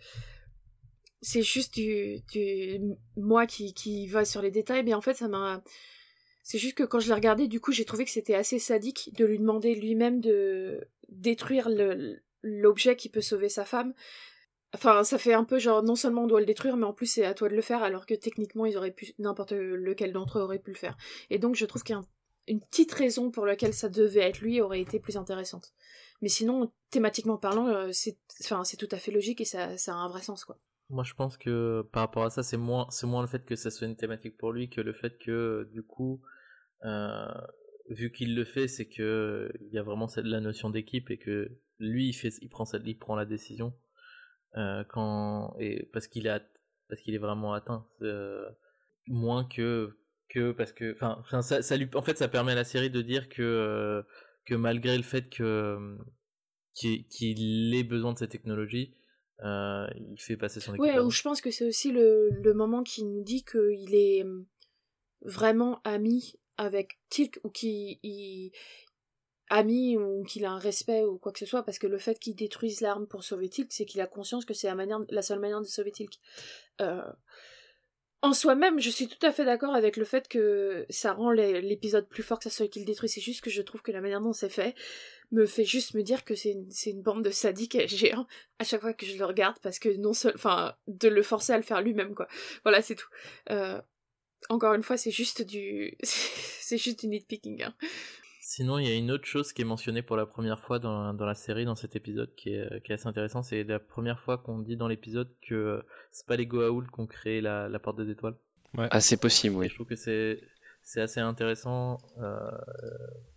C'est juste du, du. Moi qui, qui va sur les détails, mais en fait, ça m'a. C'est juste que quand je l'ai regardé, du coup, j'ai trouvé que c'était assez sadique de lui demander lui-même de détruire l'objet qui peut sauver sa femme. Enfin, ça fait un peu genre, non seulement on doit le détruire, mais en plus c'est à toi de le faire, alors que techniquement, ils auraient pu, n'importe lequel d'entre eux aurait pu le faire. Et donc, je trouve qu'une petite raison pour laquelle ça devait être lui aurait été plus intéressante. Mais sinon, thématiquement parlant, euh, c'est, tout à fait logique et ça, ça a un vrai sens, quoi. Moi, je pense que par rapport à ça, c'est moins, c'est moins le fait que ça soit une thématique pour lui que le fait que, du coup, euh, vu qu'il le fait, c'est que il y a vraiment cette, la notion d'équipe et que lui, il fait, il prend, il prend la décision euh, quand et parce qu'il est, parce qu'il est vraiment atteint, euh, moins que que parce que, enfin, ça, ça lui, en fait, ça permet à la série de dire que que malgré le fait que qu'il ait besoin de cette technologie, euh, il fait passer son équipe. Ouais, ou je pense que c'est aussi le, le moment qui nous dit qu'il est vraiment ami avec Tilk ou qui ami ou qu'il a un respect ou quoi que ce soit parce que le fait qu'il détruise l'arme pour sauver Tilk c'est qu'il a conscience que c'est la, seule manière de sauver Tilk. Euh, en soi-même je suis tout à fait d'accord avec le fait que ça rend l'épisode plus fort que ça soit qu'il détruit c'est juste que je trouve que la manière dont c'est fait me fait juste me dire que c'est une, une, bande de sadiques géants à chaque fois que je le regarde parce que non seul enfin de le forcer à le faire lui-même quoi. Voilà c'est tout. Euh, encore une fois, c'est juste du. c'est juste du nitpicking. Hein. Sinon, il y a une autre chose qui est mentionnée pour la première fois dans, dans la série, dans cet épisode, qui est, qui est assez intéressant. C'est la première fois qu'on dit dans l'épisode que c'est pas les Goa'uld qui ont créé la, la porte des étoiles. Ouais. Ah, c'est possible, oui. je trouve que c'est c'est assez intéressant euh,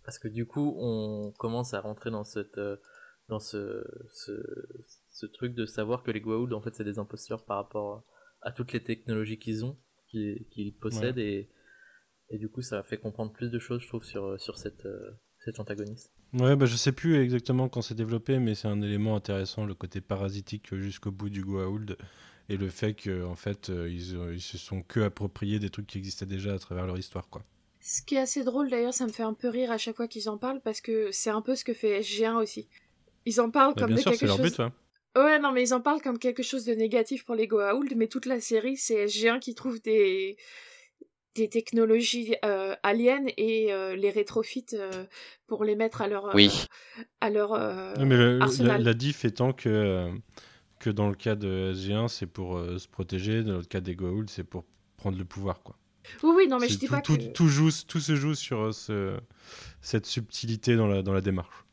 parce que du coup, on commence à rentrer dans cette dans ce, ce, ce truc de savoir que les Goa'uld en fait c'est des imposteurs par rapport à toutes les technologies qu'ils ont qu'il possède et, et du coup ça fait comprendre plus de choses je trouve sur, sur cette, euh, cet antagoniste. Ouais, bah je sais plus exactement quand c'est développé, mais c'est un élément intéressant, le côté parasitique jusqu'au bout du Goa'uld et le fait qu'en en fait euh, ils, ils, se sont que appropriés des trucs qui existaient déjà à travers leur histoire quoi. Ce qui est assez drôle d'ailleurs, ça me fait un peu rire à chaque fois qu'ils en parlent parce que c'est un peu ce que fait SG1 aussi. Ils en parlent bah, comme de quelque chose. But, Ouais, non, mais ils en parlent comme quelque chose de négatif pour les Goa'uld, mais toute la série, c'est SG1 qui trouve des des technologies euh, aliens et euh, les rétrofites euh, pour les mettre à leur oui. à leur mais arsenal. La, diff étant que que dans le cas de SG1 c'est pour se protéger dans le cas des Goa'uld c'est pour prendre le pouvoir quoi oui oui non mais je dis pas tout, que tout, joue, tout se joue sur ce, cette subtilité dans la dans la démarche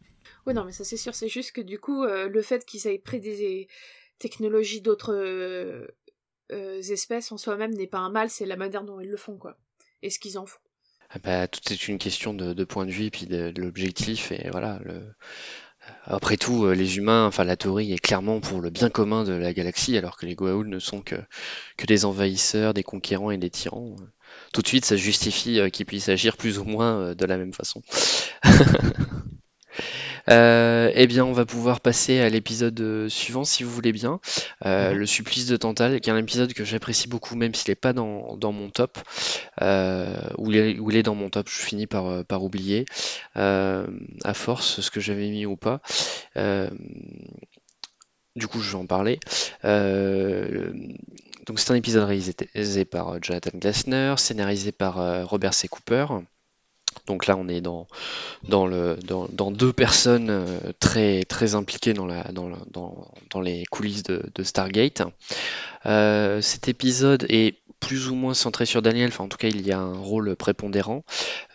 oui, non, mais ça c'est sûr, c'est juste que du coup, euh, le fait qu'ils aient pris des technologies d'autres euh, euh, espèces en soi-même n'est pas un mal, c'est la manière dont ils le font, quoi. Et ce qu'ils en font. Ah bah, tout est une question de, point de vue et puis de, l'objectif, et voilà. Après tout, les humains, enfin la théorie est clairement pour le bien commun de la galaxie, alors que les Goa'uld ne sont que, que des envahisseurs, des conquérants et des tyrans. Tout de suite, ça justifie qu'ils puissent agir plus ou moins de la même façon. Euh, eh bien, on va pouvoir passer à l'épisode euh, suivant, si vous voulez bien. Euh, Mhm. Le supplice de Tantale, qui est un épisode que j'apprécie beaucoup, même s'il n'est pas dans, dans mon top. Euh, où, il est, où il est dans mon top, je finis par, par oublier, euh, à force, ce que j'avais mis ou pas. Euh, du coup, je vais en parler. Euh, donc, c'est un épisode réalisé par Jonathan Glassner, scénarisé par Robert C. Cooper. Donc là, on est dans, deux personnes euh, très, très impliquées dans, les coulisses de, de Stargate. Euh, cet épisode est plus ou moins centré sur Daniel, enfin en tout cas il y a un rôle prépondérant.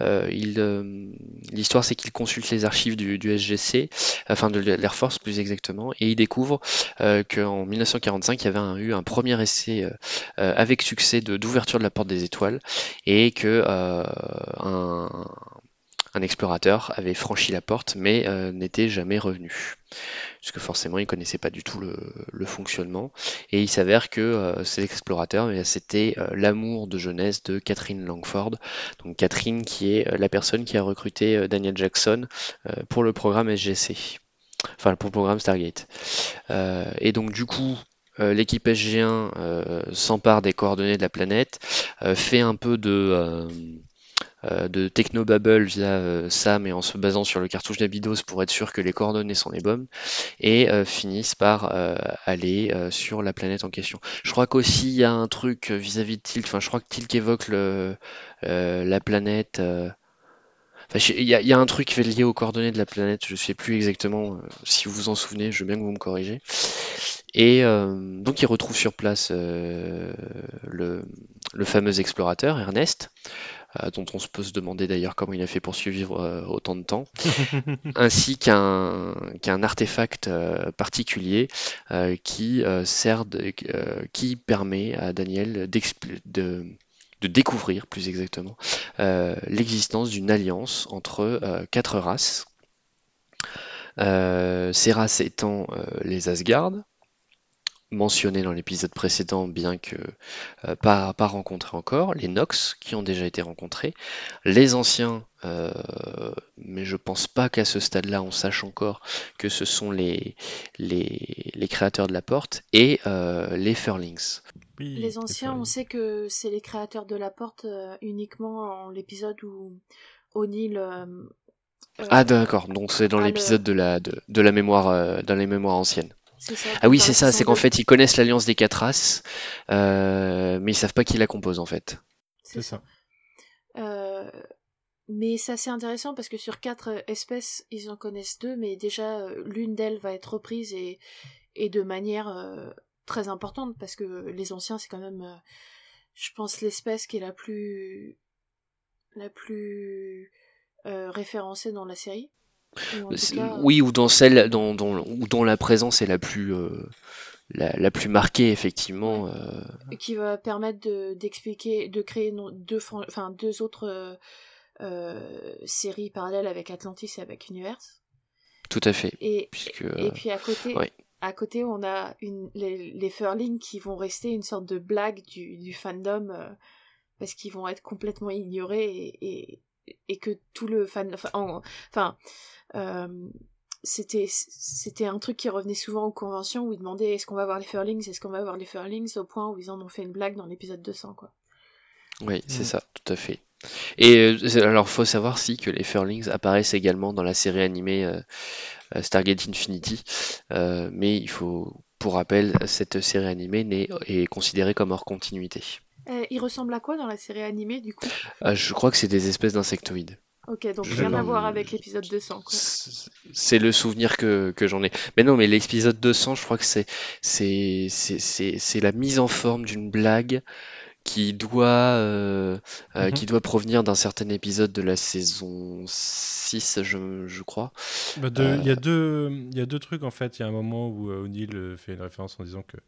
Euh, euh, L'histoire c'est qu'il consulte les archives du, SGC, enfin de l'Air Force plus exactement, et il découvre euh, qu'en 1945 il y avait eu un premier essai avec succès d'ouverture de la porte des étoiles, et que un, un explorateur avait franchi la porte mais euh, n'était jamais revenu. Puisque forcément il connaissait pas du tout le, fonctionnement. Et il s'avère que euh, cet explorateur, eh c'était euh, l'amour de jeunesse de Catherine Langford. Donc Catherine qui est euh, la personne qui a recruté Daniel Jackson pour le programme SGC. Enfin pour le programme Stargate. Et donc du coup, l'équipe SG1 euh, s'empare des coordonnées de la planète, fait un peu de, de technobabble via euh, ça, mais en se basant sur le cartouche d'Abydos pour être sûr que les coordonnées sont les bonnes, et euh, finissent par euh, aller euh, sur la planète en question. Je crois qu'aussi il y a un truc euh, vis-à-vis de Tilk, enfin je crois que Tilk évoque euh, la planète. euh, Enfin, il y, a- un truc qui est lié aux coordonnées de la planète, je ne sais plus exactement, euh, si vous vous en souvenez, je veux bien que vous me corrigez. Et euh, donc il retrouve sur place euh, le, fameux explorateur, Ernest, euh, dont on se peut se demander d'ailleurs comment il a fait pour survivre euh, autant de temps, ainsi qu'un artefact euh, particulier euh, qui euh, sert de- euh, qui permet à Daniel de, de découvrir plus exactement euh, l'existence d'une alliance entre euh, quatre races. Euh, ces races étant euh, les Asgard, mentionnés dans l'épisode précédent, bien que euh, pas, pas rencontrés encore, les Nox qui ont déjà été rencontrés, les anciens, euh, mais je pense pas qu'à ce stade-là on sache encore que ce sont les, les, les créateurs de la porte, et euh, les Furlings. Oui, Les anciens, on sait que c'est les créateurs de la porte euh, uniquement en l'épisode où O'Neill. euh, Ah d'accord, donc c'est dans ah, le- l'épisode de la, de, de la mémoire, euh, dans les mémoires anciennes. Ça, Ah oui, c'est ça, c'est qu'en 2. fait ils connaissent l'alliance des quatre races, euh, mais ils savent pas qui la compose en fait. C'est ça. ça. Euh, mais c'est assez intéressant parce que sur quatre euh, espèces, ils en connaissent deux, mais déjà l'une d'elles va être reprise et, et de manière euh, très importante parce que les anciens, c'est quand même, euh, je pense, l'espèce qui est la plus la plus euh, référencée dans la série. Ou cas, Oui, ou dans celle dont, dont- la présence est la plus, euh, la, la plus marquée effectivement. euh, qui va permettre de d'expliquer, de créer non- deux, enfin deux autres euh, euh, séries parallèles avec Atlantis et avec Universe. tout à fait, Et, puisque et puis à côté, ouais. à côté, on a une, les, les Furlings qui vont rester une sorte de blague du, du fandom euh, parce qu'ils vont être complètement ignorés et, et, et que tout le fan, enfin, en- enfin, euh, c'était c'était un truc qui revenait souvent aux conventions où ils demandaient est-ce qu'on va voir les Furlings, est-ce qu'on va voir les Furlings? Au point où ils en ont fait une blague dans l'épisode 200 quoi. oui, c'est Mm. ça, tout à fait. Et euh, alors, faut savoir si que les Furlings apparaissent également dans la série animée euh, Stargate Infinity, euh, mais il faut, pour rappel, cette série animée n'est, est considérée comme hors continuité. Euh, il ressemble à quoi dans la série animée du coup? Ah, je crois que c'est des espèces d'insectoïdes. Ok, donc Je- rien à Euh, voir avec l'épisode 200 quoi. C'est le souvenir que, que j'en ai. Mais non, mais l'épisode 200, je crois que c'est c'est c'est c'est c'est la mise en forme d'une blague qui doit euh, euh, Mhm. qui doit provenir d'un certain épisode de la saison 6, je, je crois. Bah, Il y, a deux- il y a deux trucs en fait. Il y a un moment où euh, O'Neill euh, fait une référence en disant que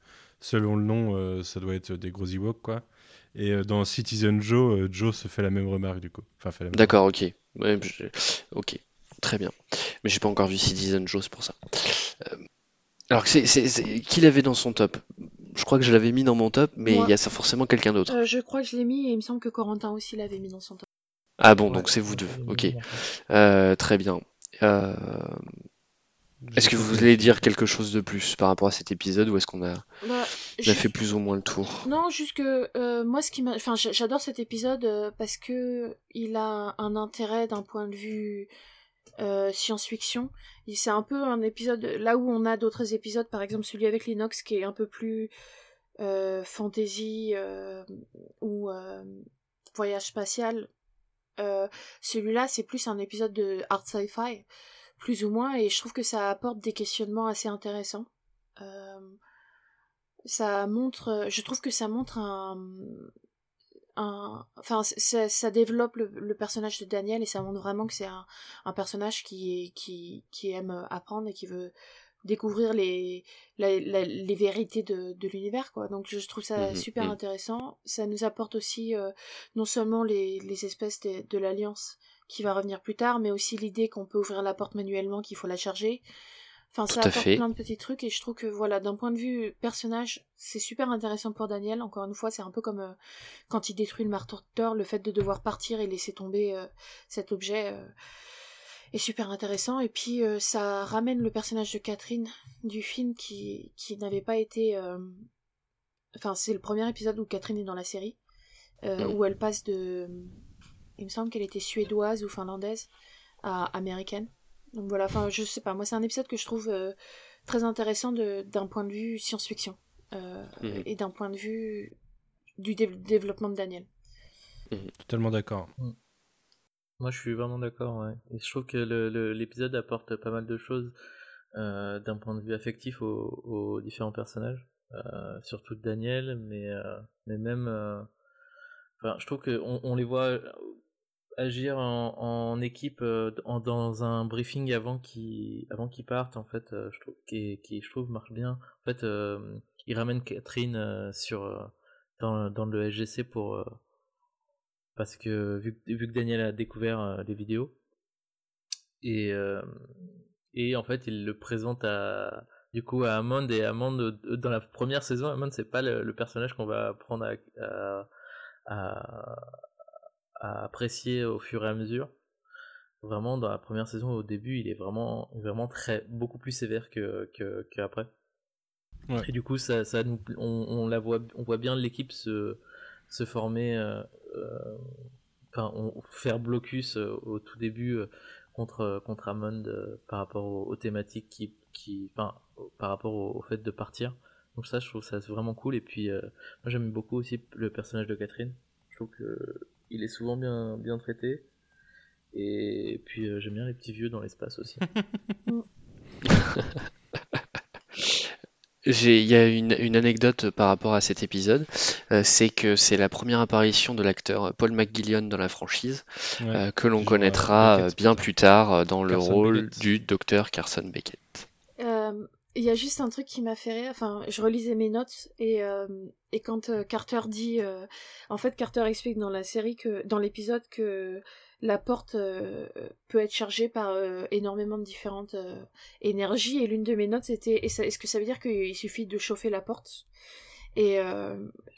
selon le nom, euh, ça doit être des gros Ewoks quoi. Et euh, dans Citizen Joe, euh, Joe se fait la même remarque du coup. Enfin, fait la même D'accord, ok. Ouais, je- ok, très bien. Mais j'ai pas encore vu Citizen Joe, c'est pour ça. Euh, alors, c'est, c'est, c'est- qui l'avait dans son top? Je crois que je l'avais mis dans mon top, mais Moi. il y a ça forcément quelqu'un d'autre. Euh, je crois que je l'ai mis et il me semble que Corentin aussi l'avait mis dans son top. Ah bon, Ouais, donc c'est vous deux. Ok. Euh, très bien. Euh, Est-ce que vous voulez dire quelque chose de plus par rapport à cet épisode ou est-ce qu'on a, Bah, a fait plus ou moins le tour? Non, juste que euh, moi, ce qui m'a, enfin, j'a- j'adore cet épisode euh, parce que il a un intérêt d'un point de vue euh, science-fiction. Il- C'est un peu un épisode là où on a d'autres épisodes, par exemple celui avec Linux qui est un peu plus euh, fantasy euh, ou euh, voyage spatial. Euh, Celui-là, c'est plus un épisode de art sci-fi, plus ou moins, et je trouve que ça apporte des questionnements assez intéressants. Euh, ça montre, je trouve que ça montre un, un enfin, ça, ça développe le, le personnage de Daniel et ça montre vraiment que c'est un, un personnage qui, est, qui, qui aime apprendre et qui veut découvrir les, la- la- les vérités de, de l'univers quoi donc je trouve ça Mhm, super mhm. intéressant ça nous apporte aussi euh, non seulement les, les espèces de, de l'alliance qui va revenir plus tard mais aussi l'idée qu'on peut ouvrir la porte manuellement qu'il faut la charger. Enfin ça apporte fait. plein de petits trucs et je trouve que voilà d'un point de vue personnage c'est super intéressant pour Daniel. Encore une fois c'est un peu comme euh, quand il détruit le marteau le fait de devoir partir et laisser tomber euh, cet objet euh, est super intéressant. Et puis ça ramène le personnage de Catherine du film qui, qui n'avait pas été enfin c'est le premier épisode où Catherine est dans la série où elle passe de il me semble qu'elle était suédoise ou finlandaise à américaine donc voilà enfin je sais pas moi c'est un épisode que je trouve euh, très intéressant de- d'un point de vue science-fiction euh, Mhm. et d'un point de vue du dé- développement de Daniel Totalement d'accord. Moi, je suis vraiment d'accord, ouais. Et je trouve que l'épisode apporte pas mal de choses euh, d'un point de vue affectif aux, aux différents personnages, euh, surtout de Daniel, mais, euh, mais même. euh, Enfin, je trouve qu'on on les voit agir en, équipe euh, dans un briefing avant qu'ils avant partent, en fait, euh, je trouve, qui, qui, je trouve, marche bien. En fait, euh, ils ramènent Catherine sur, dans, dans le SGC pour. parce que vu, vu que Daniel a découvert les vidéos et et en fait il le présente à du coup à Amand et Amand dans la première saison Amand c'est pas le, personnage qu'on va à, à- à apprécier au fur et à mesure. Vraiment dans la première saison au début il est vraiment vraiment très beaucoup plus sévère que que qu'après. Ouais. et du coup ça ça nous on, on la voit on voit bien l'équipe se se former euh, euh, enfin on, faire blocus euh, au tout début contre contre Amond euh, par rapport aux, aux thématiques qui qui enfin par rapport au, au fait de partir. Donc ça je trouve ça vraiment cool. Et puis euh, moi j'aime beaucoup aussi le personnage de Catherine. Je trouve que il est souvent bien bien traité et puis euh, j'aime bien les petits vieux dans l'espace aussi il y a une, une anecdote par rapport à cet épisode, euh, c'est que c'est la première apparition de l'acteur Paul McGillion dans la franchise, Ouais. euh, que l'on connaîtra Beckett, euh, bien plus tard euh, dans le rôle Beckett. du docteur Carson Beckett. Il y a juste un truc qui m'a fait rire. Enfin, je relisais mes notes et, euh, et quand euh, Carter dit, euh, en fait, Carter explique dans la série que dans l'épisode que la porte peut être chargée par énormément de différentes énergies et l'une de mes notes c'était, est-ce que ça veut dire qu'il suffit de chauffer la porte? Et,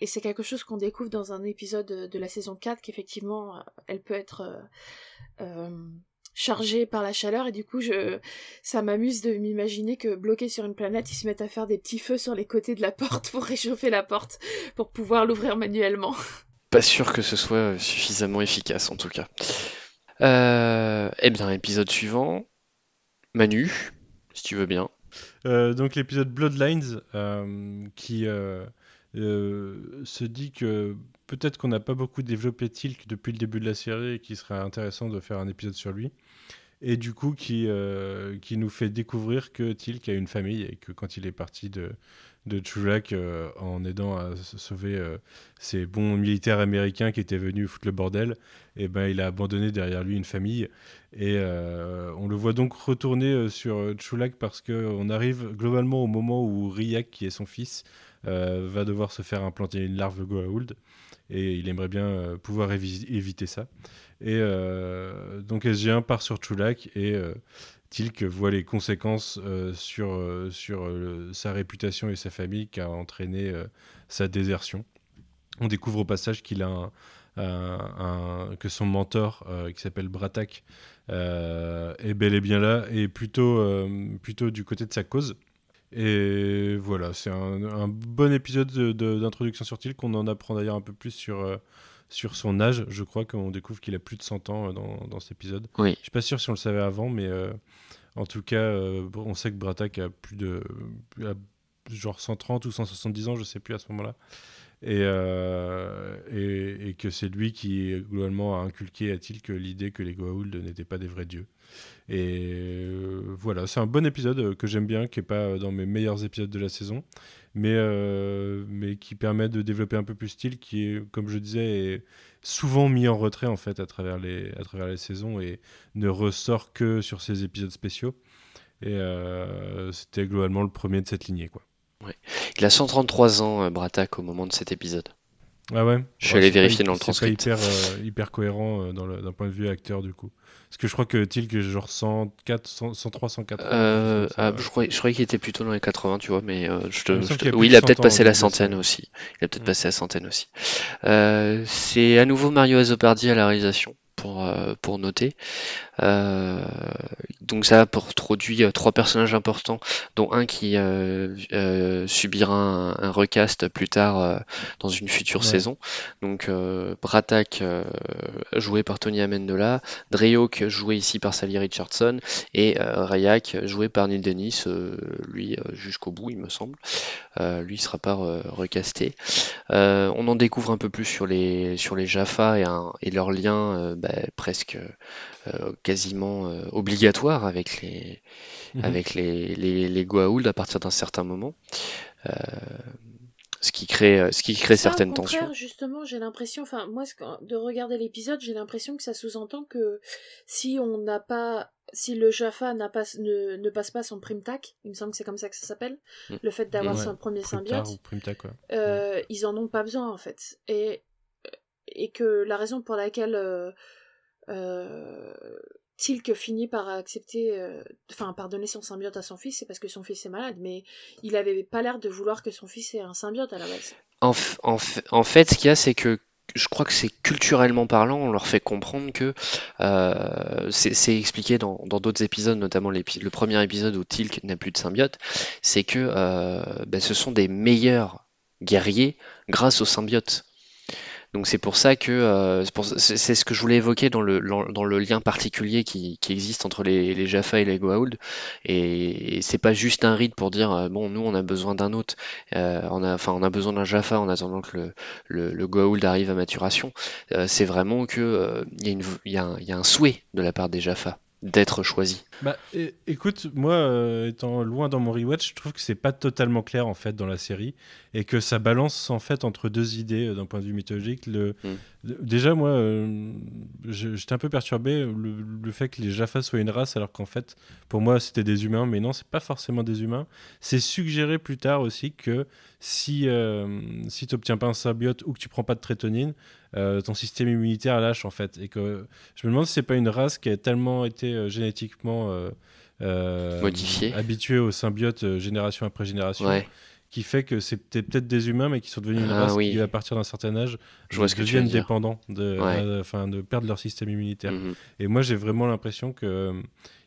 et c'est quelque chose qu'on découvre dans un épisode de la saison 4 qu'effectivement elle peut être chargée par la chaleur et du coup je ça m'amuse de m'imaginer que bloqués sur une planète ils se mettent à faire des petits feux sur les côtés de la porte pour réchauffer la porte pour pouvoir l'ouvrir manuellement Pas sûr que ce soit suffisamment efficace en tout cas. Euh, eh bien, épisode suivant, Manu, si tu veux bien. Euh, donc l'épisode Bloodlines euh, qui euh, euh, se dit que peut-être qu'on n'a pas beaucoup développé Tilk depuis le début de la série et qu'il serait intéressant de faire un épisode sur lui. Et du coup qui, euh, qui nous fait découvrir que Tilk a une famille et que quand il est parti de, de euh, en aidant à sauver euh, ces bons militaires américains qui étaient venus foutre le bordel, et ben, il a abandonné derrière lui une famille. Et on le voit donc retourner sur Chulak parce qu'on arrive globalement au moment où Riak, qui est son fils, va devoir se faire implanter une larve Goa'uld. Et il aimerait bien euh, pouvoir évi- éviter ça. Et euh, donc SG1 part sur Chulak et euh, Tilk voit les conséquences sur, sur sa réputation et sa famille qui a entraîné sa désertion. On découvre au passage qu'il a un, que son mentor, qui s'appelle Bratak, est bel et bien là et plutôt, plutôt du côté de sa cause. Et voilà, c'est un, bon épisode d'introduction sur Tilk. On en apprend d'ailleurs un peu plus sur, sur son âge. Je crois qu'on découvre qu'il a plus de 100 ans dans, dans cet épisode. Oui. Je suis pas sûr si on le savait avant, mais en tout cas, euh, on sait que Bratak a plus de. genre 130 ou 170 ans, je sais plus à ce moment-là. Euh, et, et, que c'est lui qui, globalement, a inculqué à Tilk l'idée que les Goa'uld n'étaient pas des vrais dieux. Et euh, voilà, c'est un bon épisode que j'aime bien, qui n'est pas dans mes meilleurs épisodes de la saison, mais, mais qui permet de développer un peu plus style, qui est, comme je disais, est souvent mis en retrait en fait à travers les, à travers les saisons et ne ressort que sur ces épisodes spéciaux. Et euh, c'était globalement le premier de cette lignée. Quoi. Il a 133 ans, euh, Bratak, au moment de cet épisode. Ah ouais? Je suis allé vérifier dans le transcript. C'est hyper, euh, hyper cohérent d'un point de vue acteur du coup. Parce que je crois que Tilk est genre 104, 103, 104. Euh, ah, je croyais, je croyais qu'il était plutôt dans les 80, tu vois, mais euh, je te, oui, il a peut-être passé la centaine aussi. Il a peut-être passé la centaine aussi. Euh, c'est à nouveau Mario Azopardi à la réalisation pour, euh, pour noter. Euh, donc ça a produit euh, trois personnages importants, dont un qui subira un, recast plus tard dans une future saison. Donc Bratak joué par Tony Amendola, Dreyok joué ici par Sally Richardson et Rayak joué par Neil Dennis, lui jusqu'au bout il me semble. lui il sera pas recasté. on en découvre un peu plus sur les sur les Jaffa et, et leurs liens bah, presque euh, quasiment euh, obligatoire avec les, mhm. avec les, les, Goa'uld à partir d'un certain moment. Euh, ce qui crée, ce qui crée certaines tensions. Justement, j'ai l'impression, enfin moi, de regarder l'épisode, j'ai l'impression que ça sous-entend que si on n'a pas, si le Jaffa n'a pas, ne, ne, passe pas son primtac, il me semble que c'est comme ça que ça s'appelle, mm. le fait d'avoir son premier symbiote, ils en ont pas besoin en fait, et et que la raison pour laquelle euh, Tilk finit par accepter, euh, enfin pardonner son symbiote à son fils, c'est parce que son fils est malade, mais il avait pas l'air de vouloir que son fils ait un symbiote à la base. En, fait, ce qu'il y a, c'est que je crois que c'est culturellement parlant, on leur fait comprendre que euh, c'est expliqué dans d'autres épisodes, notamment le premier épisode où Tilk n'a plus de symbiote, c'est que ben, ce sont des meilleurs guerriers grâce au symbiote. Donc c'est pour ça que euh, c'est ce que je voulais évoquer dans le, dans le lien particulier qui, qui existe entre les, les, Jaffa et les Goa'uld. Et, c'est pas juste un rite pour dire euh, bon nous on a besoin d'un autre, euh, on a enfin on a besoin d'un Jaffa en attendant que le, le, le Goa'uld arrive à maturation. c'est vraiment que il y, y, y, a un souhait de la part des Jaffa d'être choisi. Bah, écoute, moi, euh, étant loin dans mon rewatch, je trouve que c'est pas totalement clair en fait dans la série et que ça balance en fait entre deux idées euh, d'un point de vue mythologique. Le, hmm. Déjà, moi, euh, j'étais un peu perturbé le, fait que les Jaffa soient une race alors qu'en fait, pour moi, c'était des humains, mais non, c'est pas forcément des humains. C'est suggéré plus tard aussi que si si tu n'obtiens pas un symbiote ou que tu prends pas de trétonine, ton système immunitaire lâche en fait. Et que je me demande si c'est pas une race qui a tellement été euh, génétiquement euh, modifiée, habituée aux symbiotes génération après génération. Qui fait que c'était peut-être des humains, mais qui sont devenus une ah race qui, à partir d'un certain âge, je vois ce que deviennent dépendants, de, enfin de perdre leur système immunitaire. Mhm. Et moi, j'ai vraiment l'impression que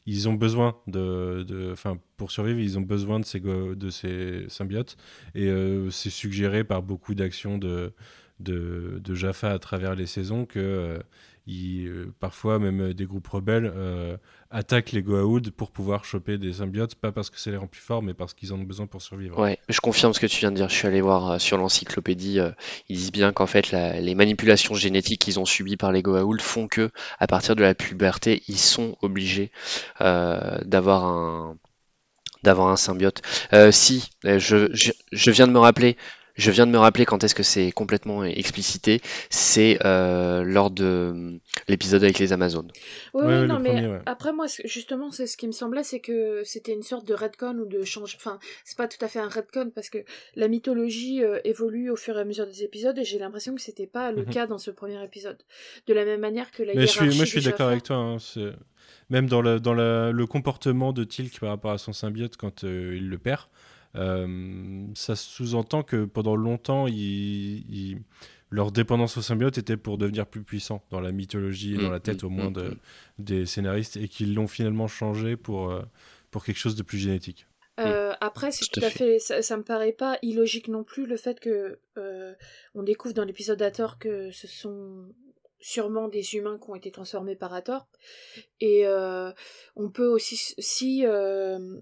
ils ont besoin de, enfin pour survivre, ils ont besoin de ces de ces symbiotes et c'est suggéré par beaucoup d'actions de de, Jaffa à travers les saisons que euh, euh, parfois même des groupes rebelles euh, attaquent les Goa'uld pour pouvoir choper des symbiotes, pas parce que ça les rend plus forts, mais parce qu'ils en ont besoin pour survivre. Ouais, je confirme ce que tu viens de dire. Je suis allé voir sur l'encyclopédie, ils disent bien qu'en fait les manipulations génétiques qu'ils ont subies par les Goa'uld font que à partir de la puberté, ils sont obligés d'avoir un d'avoir un symbiote. si, je, je, viens de me rappeler, je viens de me rappeler quand est-ce que c'est complètement explicité. C'est euh, lors de euh, l'épisode avec les Amazones. Oui, non, mais après, moi, justement, c'est ce qui me semblait, c'est que c'était une sorte de redcon ou de change. Enfin, c'est pas tout à fait un redcon parce que la mythologie euh, évolue au fur et à mesure des épisodes et j'ai l'impression que c'était pas le mhm. cas dans ce premier épisode. De la même manière que la mais hiérarchie. Je suis, moi, je suis d'accord avec toi. Hein, même dans, le, dans le comportement de Tilk par rapport à son symbiote quand il le perd. Euh, ça sous-entend que pendant longtemps, leur dépendance au symbiote était pour devenir plus puissant dans la mythologie et dans mm, la tête mm, au moins de, des scénaristes et qu'ils l'ont finalement changé pour, pour quelque chose de plus génétique. après, c'est tout, à fait, ça, ça, me paraît pas illogique non plus le fait que on découvre dans l'épisode d'Ator que ce sont sûrement des humains qui ont été transformés par Hathor. Et euh, on peut aussi, si, euh,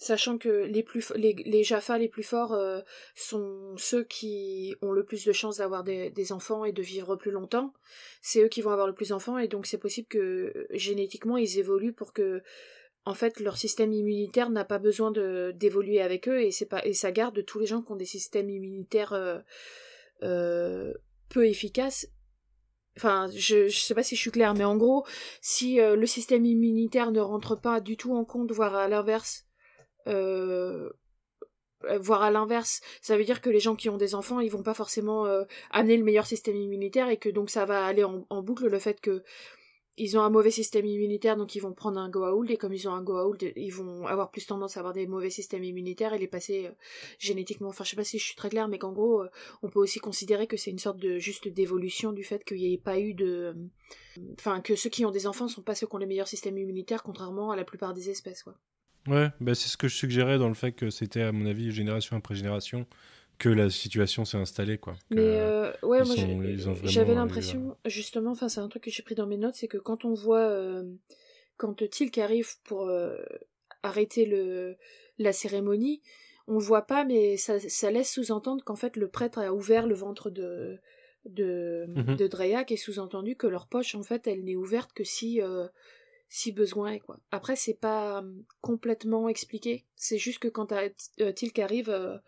sachant que les, plus, les, les Jaffa les plus forts euh, sont ceux qui ont le plus de chances d'avoir des, enfants et de vivre plus longtemps, c'est eux qui vont avoir le plus d'enfants, et donc c'est possible que génétiquement ils évoluent pour que en fait leur système immunitaire n'a pas besoin d'évoluer avec eux et c'est pas et ça garde tous les gens qui ont des systèmes immunitaires peu efficaces. Enfin, je, je sais pas si je suis claire, mais en gros, si euh, le système immunitaire ne rentre pas du tout en compte, voire à l'inverse, euh, euh, voire à l'inverse, ça veut dire que les gens qui ont des enfants, ils vont pas forcément amener le meilleur système immunitaire et que donc ça va aller en boucle le fait que ils ont un mauvais système immunitaire, donc ils vont prendre un Goa'uld, et comme ils ont un Goa'uld, ils vont avoir plus tendance à avoir des mauvais systèmes immunitaires et les passer euh, génétiquement. Enfin, je sais pas si je suis très claire, mais qu'en gros, euh, on peut aussi considérer que c'est une sorte de juste d'évolution du fait qu'il n'y ait pas eu de... Enfin, que ceux qui ont des enfants sont pas ceux qui ont les meilleurs systèmes immunitaires, contrairement à la plupart des espèces, quoi. Ouais, bah c'est ce que je suggérais dans le fait que c'était, à mon avis, génération après génération, que la situation s'est installée quoi. Mais euh, ouais, moi j'avais l'impression justement, enfin c'est un truc que j'ai pris dans mes notes, c'est que quand on voit euh, quand Tilk arrive pour euh, arrêter le la cérémonie, on le voit pas, mais ça, ça laisse sous-entendre qu'en fait le prêtre a ouvert le ventre de de, de Dreyak et sous-entendu que leur poche en fait elle n'est ouverte que si si besoin est quoi. Après c'est pas complètement expliqué, c'est juste que quand Tilk arrive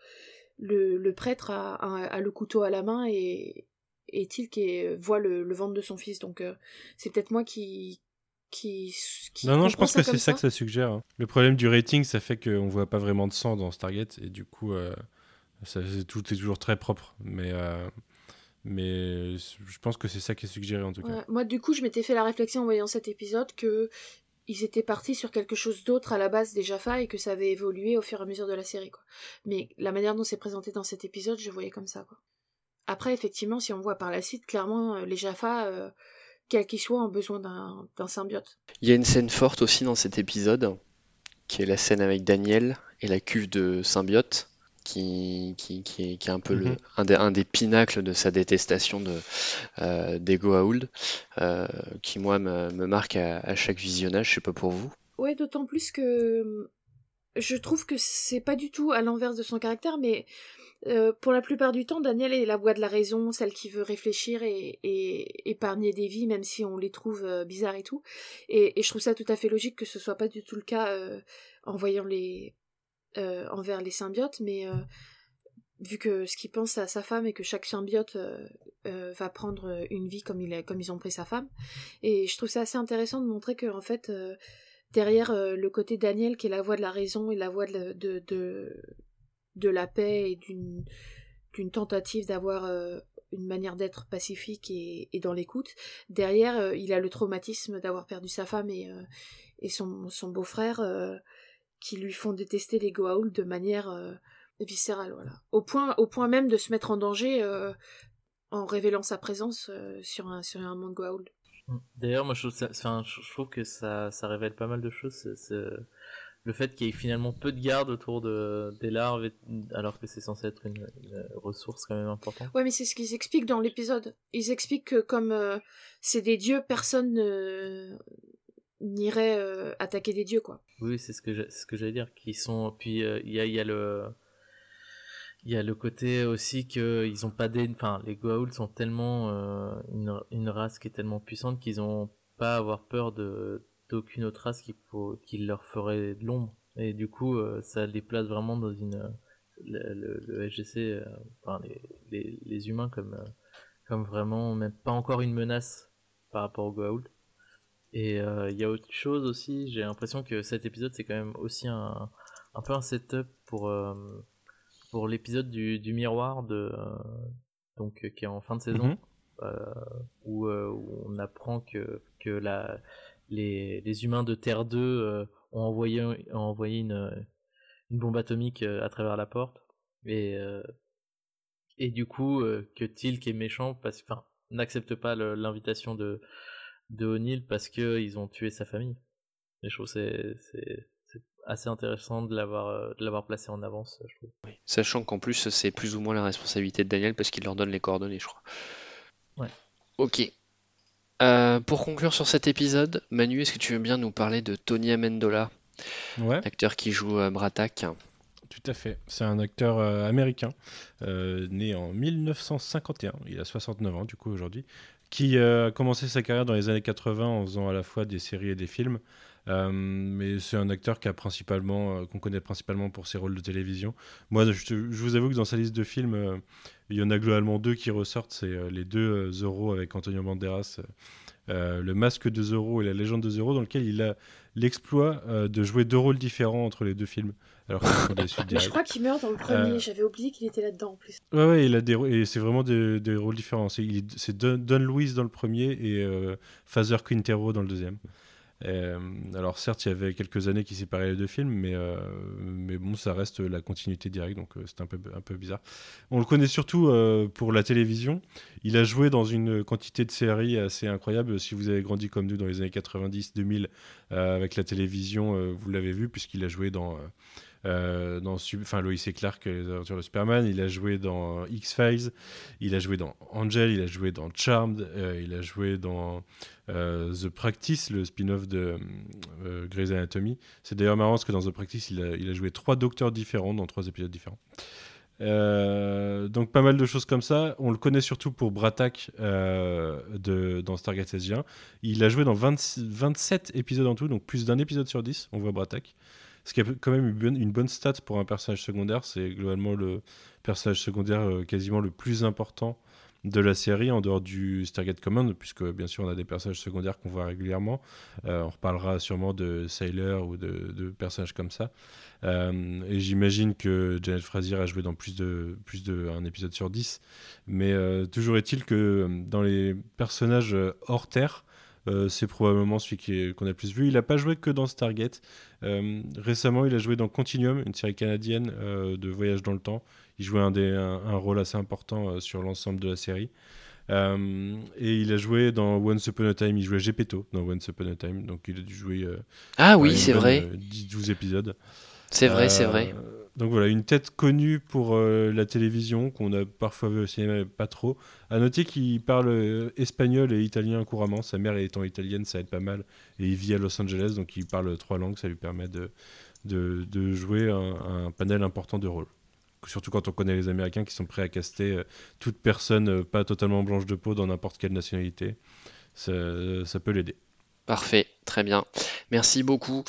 le, prêtre a, le couteau à la main et, est-il qui voit le, ventre de son fils. Donc euh, c'est peut-être moi qui, qui, non, non, je pense que c'est ça. que ça suggère. Hein. Le problème du rating, ça fait qu'on voit pas vraiment de sang dans Stargate et du coup, euh, ça, tout est toujours très propre. Mais, euh, mais je pense que c'est ça qui est suggéré en tout cas. moi, du coup, je m'étais fait la réflexion en voyant cet épisode que ils étaient partis sur quelque chose d'autre à la base des Jaffa et que ça avait évolué au fur et à mesure de la série, quoi. Mais la manière dont c'est présenté dans cet épisode, je voyais comme ça, quoi. Après, effectivement, si on voit par la suite, clairement, euh, les Jaffa, euh, quels qu'ils soient, ont besoin d'un symbiote. Il y a une scène forte aussi dans cet épisode, qui est la scène avec Daniel et la cuve de symbiote qui, qui, qui, est, qui est un peu le, mhm. un, des, un, des, pinacles de sa détestation de, euh, Goa'uld, euh, qui moi me, me marque à, à, chaque visionnage, je sais pas pour vous. Ouais, d'autant plus que je trouve que c'est pas du tout à l'envers de son caractère, mais euh, pour la plupart du temps, Daniel est la voix de la raison, celle qui veut réfléchir et, et épargner des vies, même si on les trouve euh, bizarres et tout. Et, et, je trouve ça tout à fait logique que ce soit pas du tout le cas euh, en voyant les euh, envers les symbiotes, mais euh, vu que ce qu'il pense à sa femme et que chaque symbiote euh, va prendre une vie comme, il comme ils ont pris sa femme. Et je trouve ça assez intéressant de montrer que en fait derrière le côté Daniel qui est la voix de la raison et la voix de, de, de, la paix et d'une tentative d'avoir une manière d'être pacifique et, dans l'écoute. Derrière, il a le traumatisme d'avoir perdu sa femme et, son beau-frère qui lui font détester les Goa'uld de manière euh, viscérale, voilà. Au point, au point même de se mettre en danger euh, en révélant sa présence euh, sur, un, sur un monde Goa'uld. Mm. D'ailleurs, moi je trouve, ça, je trouve que ça, ça révèle pas mal de choses. le fait qu'il y ait finalement peu de gardes autour de, des larves, alors que c'est censé être une, ressource quand même importante. Ouais, mais c'est ce qu'ils expliquent dans l'épisode. Ils expliquent que comme c'est des dieux, personne ne, n'irait euh, attaquer des dieux quoi. Oui, c'est ce que ce que j'allais dire qui sont puis euh, il y, a, y a le il y a le côté aussi que ils ont pas des enfin les Goa'uld sont tellement euh, une, une, race qui est tellement puissante qu'ils ont pas à avoir peur de d'aucune autre race qui qui leur ferait de l'ombre et du coup ça les place vraiment dans une le, le, SGC enfin les, les, les, humains comme comme vraiment même pas encore une menace par rapport aux Goa'uld et euh, il y a autre chose aussi, j'ai l'impression que cet épisode c'est quand même aussi un, un peu un setup pour, euh, pour l'épisode du, du, miroir de, donc, qui est en fin de saison, mhm. euh, où, où, on apprend que, que la, les, les humains de Terre 2 ont envoyé, ont envoyé une, une bombe atomique à travers la porte. Et et du coup que Tilk est méchant parce n'accepte pas l'invitation de de O'Neill parce que ils ont tué sa famille. Et je trouve c'est c'est assez intéressant de l'avoir de l'avoir placé en avance, je trouve. Sachant qu'en plus c'est plus ou moins la responsabilité de Daniel parce qu'il leur donne les coordonnées, je crois. Ouais. Ok. pour conclure sur cet épisode, Manu, est-ce que tu veux bien nous parler de Tony Amendola, ouais. l'acteur qui joue Bratak tout à fait. C'est un acteur euh, américain, euh, né en 1951. Il a 69 ans, du coup, aujourd'hui. Qui euh, a commencé sa carrière dans les années 80 en faisant à la fois des séries et des films. mais c'est un acteur principalement, qu'on connaît principalement pour ses rôles de télévision. Moi, je, vous avoue que dans sa liste de films, il y en a globalement deux qui ressortent. C'est les deux Zorro avec Antonio Banderas, le Masque de Zorro et la Légende de Zorro, dans lequel il a l'exploit de jouer deux rôles différents entre les deux films alors Je crois qu'il meurt dans le premier, euh, j'avais oublié qu'il était là-dedans en plus. Ouais, ouais, il a des... et c'est vraiment des, des, rôles différents. C'est Don, Don Lewis dans le premier et euh, Father Quintero dans le deuxième. Euh, alors certes, il y avait quelques années qui séparaient les deux films, mais, euh, mais bon, ça reste la continuité directe, donc c'est un peu, un peu bizarre. On le connaît surtout pour la télévision. Il a joué dans une quantité de séries assez incroyable. Si vous avez grandi comme nous dans les années 90-2000 avec la télévision, vous l'avez vu, puisqu'il a joué dans... Euh, dans enfin Lois et Clark, les aventures de Superman. Il a joué dans X-Files, il a joué dans Angel, il a joué dans Charmed, euh, il a joué dans euh, The Practice, le spin-off de Grey's Anatomy. C'est d'ailleurs marrant parce que dans The Practice, il a, il a joué trois docteurs différents dans trois épisodes différents. donc pas mal de choses comme ça. On le connaît surtout pour Bratak de, dans Stargate SG1. Il a joué dans 27 épisodes en tout, donc plus d'un épisode sur 10, on voit Bratak. Ce qui a quand même une bonne, stat pour un personnage secondaire, c'est globalement le personnage secondaire euh, quasiment le plus important de la série en dehors du Stargate Command, puisque bien sûr on a des personnages secondaires qu'on voit régulièrement. Euh, on reparlera sûrement de Sailor ou de, personnages comme ça. Euh, et j'imagine que Janet Frazier a joué dans plus de plus de épisode sur 10. Mais toujours est-il que dans les personnages hors Terre, euh, c'est probablement celui qu'on a le plus vu. Il n'a pas joué que dans Stargate. Euh, récemment, il a joué dans Continuum, une série canadienne euh, de voyage dans le temps. Il jouait un, un, rôle assez important sur l'ensemble de la série. et il a joué dans Once Upon a Time, il jouait Gepetto dans Once Upon a Time, donc il a dû jouer. ah oui, c'est vrai. 10-12 épisodes. C'est vrai, c'est vrai. Donc voilà, une tête connue pour euh, la télévision, qu'on a parfois vu au cinéma, mais pas trop. À noter qu'il parle euh, espagnol et italien couramment. Sa mère étant italienne, ça aide pas mal. Et il vit à Los Angeles, donc il parle trois langues. Ça lui permet de, de, jouer un, panel important de rôles. Surtout quand on connaît les Américains qui sont prêts à caster euh, toute personne pas totalement blanche de peau dans n'importe quelle nationalité. Ça, peut l'aider. Parfait, très bien. Merci beaucoup.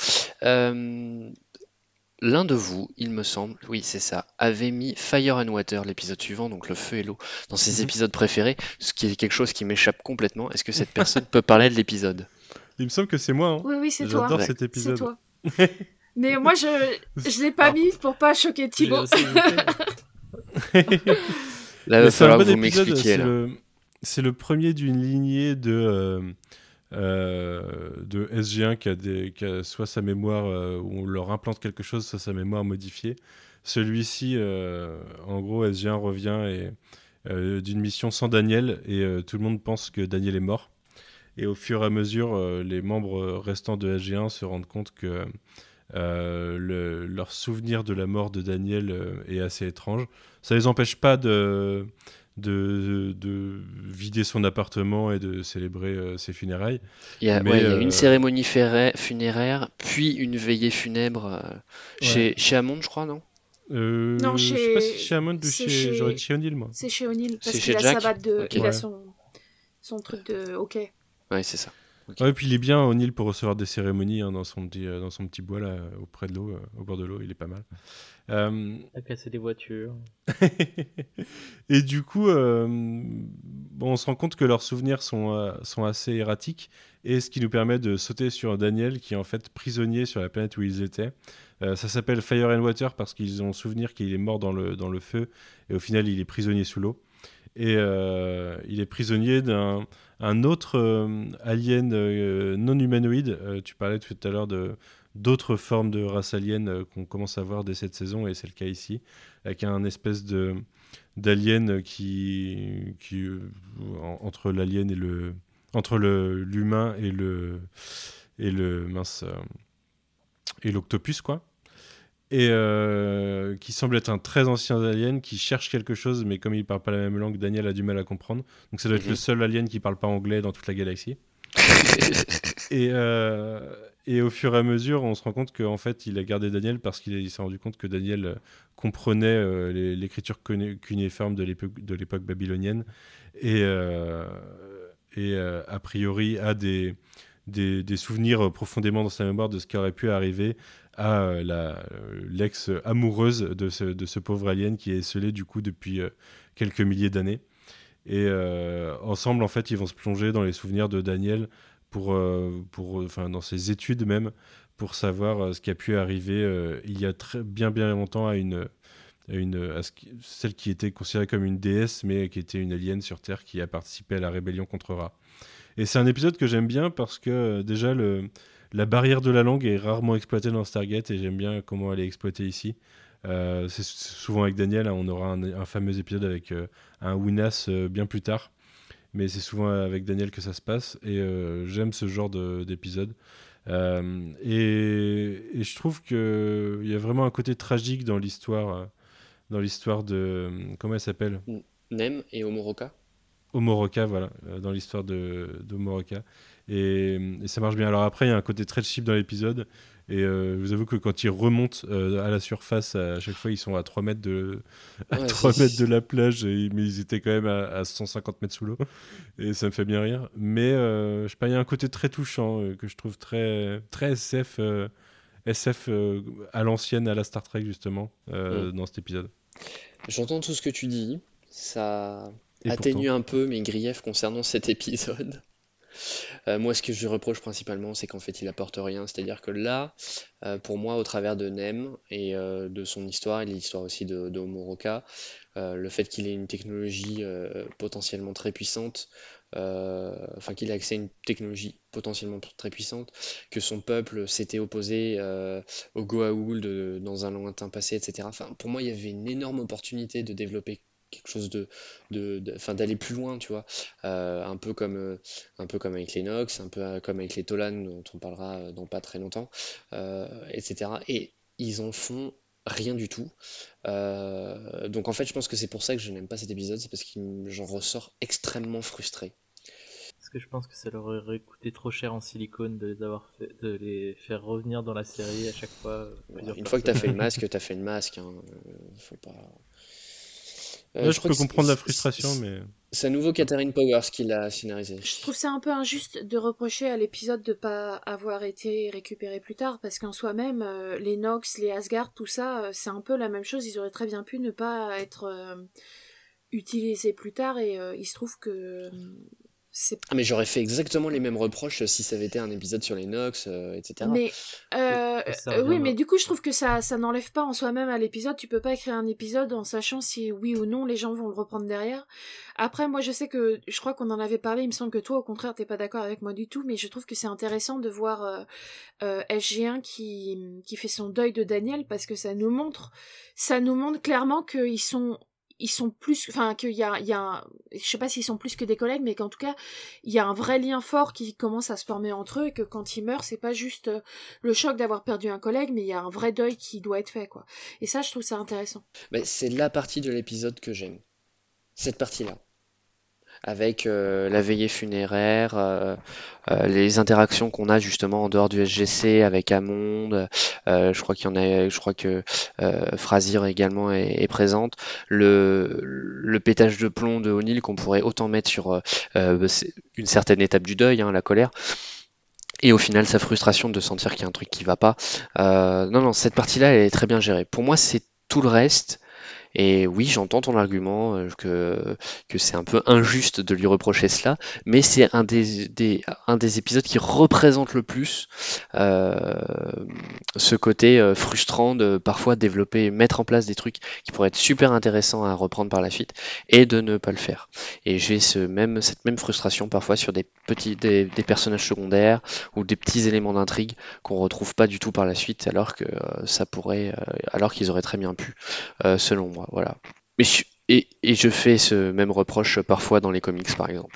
L'un de vous, il me semble, oui c'est ça, avait mis Fire and Water, l'épisode suivant, donc le feu et l'eau, dans ses mhm. épisodes préférés, ce qui est quelque chose qui m'échappe complètement. Est-ce que cette personne peut parler de l'épisode? Il me semble que c'est moi. Hein. Oui, oui, c'est toi. J'adore cet épisode. C'est toi. Mais moi, je je l'ai pas mis pour pas choquer Thibaut. là, il va falloir que vous m'expliquiez. C'est le... premier d'une lignée de... Euh, de SG1 qui a, soit sa mémoire euh, où on leur implante quelque chose, soit sa mémoire modifiée. Celui-ci, euh, en gros, SG1 revient et, d'une mission sans Daniel et tout le monde pense que Daniel est mort. Et au fur et à mesure, les membres restants de SG1 se rendent compte que le, leur souvenir de la mort de Daniel est assez étrange. Ça les empêche pas de de, de, vider son appartement et de célébrer euh, ses funérailles. Il y a, ouais, il y a une euh, cérémonie funéraire, puis une veillée funèbre euh, chez, chez Hammond, je crois, non? Non, chez... Je sais pas si chez Hammond ou chez... Chez... chez O'Neill, moi. C'est chez O'Neill, parce qu'il a sa batte de... Il a son... son truc de ok Ouais, c'est ça. Ouais, et puis il est bien O'Neill pour recevoir des cérémonies hein, dans, son petit, dans son petit bois là, auprès de l'eau, au bord de l'eau, il est pas mal. Euh... À casser des voitures. et du coup, euh, bon, on se rend compte que leurs souvenirs sont, euh, sont assez erratiques, et ce qui nous permet de sauter sur Daniel, qui est en fait prisonnier sur la planète où ils étaient. Ça s'appelle Fire and Water parce qu'ils ont souvenir qu'il est mort dans le, dans le feu, et au final, il est prisonnier sous l'eau. Et il est prisonnier d'un un autre alien non humanoïde. tu parlais tout à l'heure de d'autres formes de race alien qu'on commence à voir dès cette saison, et c'est le cas ici, avec un espèce de d'alien qui, qui entre l'alien et le entre le l'humain et le et le mince et l'octopus quoi et euh, qui semble être un très ancien alien qui cherche quelque chose, mais comme il parle pas la même langue, Daniel a du mal à comprendre. Donc ça doit être le mhm. seul alien qui parle pas anglais dans toute la galaxie. et, euh, et au fur et à mesure, on se rend compte qu'en fait, il a gardé Daniel parce qu'il s'est rendu compte que Daniel euh, comprenait l'écriture cunéiforme de l'époque babylonienne et, et a priori a des, souvenirs profondément dans sa mémoire de ce qui aurait pu arriver à euh, euh, l'ex amoureuse de ce, pauvre alien qui est scellé du coup depuis euh, quelques milliers d'années. Et ensemble, en fait, ils vont se plonger dans les souvenirs de Daniel pour, pour, enfin, dans ses études même, pour savoir ce qui a pu arriver il y a très, bien bien longtemps à une, une, celle qui était considérée comme une déesse, mais qui était une alien sur Terre qui a participé à la rébellion contre Ra. Et c'est un épisode que j'aime bien parce que déjà le, la barrière de la langue est rarement exploitée dans Stargate et j'aime bien comment elle est exploitée ici. Euh, c'est souvent avec Daniel, hein, on aura un, fameux épisode avec euh, un Winas euh, bien plus tard, mais c'est souvent avec Daniel que ça se passe et j'aime ce genre d'épisode. Et, et, je trouve qu'il y a vraiment un côté tragique dans l'histoire dans l'histoire de. Comment elle s'appelle? Nem et Omoroka Omoroka, voilà, dans l'histoire de, de et, ça marche bien. Alors après, il y a un côté très cheap dans l'épisode. Et euh, je vous avoue que quand ils remontent euh, à la surface, à chaque fois, ils sont à 3 mètres de, à 3 mètres de la plage, mais ils étaient quand même à, 150 mètres sous l'eau. Et ça me fait bien rire. Mais euh, je sais pas, il y a un côté très touchant que je trouve très, très SF, SF à l'ancienne, à la Star Trek, justement, mm. dans cet épisode. J'entends tout ce que tu dis. Ça atténue un peu mes griefs concernant cet épisode. Euh, moi, ce que je reproche principalement, c'est qu'en fait, il apporte rien. C'est-à-dire que là, euh, pour moi, au travers de Nem et euh, de son histoire, et l'histoire aussi de, de le fait qu'il ait une technologie potentiellement très puissante, enfin qu'il ait accès à une technologie potentiellement très puissante, que son peuple s'était opposé au Goa'uld dans un lointain passé, etc. Enfin, pour moi, il y avait une énorme opportunité de développer quelque chose de, de, d'aller plus loin, tu vois, euh, un peu comme euh, un peu comme avec les Nox, un peu euh, comme avec les Tolan dont on parlera dans pas très longtemps, etc. Et ils en font rien du tout. donc en fait, je pense que c'est pour ça que je n'aime pas cet épisode, c'est parce que j'en ressors extrêmement frustré. Parce que je pense que ça leur aurait coûté trop cher en silicone de les avoir fait, de les faire revenir dans la série à chaque fois. Une fois que tu as fait le masque, tu as fait le masque. Hein. Faut pas. Euh, je, peux comprendre la frustration, mais. C'est à nouveau Catherine Powers qui l'a scénarisé. Je trouve ça un peu injuste de reprocher à l'épisode de pas avoir été récupéré plus tard, parce qu'en soi-même, euh, les Nox, les Asgard, tout ça, euh, c'est un peu la même chose. Ils auraient très bien pu ne pas être utilisés plus tard, et il se trouve que ah, mais j'aurais fait exactement les mêmes reproches si ça avait été un épisode sur les Nox, euh, etc. Mais euh, euh, oui, mais du coup, je trouve que ça, ça n'enlève pas en soi-même à l'épisode. Tu peux pas écrire un épisode en sachant si oui ou non les gens vont le reprendre derrière. Après, moi, je sais que je crois qu'on en avait parlé. Il me semble que toi, au contraire, t'es pas d'accord avec moi du tout. Mais je trouve que c'est intéressant de voir SG1 qui qui fait son deuil de Daniel parce que ça nous montre, ça nous montre clairement qu'ils sont ils sont plus enfin qu'il y a il y a je sais pas s'ils sont plus que des collègues mais qu'en tout cas il y a un vrai lien fort qui commence à se former entre eux et que quand ils meurent c'est pas juste euh, le choc d'avoir perdu un collègue mais il y a un vrai deuil qui doit être fait quoi. Et ça je trouve ça intéressant. Mais c'est la partie de l'épisode que j'aime. Cette partie là avec euh, la veillée funéraire, euh, euh, les interactions qu'on a justement en dehors du SGC avec Amonde. je crois qu'il y en a, je crois que Frasir également est, présente. Le, pétage de plomb de O'Neill qu'on pourrait autant mettre sur une certaine étape du deuil, hein, la colère et au final sa frustration de sentir qu'il y a un truc qui va pas. non, non, cette partie-là, elle est très bien gérée. Pour moi, c'est tout le reste Et oui, j'entends ton argument euh, que, c'est un peu injuste de lui reprocher cela, mais c'est un des, épisodes qui représente le plus euh, ce côté euh, frustrant de parfois développer, mettre en place des trucs qui pourraient être super intéressants à reprendre par la suite et de ne pas le faire. Et j'ai cette même frustration parfois sur des des, des personnages secondaires ou des petits éléments d'intrigue qu'on retrouve pas du tout par la suite alors que ça pourrait alors qu'ils auraient très bien pu selon moi voilà. Mais et, et, je fais ce même reproche parfois dans les comics, par exemple.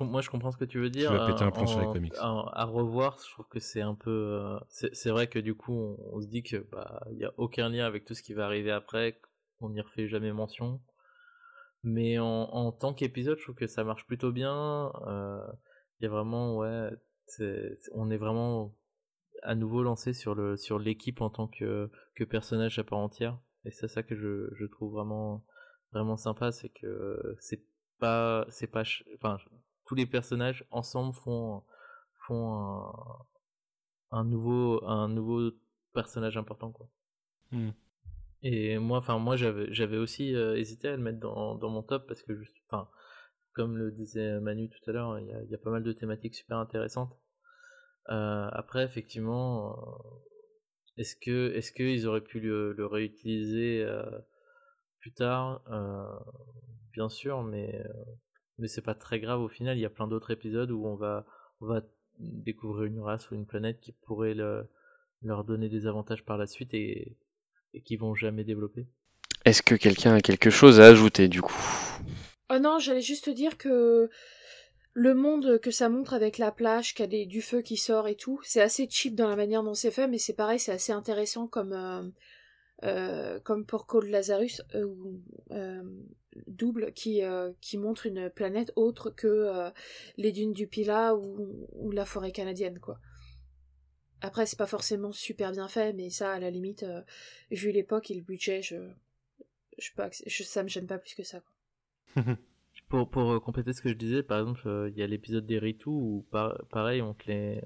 moi, je comprends ce que tu veux dire. Tu péter un plomb sur les comics. À, revoir, je trouve que c'est un peu. Euh, c'est vrai que du coup, on, se dit que bah il y a aucun lien avec tout ce qui va arriver après. On n'y refait jamais mention. Mais en, en tant qu'épisode, je trouve que ça marche plutôt bien. Euh, il y a vraiment, ouais, on est vraiment à nouveau lancé sur le sur l'équipe en tant que que personnage à part entière. Et c'est ça que je, je trouve vraiment vraiment sympa, c'est que c'est pas c'est pas enfin tous les personnages ensemble font font un, un nouveau un nouveau personnage important quoi. Mmh. Et moi enfin moi j'avais j'avais aussi euh, hésité à le mettre dans dans mon top parce que enfin comme le disait Manu tout à l'heure, il y a, y a, pas mal de thématiques super intéressantes. Euh, après effectivement est-ce que est-ce qu'ils auraient pu le, le réutiliser euh, plus tard? Euh, Bien sûr, mais euh, mais c'est pas très grave au final. Il y a plein d'autres épisodes où on va on va découvrir une race ou une planète qui pourrait le, leur donner des avantages par la suite et, et qui vont jamais développer. Est-ce que quelqu'un a quelque chose à ajouter du coup? Oh non, j'allais juste dire que le monde que ça montre avec la plage, qu'il a du feu qui sort et tout, c'est assez cheap dans la manière dont c'est fait, mais c'est pareil, c'est assez intéressant comme, euh, euh, Cold Lazarus, euh, double, qui, qui montre une planète autre que les dunes du Pila ou, la forêt canadienne, quoi. Après, c'est pas forcément super bien fait, mais ça, à la limite, vu l'époque et le budget, je, je, ça me gêne pas plus que ça, quoi. Pour, pour euh, compléter ce que je disais, par exemple, euh, il y a l'épisode des Ritu où, pareil, on,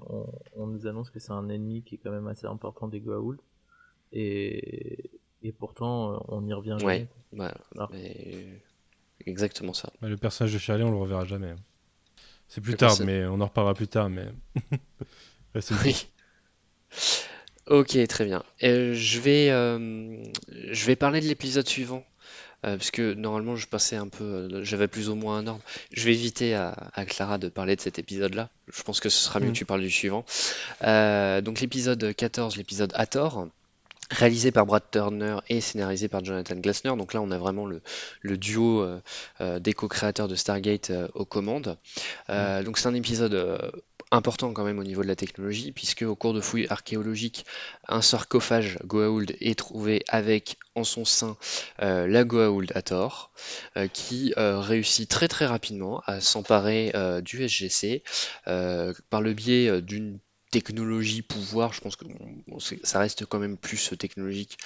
on, on, nous annonce que c'est un ennemi qui est quand même assez important des Goa'uld. Et, et pourtant, euh, on y revient jamais. Ouais, exactement ça. le personnage de Charlie, on le reverra jamais. C'est plus tard, mais on en reparlera plus tard. Mais oui. Ok, très bien. je vais, je vais parler de l'épisode suivant euh, parce que normalement je passais un peu, euh, j'avais plus ou moins un ordre. Je vais éviter à, Clara de parler de cet épisode-là. Je pense que ce sera mieux que mm. tu parles du suivant. Euh, donc l'épisode 14, l'épisode Hathor, réalisé par Brad Turner et scénarisé par Jonathan Glassner. Donc là, on a vraiment le, duo des co-créateurs de Stargate aux commandes. Mm. Donc c'est un épisode important quand même au niveau de la technologie, puisque au cours de fouilles archéologiques, un sarcophage Goa'uld est trouvé avec en son sein euh, la Goa'uld Hathor, euh, qui euh, réussit très très rapidement à s'emparer du SGC par le biais d'une technologie pouvoir, je pense que ça reste quand même plus technologique,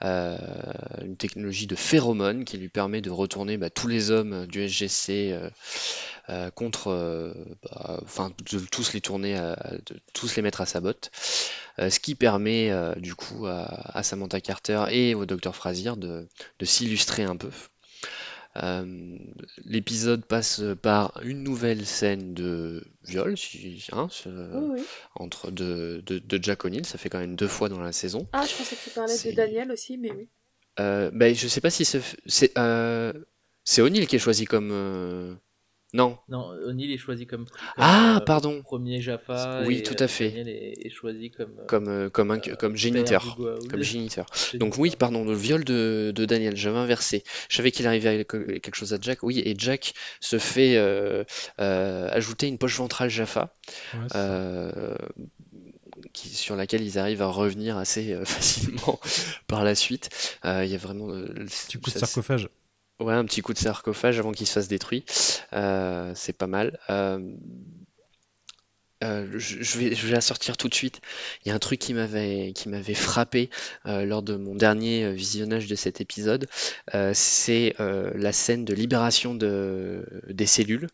une technologie de phéromone qui lui permet de retourner bah, tous les hommes du SGC euh, contre, euh, bah, enfin, de tous les tourner, de tous les mettre à sa botte. Euh, ce qui permet du coup à, Samantha Carter et au docteur Frazier de, s'illustrer un peu. L'épisode passe par une nouvelle scène de viol hein, entre de, de, Jack O'Neill, ça fait quand même deux fois dans la saison. Ah, je pensais que tu parlais de Daniel aussi, mais oui. Euh, bah, je sais pas si c'est c'est O'Neill qui est choisi comme non. Non, O'Neill est choisi comme, ah, euh, pardon. premier Jaffa. Oui, tout à fait. Daniel est, choisi comme euh, comme euh, comme, un, comme géniteur, comme géniteur. Donc oui, pardon, le viol de, de Daniel, j'avais inversé. Je savais qu'il arrivait quelque chose à Jack. Oui, et Jack se fait ajouter une poche ventrale Jaffa. qui, sur laquelle ils arrivent à revenir assez facilement par la suite. Il y a vraiment. du coup, sarcophage. Ouais, un petit coup de sarcophage avant qu'il se fasse détruit. Euh, c'est pas mal. Euh, euh, je, vais, je vais la sortir tout de suite. Il y a un truc qui m'avait qui m'avait frappé lors de mon dernier visionnage de cet épisode. c'est la scène de libération de, des cellules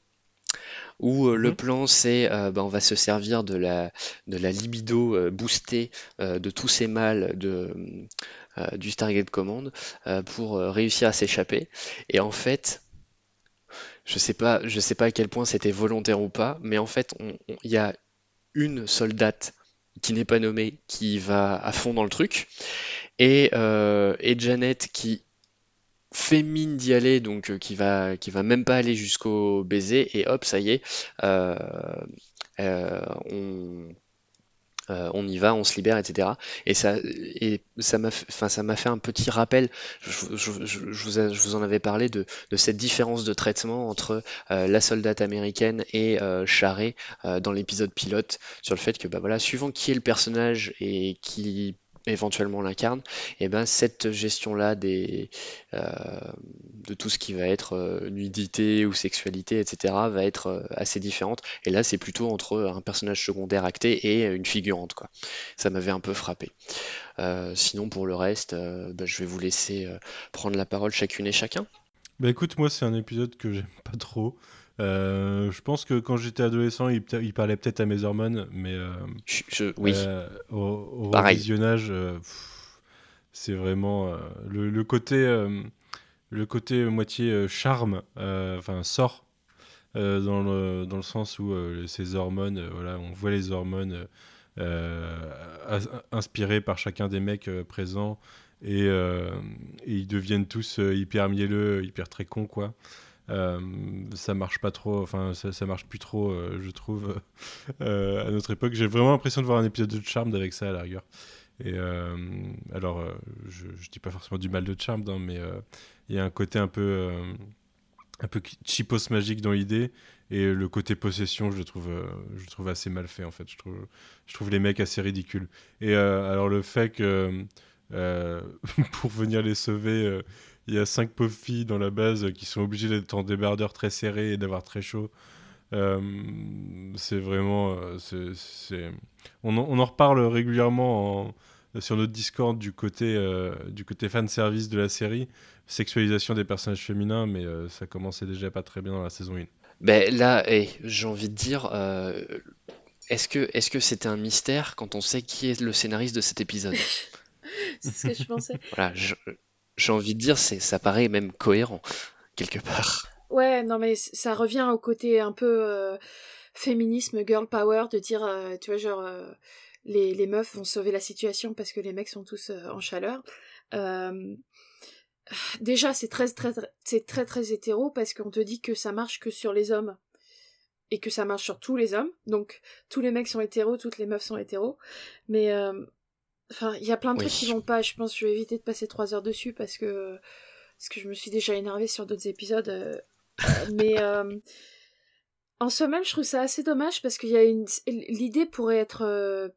où le mhm. plan c'est bah, on va se servir de la, de la libido boostée de tous ces mâles de, du Stargate Command pour réussir à s'échapper. Et en fait, je sais pas, je sais pas à quel point c'était volontaire ou pas, mais en fait, il y a une soldate qui n'est pas nommée qui va à fond dans le truc, et, et Janet qui fait mine d'y aller, donc euh, qui va va même pas aller jusqu'au baiser, et hop, ça y est, euh, euh, on, y va, on se libère, etc. Et ça, m'a, fait un petit rappel. Je, vous, en avais parlé de, cette différence de traitement entre la soldate américaine et euh, Charret dans l'épisode pilote, sur le fait que, bah voilà, suivant qui est le personnage et qui éventuellement l'incarne, et eh ben cette gestion-là des euh, de tout ce qui va être euh, nudité ou sexualité, etc., va être euh, assez différente. Et là, c'est plutôt entre un personnage secondaire acté et une figurante. Ça m'avait un peu frappé. sinon, pour le reste, bah, je vais vous laisser prendre la parole chacune et chacun. Bah écoute, moi c'est un épisode que j'aime pas trop. Euh, je pense que quand j'étais adolescent, il, il parlait peut-être à mes hormones, mais euh, oui. Euh, au, visionnage, c'est vraiment le, côté, le côté moitié charme, enfin sort dans le, dans le sens où ces hormones, voilà, on voit les hormones inspirées par chacun des mecs présents et, et, ils deviennent tous hyper mielleux, hyper très cons quoi. Euh, ça marche pas trop, enfin ça, marche plus trop, euh, je trouve, euh, à notre époque. J'ai vraiment l'impression de voir un épisode de Charmed avec ça à la rigueur. Et alors, je, je, dis pas forcément du mal de Charmed, hein, mais il y a un côté un peu, un peu magique dans l'idée, et le côté possession, je le trouve, je trouve assez mal fait en fait. Je trouve les mecs assez ridicules. Et alors le fait que pour venir les sauver il y a cinq pauvres filles dans la base qui sont obligées d'être en débardeur très serré et d'avoir très chaud. Euh, c'est vraiment. Euh, c'est, On, en, on, en, reparle régulièrement sur notre Discord du côté, euh, du côté fan service de la série, sexualisation des personnages féminins, mais ça commençait déjà pas très bien dans la saison 1. Ben là, j'ai envie de dire. Est-ce que est-ce que c'était un mystère quand on sait qui est le scénariste de cet épisode? C'est ce que je pensais. voilà, je, j'ai envie de dire, ça paraît même cohérent, quelque part. Ouais, non, mais ça revient au côté un peu euh, féminisme, girl power, de dire, euh, tu vois, genre, euh, les, meufs vont sauver la situation parce que les mecs sont tous en chaleur. déjà, c'est très, très, très hétéro parce qu'on te dit que ça marche que sur les hommes et que ça marche sur tous les hommes. Donc, tous les mecs sont hétéros, toutes les meufs sont hétéros. Mais Enfin, il y a plein de trucs qui vont pas. Je pense que je vais éviter de passer trois heures dessus parce que parce que je me suis déjà énervée sur d'autres épisodes. Euh, euh, mais euh, en soi-même, je trouve ça assez dommage parce qu'il y a une l'idée pourrait être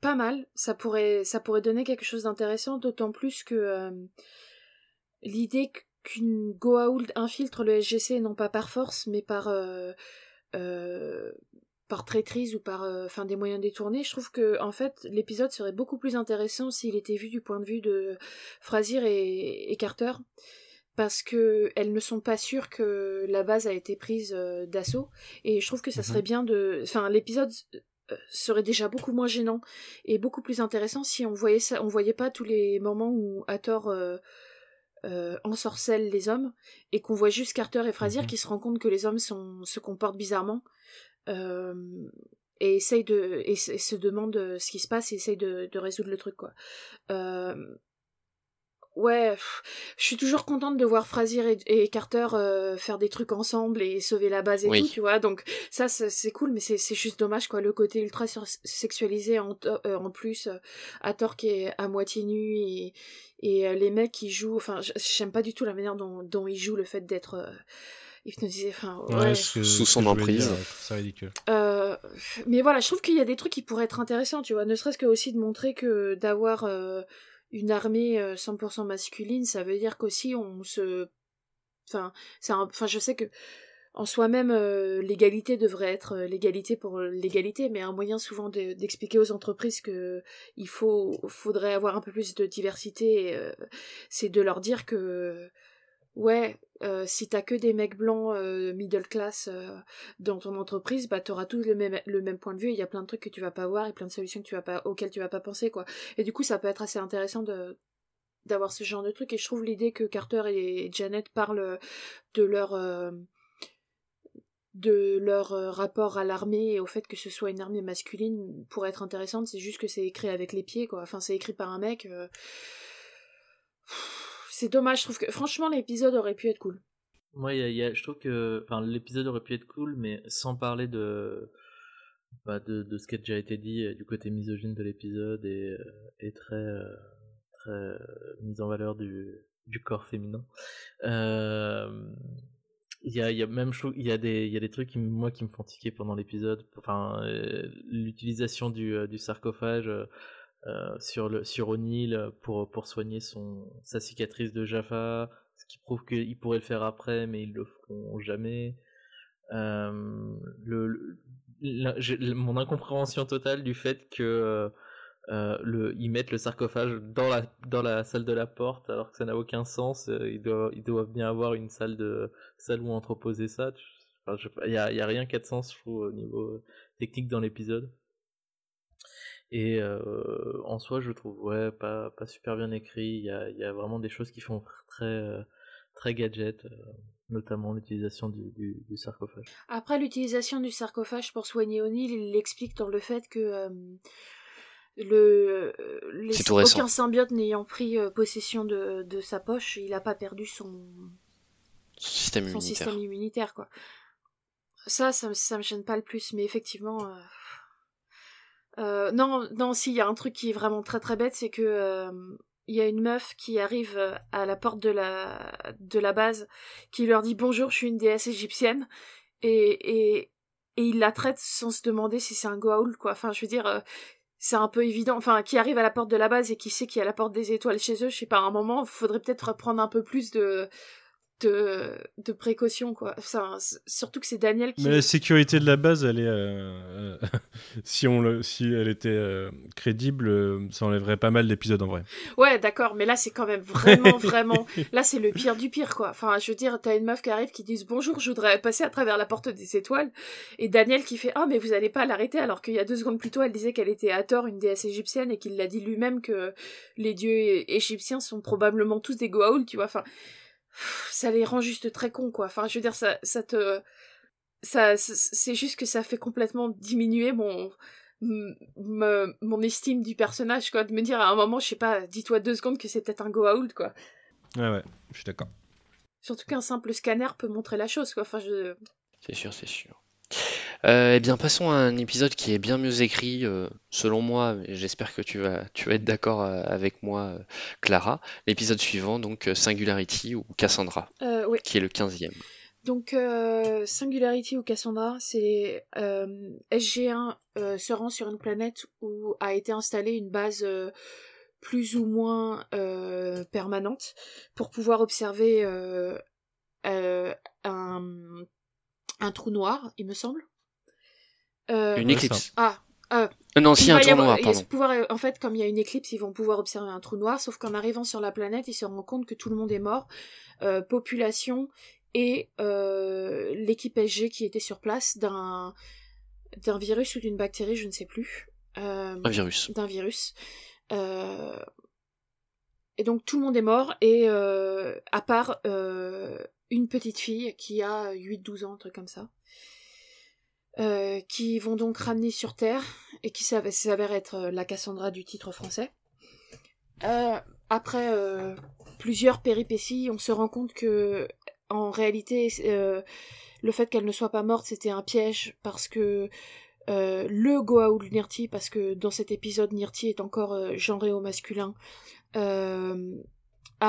pas mal. Ça pourrait ça pourrait donner quelque chose d'intéressant, d'autant plus que l'idée qu'une Goa'uld infiltre le SGC non pas par force mais par par traîtrise ou par euh, enfin des moyens détournés, je trouve que en fait l'épisode serait beaucoup plus intéressant s'il était vu du point de vue de Frasier et, Carter parce que elles ne sont pas sûres que la base a été prise euh, d'assaut et je trouve que ça mhm. serait bien de enfin l'épisode euh, serait déjà beaucoup moins gênant et beaucoup plus intéressant si on voyait ça on voyait pas tous les moments où Hathor euh, ensorcelle les hommes et qu'on voit juste Carter et Frasier mhm. qui se rendent compte que les hommes sont, se comportent bizarrement et essaye de et, se demande ce qui se passe et essaye de, de résoudre le truc quoi. ouais, je suis toujours contente de voir Frazier et, Carter faire des trucs ensemble et sauver la base et tout, tu vois. Donc ça c'est cool, mais c'est juste dommage quoi, le côté ultra sexualisé en, en plus, à tort qui est à moitié nu et, et les mecs qui jouent, enfin j'aime pas du tout la manière dont, dont ils jouent le fait d'être hypnotisé, enfin, ouais. sous son emprise. C'est ridicule. Euh, mais voilà, je trouve qu'il y a des trucs qui pourraient être intéressants, tu vois, ne serait-ce que aussi de montrer que d'avoir euh, une armée 100% euh, masculine, ça veut dire qu'aussi on se, enfin, c'est enfin, je sais que en soi-même, l'égalité devrait être l'égalité pour l'égalité, mais un moyen souvent d'expliquer aux entreprises que il faut, faudrait avoir un peu plus de diversité, c'est de leur dire que ouais, euh, si t'as que des mecs blancs euh, middle class euh, dans ton entreprise, bah t'auras tous le même, le même point de vue. Il y a plein de trucs que tu vas pas voir et plein de solutions que tu vas pas, auxquelles tu vas pas penser quoi. Et du coup, ça peut être assez intéressant de d'avoir ce genre de truc et je trouve l'idée que Carter et Janet parlent de leur de leur rapport à l'armée et au fait que ce soit une armée masculine pour être intéressante c'est juste que c'est écrit avec les pieds quoi enfin c'est écrit par un mec. C'est dommage je trouve que franchement l'épisode aurait pu être cool. Moi y a, je trouve que l'épisode aurait pu être cool mais sans parler de bah, de, ce qui a déjà été dit du côté misogyne de l'épisode et, et très très mise en valeur du, du corps féminin. Euh, il y a, y a même il y a des il y a des trucs qui moi qui me font tiquer pendant l'épisode. Enfin euh, l'utilisation du, euh, du sarcophage euh, sur le sur O'Neill pour pour soigner son sa cicatrice de Jaffa ce qui prouve qu'ils pourraient le faire après mais ils le feront jamais le, mon incompréhension totale du fait que euh, le, ils mettent le sarcophage dans la, dans la salle de la porte alors que ça n'a aucun sens. Euh, ils, doivent, ils doivent bien avoir une salle, de, salle où entreposer ça. Il n'y a, y a rien qui a de sens, je trouve, au niveau technique dans l'épisode. Et euh, en soi, je trouve ouais, pas, pas super bien écrit. Il y a, y a vraiment des choses qui font très, très gadget notamment l'utilisation du, du, du, sarcophage. Après l'utilisation du sarcophage pour soigner O'Neill, il l'explique dans le fait que le les, aucun symbiote n'ayant pris euh, possession de, de, sa poche, il n'a pas perdu son, système, son immunitaire. système immunitaire. quoi. Ça, ça, ça me gêne pas le plus, mais effectivement. Euh... Euh, non, non, s'il y a un truc qui est vraiment très très bête, c'est que euh, il y a une meuf qui arrive à la porte de la de la base, qui leur dit bonjour, je suis une déesse égyptienne, et et et il la traite sans se demander si c'est un Goa'uld, quoi. Enfin, je veux dire, c'est un peu évident, enfin, qui arrive à la porte de la base et qui sait qu'il y a la porte des étoiles chez eux, je sais pas, à un moment, il faudrait peut-être prendre un peu plus de, de, de précaution, quoi. Enfin, surtout que c'est Daniel qui. Mais la sécurité de la base, elle est. Euh, euh, si, on le, si elle était euh, crédible, ça enlèverait pas mal d'épisodes en vrai. Ouais, d'accord, mais là, c'est quand même vraiment, vraiment. Là, c'est le pire du pire, quoi. Enfin, je veux dire, t'as une meuf qui arrive qui dit Bonjour, je voudrais passer à travers la porte des étoiles. Et Daniel qui fait Ah, mais vous allez pas l'arrêter, alors qu'il y a deux secondes plus tôt, elle disait qu'elle était à tort une déesse égyptienne et qu'il l'a dit lui-même que les dieux égyptiens sont probablement tous des Goa'uld, tu vois. Enfin ça les rend juste très cons quoi. Enfin, je veux dire ça ça te ça c'est juste que ça fait complètement diminuer mon mon estime du personnage quoi. De me dire à un moment je sais pas dis-toi deux secondes que c'est peut-être un Goa'uld quoi. Ouais ouais je suis d'accord. Surtout qu'un simple scanner peut montrer la chose quoi. Enfin je c'est sûr c'est sûr eh bien, passons à un épisode qui est bien mieux écrit, euh, selon moi, j'espère que tu vas, tu vas être d'accord euh, avec moi, Clara. L'épisode suivant, donc Singularity ou Cassandra, oui. qui est le 15e. Donc, Singularity ou Cassandra, c'est SG1 se rend sur une planète où a été installée une base plus ou moins permanente pour pouvoir observer un, un trou noir, il me semble. Euh, une éclipse. Ah, euh, non, si, un trou noir, pardon. Pouvoir, en fait, comme il y a une éclipse, ils vont pouvoir observer un trou noir, sauf qu'en arrivant sur la planète, ils se rendent compte que tout le monde est mort. Euh, population et euh, l'équipe SG qui était sur place d'un d'un virus ou d'une bactérie, je ne sais plus. Euh, un virus. D'un virus. Et donc tout le monde est mort, et à part une petite fille qui a 8-12 ans, un truc comme ça. Euh, qui vont donc ramener sur Terre et qui s'avère être euh, la Cassandra du titre français. Euh, après plusieurs péripéties, on se rend compte que en réalité, le fait qu'elle ne soit pas morte, c'était un piège parce que le Goa'uld Nirti, parce que dans cet épisode, Nirti est encore genré au masculin,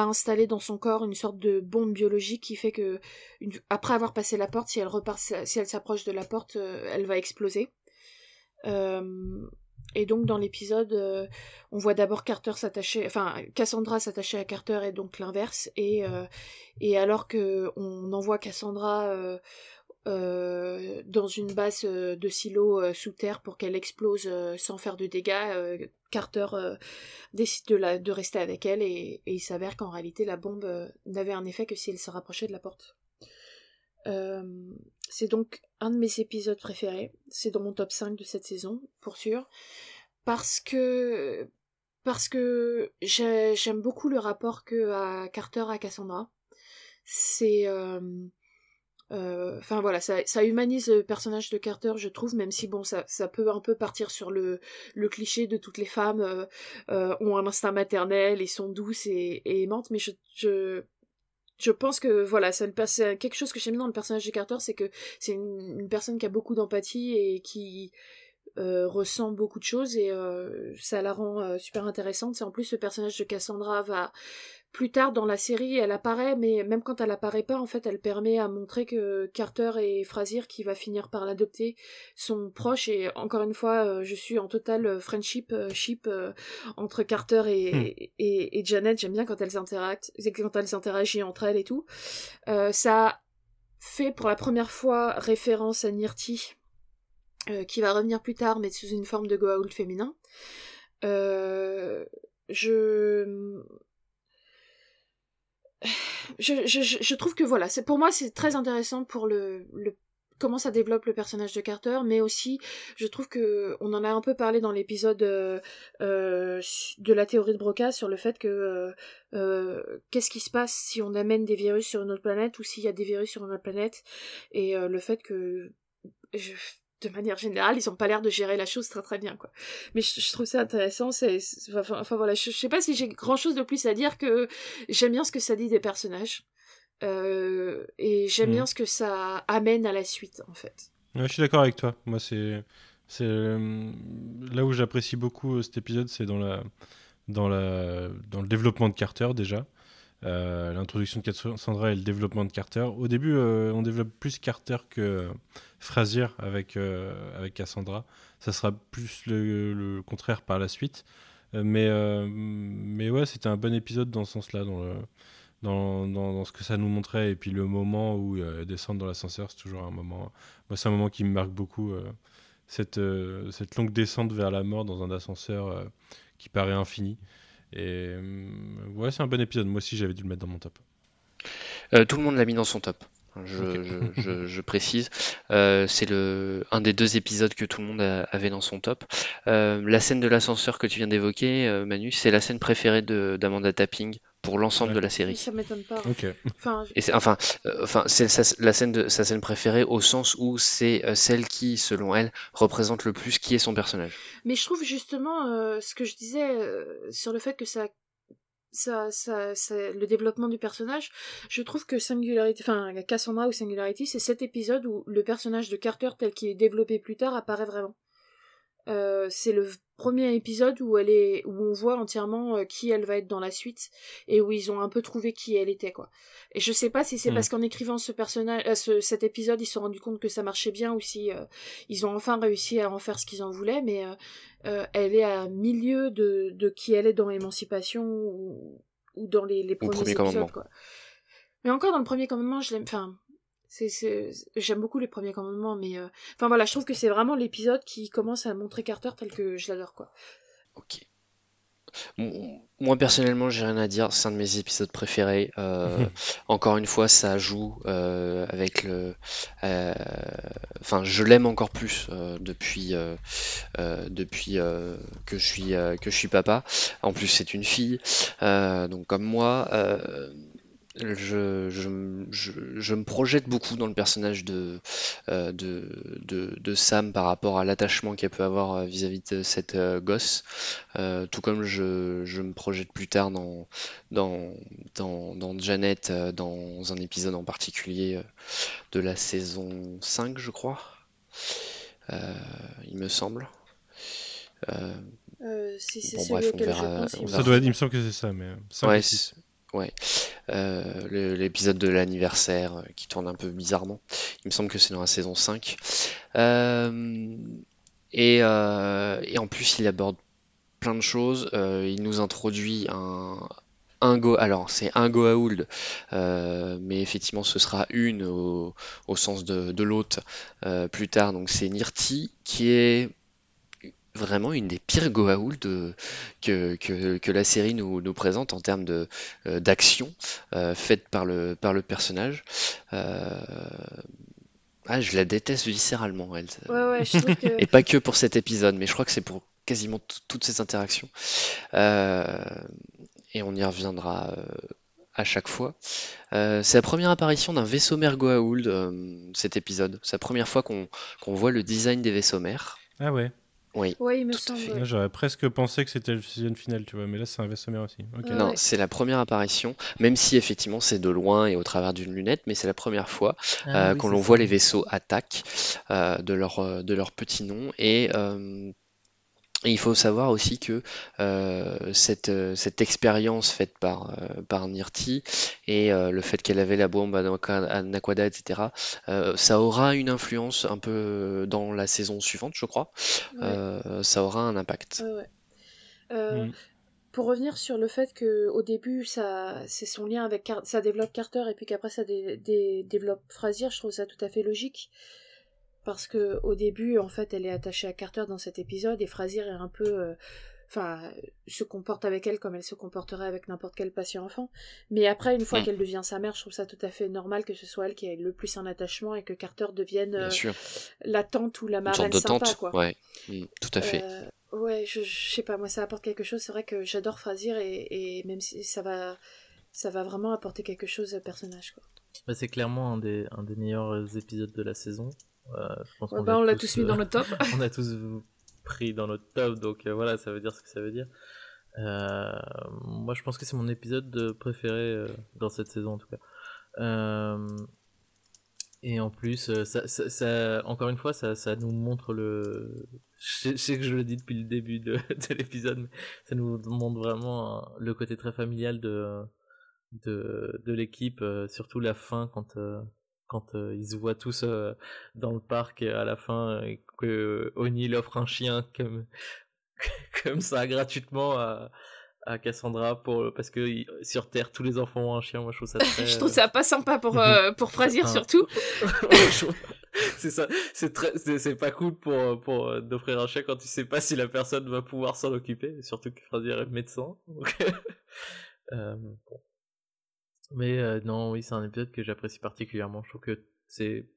installé dans son corps une sorte de bombe biologique qui fait que après avoir passé la porte, si elle repart, si elle s'approche de la porte, euh, elle va exploser. Euh, et donc dans l'épisode, euh, on voit d'abord Carter s'attacher, enfin Cassandra s'attacher à Carter et donc l'inverse. Et et alors que on envoie Cassandra euh, dans une base euh, de silo euh, sous terre pour qu'elle explose sans faire de dégâts. Carter décide de, rester avec elle et, il s'avère qu'en réalité la bombe n'avait un effet que si elle se rapprochait de la porte. c'est donc un de mes épisodes préférés. C'est dans mon top 5 de cette saison, pour sûr. Parce que parce que j'aime beaucoup le rapport que a Carter à Cassandra. C'est enfin voilà, ça, ça, humanise le personnage de Carter, je trouve, même si bon, ça, ça peut un peu partir sur le, cliché de toutes les femmes euh, euh, ont un instinct maternel et sont douces et, aimantes, mais je, je, pense que voilà, c'est quelque chose que j'aime dans le personnage de Carter, c'est que c'est une, personne qui a beaucoup d'empathie et qui ressent beaucoup de choses et ça la rend super intéressante. C'est en plus le personnage de Cassandra va plus tard dans la série, elle apparaît, mais même quand elle apparaît pas, en fait, elle permet à montrer que Carter et Frasier, qui va finir par l'adopter, sont proches. Et encore une fois, euh, je suis en total euh, friendship euh, ship entre Carter hmm. et, et, Janet. J'aime bien quand elles quand elles interagissent entre elles et tout. ça fait pour la première fois référence à Nirti, qui va revenir plus tard, mais sous une forme de Goa'uld féminin. je je, je, je, trouve que voilà, c'est pour moi c'est très intéressant pour le, le comment ça développe le personnage de Carter, mais aussi je trouve que on en a un peu parlé dans l'épisode euh, euh de la théorie de Broca sur le fait que euh, euh, qu'est-ce qui se passe si on amène des virus sur une autre planète ou s'il y a des virus sur une autre planète et le fait que je, de manière générale, ils ont pas l'air de gérer la chose très très bien, quoi. Mais je, trouve ça intéressant. C'est, enfin, voilà, je, sais pas si j'ai grand chose de plus à dire que j'aime bien ce que ça dit des personnages euh, et j'aime bien mm. ce que ça amène à la suite, en fait. je suis d'accord avec toi. Moi, c'est c'est euh, là où j'apprécie beaucoup euh, cet épisode, c'est dans la dans la dans le développement de Carter déjà. Euh, l'introduction de Cassandra et le développement de Carter. Au début, euh, on développe plus Carter que Frasier avec, euh, avec Cassandra. Ça sera plus le, contraire par la suite. mais, mais ouais, c'était un bon épisode dans ce sens-là, dans, dans, dans, ce que ça nous montrait. Et puis le moment où descendre dans l'ascenseur, c'est toujours un moment. Moi, c'est un moment qui me marque beaucoup. cette, cette longue descente vers la mort dans un ascenseur qui paraît infini. Et euh, ouais, c'est un bon épisode. Moi aussi, j'avais dû le mettre dans mon top. Euh, tout le monde l'a mis dans son top. Je, je, précise, euh, c'est le un des deux épisodes que tout le monde avait dans son top. la scène de l'ascenseur que tu viens d'évoquer, Manu, c'est la scène préférée d'Amanda Tapping pour l'ensemble de la série. Ça m'étonne pas. Enfin, c'est, enfin, euh, enfin, c'est la scène de sa scène préférée au sens où c'est euh, celle qui, selon elle, représente le plus qui est son personnage. Mais je trouve justement euh, ce que je disais sur le fait que ça ça, ça, ça, le développement du personnage, je trouve que Singularity, enfin Cassandra ou Singularity, c'est cet épisode où le personnage de Carter tel qu'il est développé plus tard apparaît vraiment. Euh, c'est le premier épisode où elle est où on voit entièrement euh, qui elle va être dans la suite et où ils ont un peu trouvé qui elle était quoi. Et je sais pas si c'est mm. parce qu'en écrivant ce personnage euh, cet épisode ils se sont rendus compte que ça marchait bien ou si ils ont enfin réussi à en faire ce qu'ils en voulaient mais elle est à milieu de, de qui elle est dans Émancipation ou, ou dans les, les premiers épisodes quoi. Mais encore dans le premier commandement, je l'aime enfin c'est, J'aime beaucoup les premiers commandements, mais euh, enfin voilà, je trouve que c'est vraiment l'épisode qui commence à montrer Carter tel que je l'adore, quoi. Ok. Moi personnellement, j'ai rien à dire. C'est un de mes épisodes préférés. Euh, encore une fois, ça joue euh, avec le. Enfin, je l'aime encore plus depuis depuis que je suis que je suis papa. En plus, c'est une fille, donc comme moi je, je, me projette beaucoup dans le personnage de, euh, de, de, Sam par rapport à l'attachement qu'elle peut avoir euh, vis-à-vis de cette euh, gosse, tout comme je, je, me projette plus tard dans, dans, dans, dans, Janet, dans un épisode en particulier de la saison 5, je crois, il me semble. si c'est celui auquel je pense, ça doit être, il me semble que c'est ça, mais 5 ouais, 6. Ouais, euh, l'épisode de l'anniversaire euh, qui tourne un peu bizarrement. Il me semble que c'est dans la saison 5. Euh, et, en plus, il aborde plein de choses. il nous introduit un, un Go. Alors, c'est un Goa'uld, mais effectivement, ce sera une au, sens de l'autre plus tard. Donc, c'est Nirti qui est vraiment une des pires Goa'uld que, que, la série nous, nous présente en termes de, euh, d'action euh, faite par le, par le personnage. Euh, ah, je la déteste viscéralement, elle. Ouais, ouais, je trouve que... Et pas que pour cet épisode, mais je crois que c'est pour quasiment toutes ces interactions. et on y reviendra à chaque fois. c'est la première apparition d'un vaisseau mère Goa'uld, cet épisode. C'est la première fois qu'on voit le design des vaisseaux mères. Ah ouais. Oui. Oui, il me semble. J'aurais presque pensé que c'était le season final, tu vois, mais là c'est un vaisseau mère aussi. Non, c'est la première apparition, même si effectivement c'est de loin et au travers d'une lunette, mais c'est la première fois ah euh, qu'on voit les vaisseaux attaquent euh, de, leur, euh, de leur petit nom et et il faut savoir aussi que euh, cette, euh, cette expérience faite par, euh, par Nirti et le fait qu'elle avait la bombe à Nakwada, etc., ça aura une influence un peu dans la saison suivante, je crois. ça aura un impact. Mm. Pour revenir sur le fait que au début ça c'est son lien avec ça développe Carter et puis qu'après ça développe Frazier, je trouve ça tout à fait logique parce que au début en fait elle est attachée à Carter dans cet épisode et Frazier est un peu euh, enfin se comporte avec elle comme elle se comporterait avec n'importe quel patient enfant. Mais après une fois mm. qu'elle devient sa mère je trouve ça tout à fait normal que ce soit elle qui ait le plus un attachement et que Carter devienne euh, la tante ou la marraine sympa quoi. ouais. Mm, tout à fait. Euh, ouais je, sais pas moi ça apporte quelque chose. C'est vrai que j'adore Frazier et, même si ça va ça va vraiment apporter quelque chose au personnage quoi. Bah, c'est clairement un des, un des meilleurs épisodes de la saison euh, on bah, l'a tous, mis dans le top. on a tous pris dans notre top, donc euh, voilà, ça veut dire ce que ça veut dire. Euh, moi, je pense que c'est mon épisode préféré dans cette saison, en tout cas. et en plus, ça, encore une fois, ça, ça, nous montre le. Je sais que je le dis depuis le début de, de l'épisode, mais ça nous montre vraiment le côté très familial de, de, de l'équipe, surtout la fin quand quand euh, ils se voient tous euh, dans le parc à la fin et que O'Neill offre un chien comme comme ça gratuitement à, à Cassandra pour parce que sur Terre tous les enfants ont un chien moi je trouve ça très je trouve ça pas sympa pour euh, pour Frasier surtout c'est ça c'est très c'est pas cool pour pour d'offrir un chien quand tu sais pas si la personne va pouvoir s'en occuper surtout que Frasier est médecin donc bon. Mais euh, non, oui, c'est un épisode que j'apprécie particulièrement. Je trouve que c'est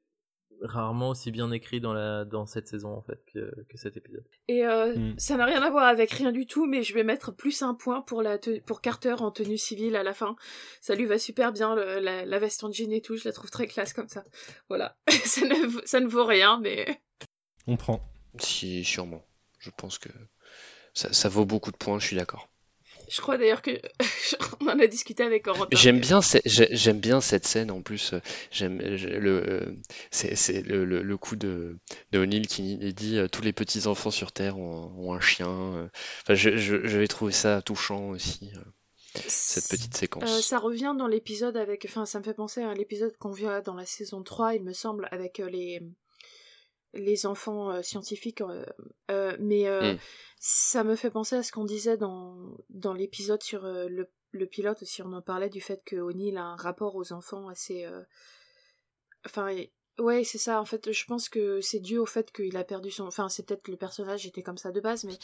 rarement aussi bien écrit dans la dans cette saison en fait que, que cet épisode. Et euh, mm. ça n'a rien à voir avec rien du tout, mais je vais mettre plus un point pour la pour Carter en tenue civile à la fin. Ça lui va super bien la, la, veste en jean et tout. Je la trouve très classe comme ça. Voilà, ça ne ça ne vaut rien, mais on prend. Si sûrement. Je pense que ça, ça vaut beaucoup de points. Je suis d'accord. Je crois d'ailleurs que on en a discuté avec Corentin. J'aime bien, j'aime bien cette scène en plus. J'aime le, c'est le, le, coup de, de O'Neill qui dit euh, tous les petits enfants sur Terre ont, un chien. Enfin, je, je, je, vais trouver ça touchant aussi. Euh, cette petite séquence. Euh, ça revient dans l'épisode avec. Enfin, ça me fait penser à l'épisode qu'on vient dans la saison 3, il me semble, avec les les enfants scientifiques. mais mm ça me fait penser à ce qu'on disait dans, dans l'épisode sur euh, le, le, pilote aussi on en parlait du fait que O'Neill a un rapport aux enfants assez euh... enfin ouais c'est ça en fait je pense que c'est dû au fait qu'il a perdu son enfin c'est peut-être le personnage était comme ça de base mais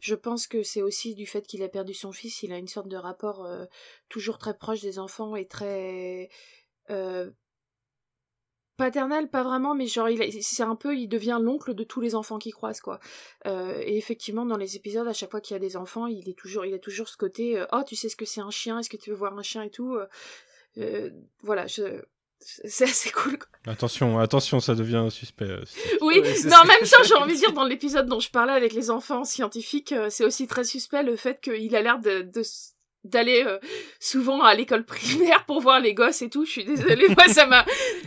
je pense que c'est aussi du fait qu'il a perdu son fils il a une sorte de rapport euh, toujours très proche des enfants et très euh, paternel pas vraiment mais genre il c'est un peu il devient l'oncle de tous les enfants qui croisent quoi euh, et effectivement dans les épisodes à chaque fois qu'il y a des enfants il est toujours il a toujours ce côté euh, oh tu sais ce que c'est un chien est-ce que tu veux voir un chien et tout euh, voilà je c'est assez cool. Quoi. Attention, attention, ça devient suspect. Oui, mais en même temps, j'ai envie de dire, dans l'épisode dont je parlais avec les enfants scientifiques, c'est aussi très suspect le fait qu'il a l'air de, de, d'aller euh, souvent à l'école primaire pour voir les gosses et tout. Je suis désolée, moi ça m'a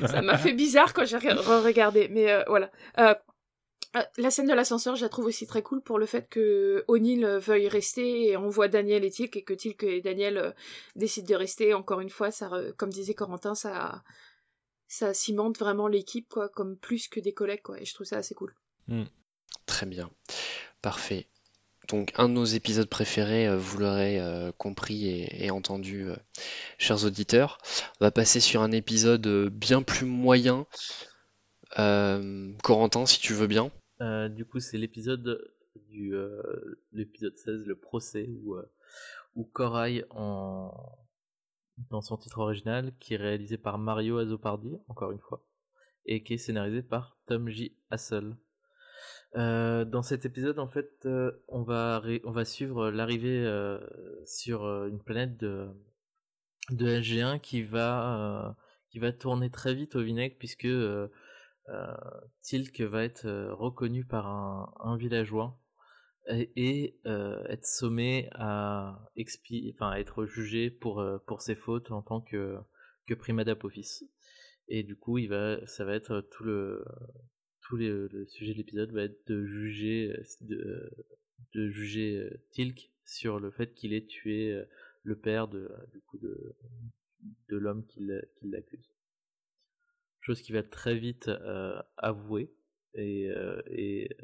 ça m'a fait bizarre quand j'ai regardé. Mais euh, voilà. Euh, la scène de l'ascenseur, je la trouve aussi très cool pour le fait que O'Neill veuille rester et on voit Daniel et Tilk et que Tilk et Daniel décident de rester. Encore une fois, ça, comme disait Corentin, ça ça cimente vraiment l'équipe quoi, comme plus que des collègues quoi. Et je trouve ça assez cool. Hmm. Très bien, parfait. Donc un de nos épisodes préférés, euh, vous l'aurez euh, compris et, entendu, euh, chers auditeurs. On va passer sur un épisode bien plus moyen. Corentin, si tu veux bien. du coup, c'est l'épisode du l'épisode 16, le procès, où, Corail, en... dans son titre original, qui est réalisé par Mario Azopardi, encore une fois, et qui est scénarisé par Tom J. Hassel. Euh, dans cet épisode, en fait, euh, on, va on va suivre l'arrivée euh, sur une planète de, de SG1 qui va, qui va tourner très vite au vinaigre puisque Tilk va être reconnu par un, un villageois et, être sommé à, expi enfin, être jugé pour, pour ses fautes en tant que, que Primada Et du coup, il va, ça va être tout le, tout le sujet de l'épisode va être de juger, de, de juger Tilk sur le fait qu'il ait tué le père de, du coup de, de l'homme qui l'accuse. Chose qui va très vite avouer et, et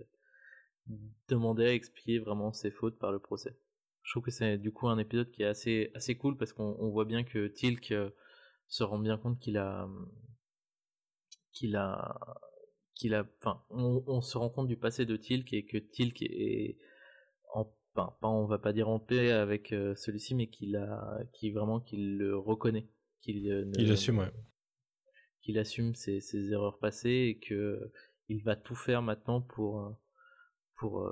demander à expliquer vraiment ses fautes par le procès. Je trouve que c'est du coup un épisode qui est assez, assez cool parce qu'on voit bien que Tilk se rend bien compte qu'il a qu'il a qu'il a enfin on, se rend compte du passé de Tilk et que Tilk est en enfin, pas on va pas dire en paix avec celui-ci mais qu'il a qui vraiment qu'il le reconnaît qu'il il assume ouais. qu'il assume ses, ses, erreurs passées et que il va tout faire maintenant pour pour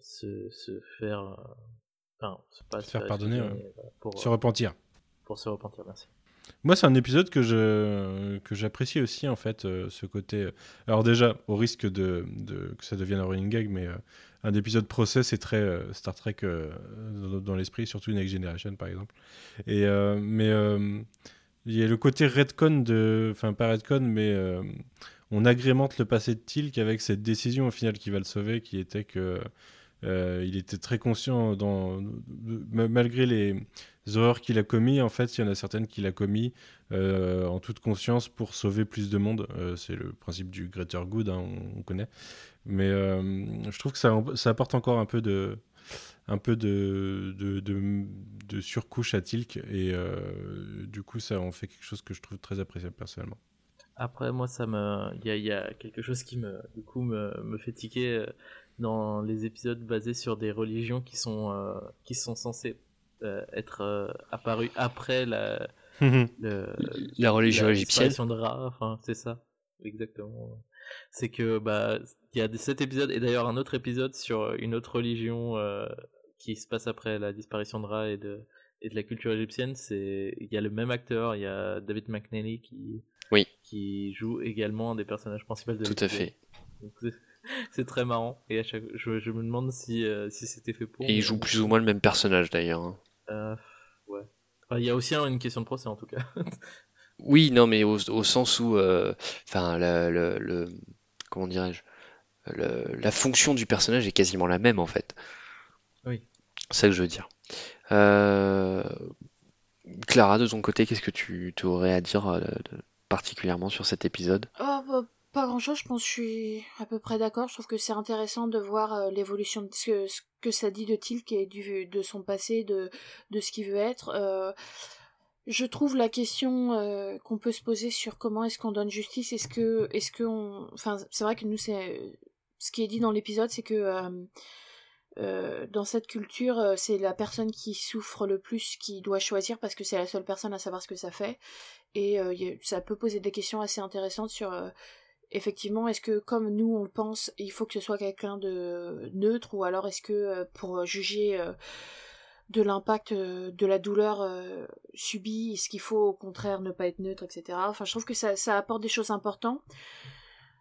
se, se, faire enfin pas se faire pardonner pour se repentir. pour se repentir merci moi, c'est un épisode que je que j'apprécie aussi en fait, euh, ce côté. Alors déjà, au risque de, de, que ça devienne un running gag, mais euh, un épisode procès, c'est très euh, Star Trek dans, l'esprit, surtout Next Generation par exemple. Et mais il y a le côté redcon de, enfin pas redcon, mais on agrémente le passé de Tilk avec cette décision au final qui va le sauver, qui était que il était très conscient malgré les horreurs qu'il a commis, en fait, il y en a certaines qu'il a commis euh, en toute conscience pour sauver plus de monde. Euh, c'est le principe du greater good, hein, on, connaît. Mais euh, je trouve que ça, apporte encore un peu de, surcouche à Tilk et du coup ça en fait quelque chose que je trouve très appréciable personnellement. Après moi ça me il y a, quelque chose qui me du coup me, me fait tiquer dans les épisodes basés sur des religions qui sont qui sont censées euh, être euh, apparu après la, mhm. la religion égyptienne. de Ra, enfin, c'est ça, exactement. C'est que bah il y a cet épisode et d'ailleurs un autre épisode sur une autre religion euh, qui se passe après la disparition de Ra et de et de la culture égyptienne. C'est il y a le même acteur, il y a David McNally qui oui. qui joue également un des personnages principaux de Tout à fait. C'est très marrant et à chaque... je, je me demande si, si c'était fait pour. Et il joue plus ou moins le même personnage d'ailleurs. Hein. Euh, ouais. il y a aussi une question de procès en tout cas. oui, non, mais au, sens où, euh, enfin, le, comment dirais-je, la fonction du personnage est quasiment la même en fait. Oui. C'est ça que je veux dire. Euh, Clara, de ton côté, qu'est-ce que tu, aurais à dire particulièrement sur cet épisode? Oh, bah, pas grand chose, je pense que je suis à peu près d'accord. Je trouve que c'est intéressant de voir euh, l'évolution de ce que, ce que, ça dit de Tilk et du, de son passé, de, de ce qu'il veut être. Euh, je trouve la question euh, qu'on peut se poser sur comment est-ce qu'on donne justice, est-ce que, est-ce que enfin, c'est vrai que nous c'est, ce qui est dit dans l'épisode, c'est que dans cette culture, c'est la personne qui souffre le plus qui doit choisir parce que c'est la seule personne à savoir ce que ça fait. Et ça peut poser des questions assez intéressantes sur effectivement, est-ce que comme nous on le pense, il faut que ce soit quelqu'un de neutre ou alors est-ce que euh, pour juger euh, de l'impact euh, de la douleur subie, est-ce qu'il faut au contraire ne pas être neutre, etc. Enfin, je trouve que ça, apporte des choses importantes.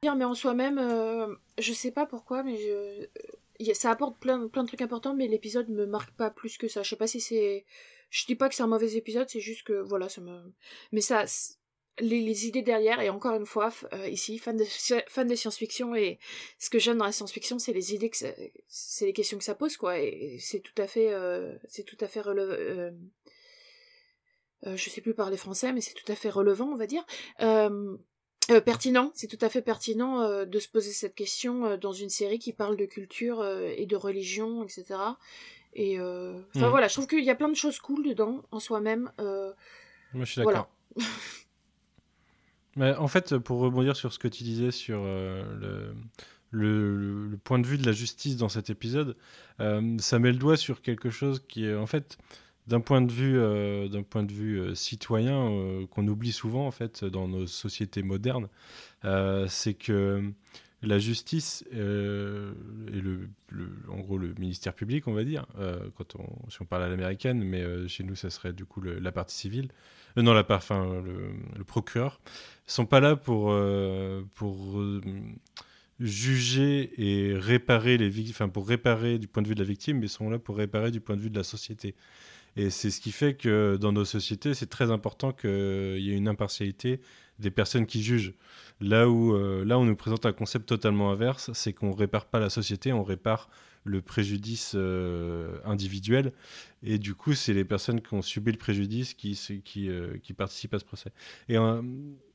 Mais en soi-même, je sais pas pourquoi, mais ça apporte plein, plein de trucs importants, mais l'épisode me marque pas plus que ça. Je sais pas si c'est. Je dis pas que c'est un mauvais épisode, c'est juste que voilà, ça me. Mais ça, les, idées derrière, et encore une fois, euh, ici, fan de, fan de science-fiction, et ce que j'aime dans la science-fiction, c'est les idées que c'est les questions que ça pose, quoi, et c'est tout à fait, euh, c'est tout à fait relevant, euh, je sais plus parler français, mais c'est tout à fait relevant, on va dire. pertinent, c'est tout à fait pertinent de se poser cette question dans une série qui parle de culture et de religion, etc. Et enfin mmh. voilà, je trouve qu'il y a plein de choses cool dedans en soi-même. Moi, je suis d'accord. Voilà. En fait, pour rebondir sur ce que tu disais sur euh, le, le, point de vue de la justice dans cet épisode, euh, ça met le doigt sur quelque chose qui en fait d'un point de vue, d'un point de vue citoyen qu'on oublie souvent en fait dans nos sociétés modernes, c'est que la justice euh, et le, en gros le ministère public, on va dire, euh, quand on, si on parle à l'américaine, mais euh, chez nous, ça serait du coup la partie civile, non, la part, enfin, le, le, procureur, sont pas là pour, pour juger et réparer les victimes, pour réparer du point de vue de la victime, mais sont là pour réparer du point de vue de la société. Et c'est ce qui fait que dans nos sociétés, c'est très important qu'il y ait une impartialité des personnes qui jugent. Là où euh, là on nous présente un concept totalement inverse, c'est qu'on répare pas la société, on répare le préjudice euh, individuel. Et du coup, c'est les personnes qui ont subi le préjudice qui, euh, qui participent à ce procès. Et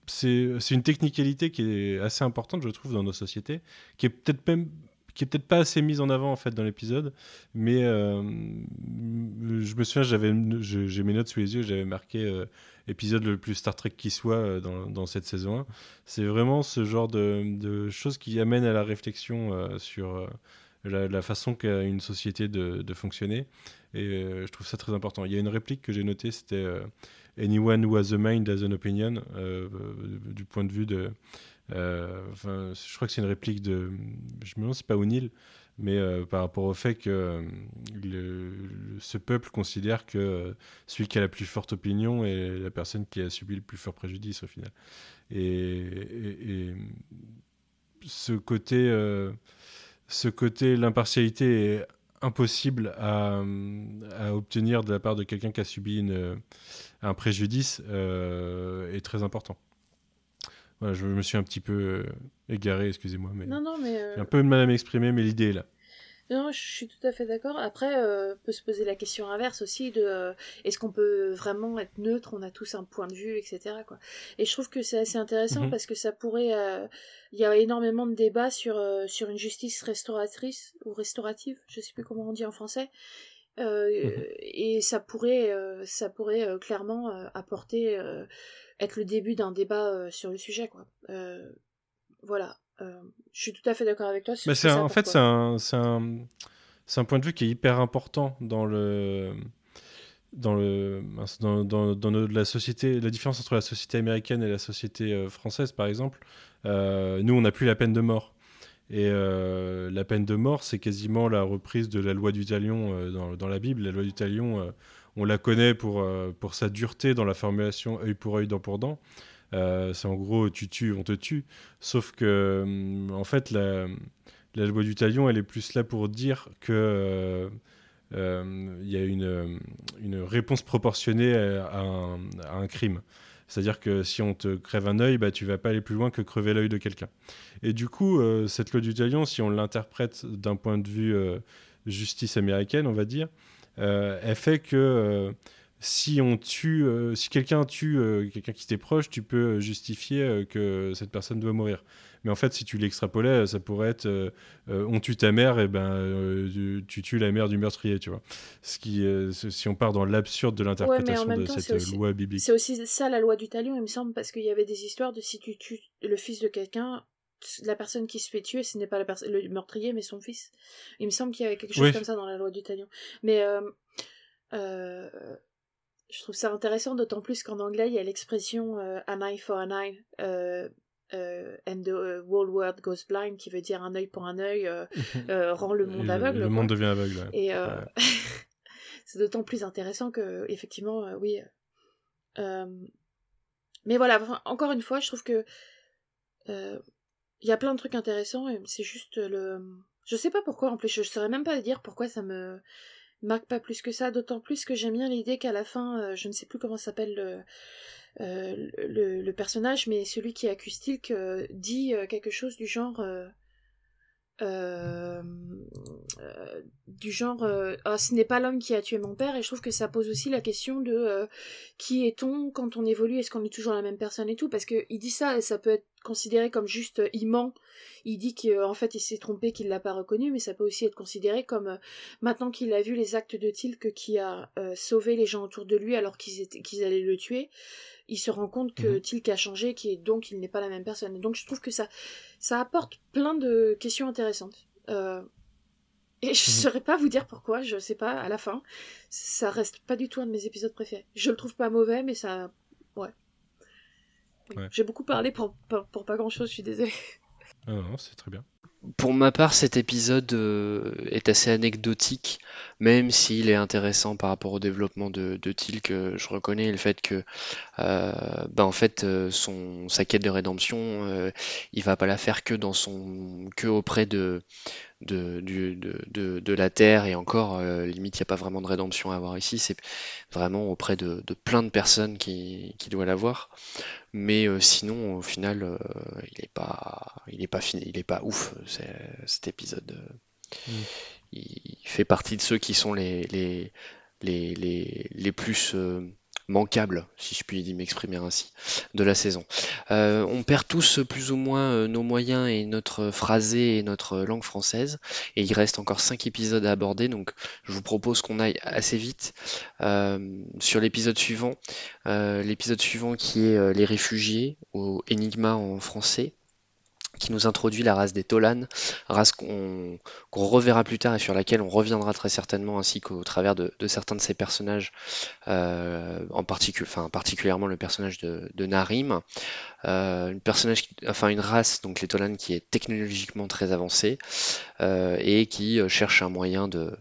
c'est une technicalité qui est assez importante, je trouve, dans nos sociétés, qui est peut-être même qui est peut-être pas assez mise en avant en fait dans l'épisode, mais je me souviens, j'avais, j'ai mes notes sous les yeux, j'avais marqué épisode le plus Star Trek qui soit euh, dans, dans cette saison 1. C'est vraiment ce genre de, de, choses qui amènent à la réflexion euh, sur euh, la, façon qu'a une société de, fonctionner. Et je trouve ça très important. Il y a une réplique que j'ai notée, c'était Anyone who has a mind has an opinion, du point de vue de. je crois que c'est une réplique de. Je me demande c'est pas O'Neill, mais euh, par rapport au fait que euh, ce peuple considère que euh, celui qui a la plus forte opinion est la personne qui a subi le plus fort préjudice au final. Et, ce côté, ce côté, l'impartialité est impossible à, obtenir de la part de quelqu'un qui a subi une, un préjudice est très important. Voilà, je me suis un petit peu égaré, excusez-moi, mais, non, non, mais j'ai un peu de mal à m'exprimer, mais l'idée est là. Non, je suis tout à fait d'accord. Après, euh, peut se poser la question inverse aussi de euh, est-ce qu'on peut vraiment être neutre? On a tous un point de vue, etc. Quoi. Et je trouve que c'est assez intéressant mhm. parce que ça pourrait. Euh, il y a énormément de débats sur sur une justice restauratrice ou restaurative, je sais plus comment on dit en français. Mhm. Et ça pourrait ça pourrait clairement apporter être le début d'un débat sur le sujet, quoi. voilà. Euh, je suis tout à fait d'accord avec toi. Mais c'est en fait, c'est un, un, un, point de vue qui est hyper important dans le dans le dans, dans, dans la société la différence entre la société américaine et la société euh, française par exemple. Euh, nous on n'a plus la peine de mort. Et la peine de mort c'est quasiment la reprise de la loi du talion dans, dans, la Bible. La loi du talion on la connaît pour pour sa dureté dans la formulation œil pour œil dent pour dent euh, c'est en gros, tu tues, on te tue. Sauf que, hum, en fait, la, loi du talion, elle est plus là pour dire que euh, euh, il y a une, réponse proportionnée à un, crime. C'est-à-dire que si on te crève un œil, bah, tu vas pas aller plus loin que crever l'œil de quelqu'un. Et du coup, cette loi du talion, si on l'interprète d'un point de vue justice américaine, on va dire, elle fait que si on tue, euh, si quelqu'un tue euh, quelqu'un qui t'est proche, tu peux euh, justifier que cette personne doit mourir. Mais en fait, si tu l'extrapolais, ça pourrait être on tue ta mère, et ben tu, tues la mère du meurtrier, tu vois. Ce qui, si on part dans l'absurde de l'interprétation de cette loi biblique. C'est aussi ça la loi du talion, il me semble, parce qu'il y avait des histoires de si tu tues le fils de quelqu'un, la personne qui se fait tuer, ce n'est pas la le meurtrier, mais son fils. Il me semble qu'il y avait quelque chose comme ça dans la loi du talion. Mais euh, je trouve ça intéressant, d'autant plus qu'en anglais, il y a l'expression euh, an eye for an eye? Euh, euh, and the uh, whole world goes blind, qui veut dire un œil pour un œil rend le monde aveugle. Le, monde devient aveugle. Et c'est d'autant plus intéressant que, effectivement, oui. mais voilà, encore une fois, je trouve que il y a plein de trucs intéressants c'est juste le. Je sais pas pourquoi, en plus, je saurais même pas dire pourquoi ça me marque pas plus que ça, d'autant plus que j'aime bien l'idée qu'à la fin, euh, je ne sais plus comment s'appelle le, euh, le, personnage, mais celui qui accuse Tilk euh, dit quelque chose du genre euh, euh, du genre euh, ah, ce n'est pas l'homme qui a tué mon père et je trouve que ça pose aussi la question de qui est-on quand on évolue est-ce qu'on est toujours la même personne et tout parce que il dit ça et ça peut être considéré comme juste il ment. Il dit qu'en fait il s'est trompé qu'il l'a pas reconnu mais ça peut aussi être considéré comme maintenant qu'il a vu les actes de Tilk qui a sauvé les gens autour de lui alors qu'ils qu'ils allaient le tuer il se rend compte que mhm. Tilk a changé, qui donc il n'est pas la même personne. donc je trouve que ça, ça apporte plein de questions intéressantes. Euh, Et je ne saurais pas vous dire pourquoi, je sais pas, à la fin. Ça reste pas du tout un de mes épisodes préférés. Je le trouve pas mauvais, mais ça. Ouais. J'ai beaucoup parlé pour, pour, pas grand chose, je suis désolée. Ah non, c'est très bien. Pour ma part, cet épisode euh, est assez anecdotique, même s'il est intéressant par rapport au développement de, de Tilk. Je reconnais le fait que, euh, bah, en fait, euh, son, sa quête de rédemption, il va pas la faire que dans son, que auprès de, de, de, de, la Terre, et encore, euh, limite, il n'y a pas vraiment de rédemption à avoir ici, c'est vraiment auprès de, plein de personnes qui, qui doivent l'avoir. Mais euh, sinon, au final, euh, il n'est pas, il est pas fini, il est pas ouf, cet épisode. Mm. Il fait partie de ceux qui sont les, les, les, plus manquable, si je puis m'exprimer ainsi, de la saison. Euh, on perd tous plus ou moins euh, nos moyens et notre phrasé et notre langue française, et il reste encore 5 épisodes à aborder, donc je vous propose qu'on aille assez vite euh, sur l'épisode suivant. l'épisode suivant qui est les réfugiés, ou Enigma en français qui nous introduit la race des Tolan, race qu'on reverra plus tard et sur laquelle on reviendra très certainement, ainsi qu'au travers de, certains de ses personnages, euh, en particulièrement le personnage de, Narim, euh, une, enfin, une race, donc les Tolan, qui est technologiquement très avancée euh, et qui cherche un moyen de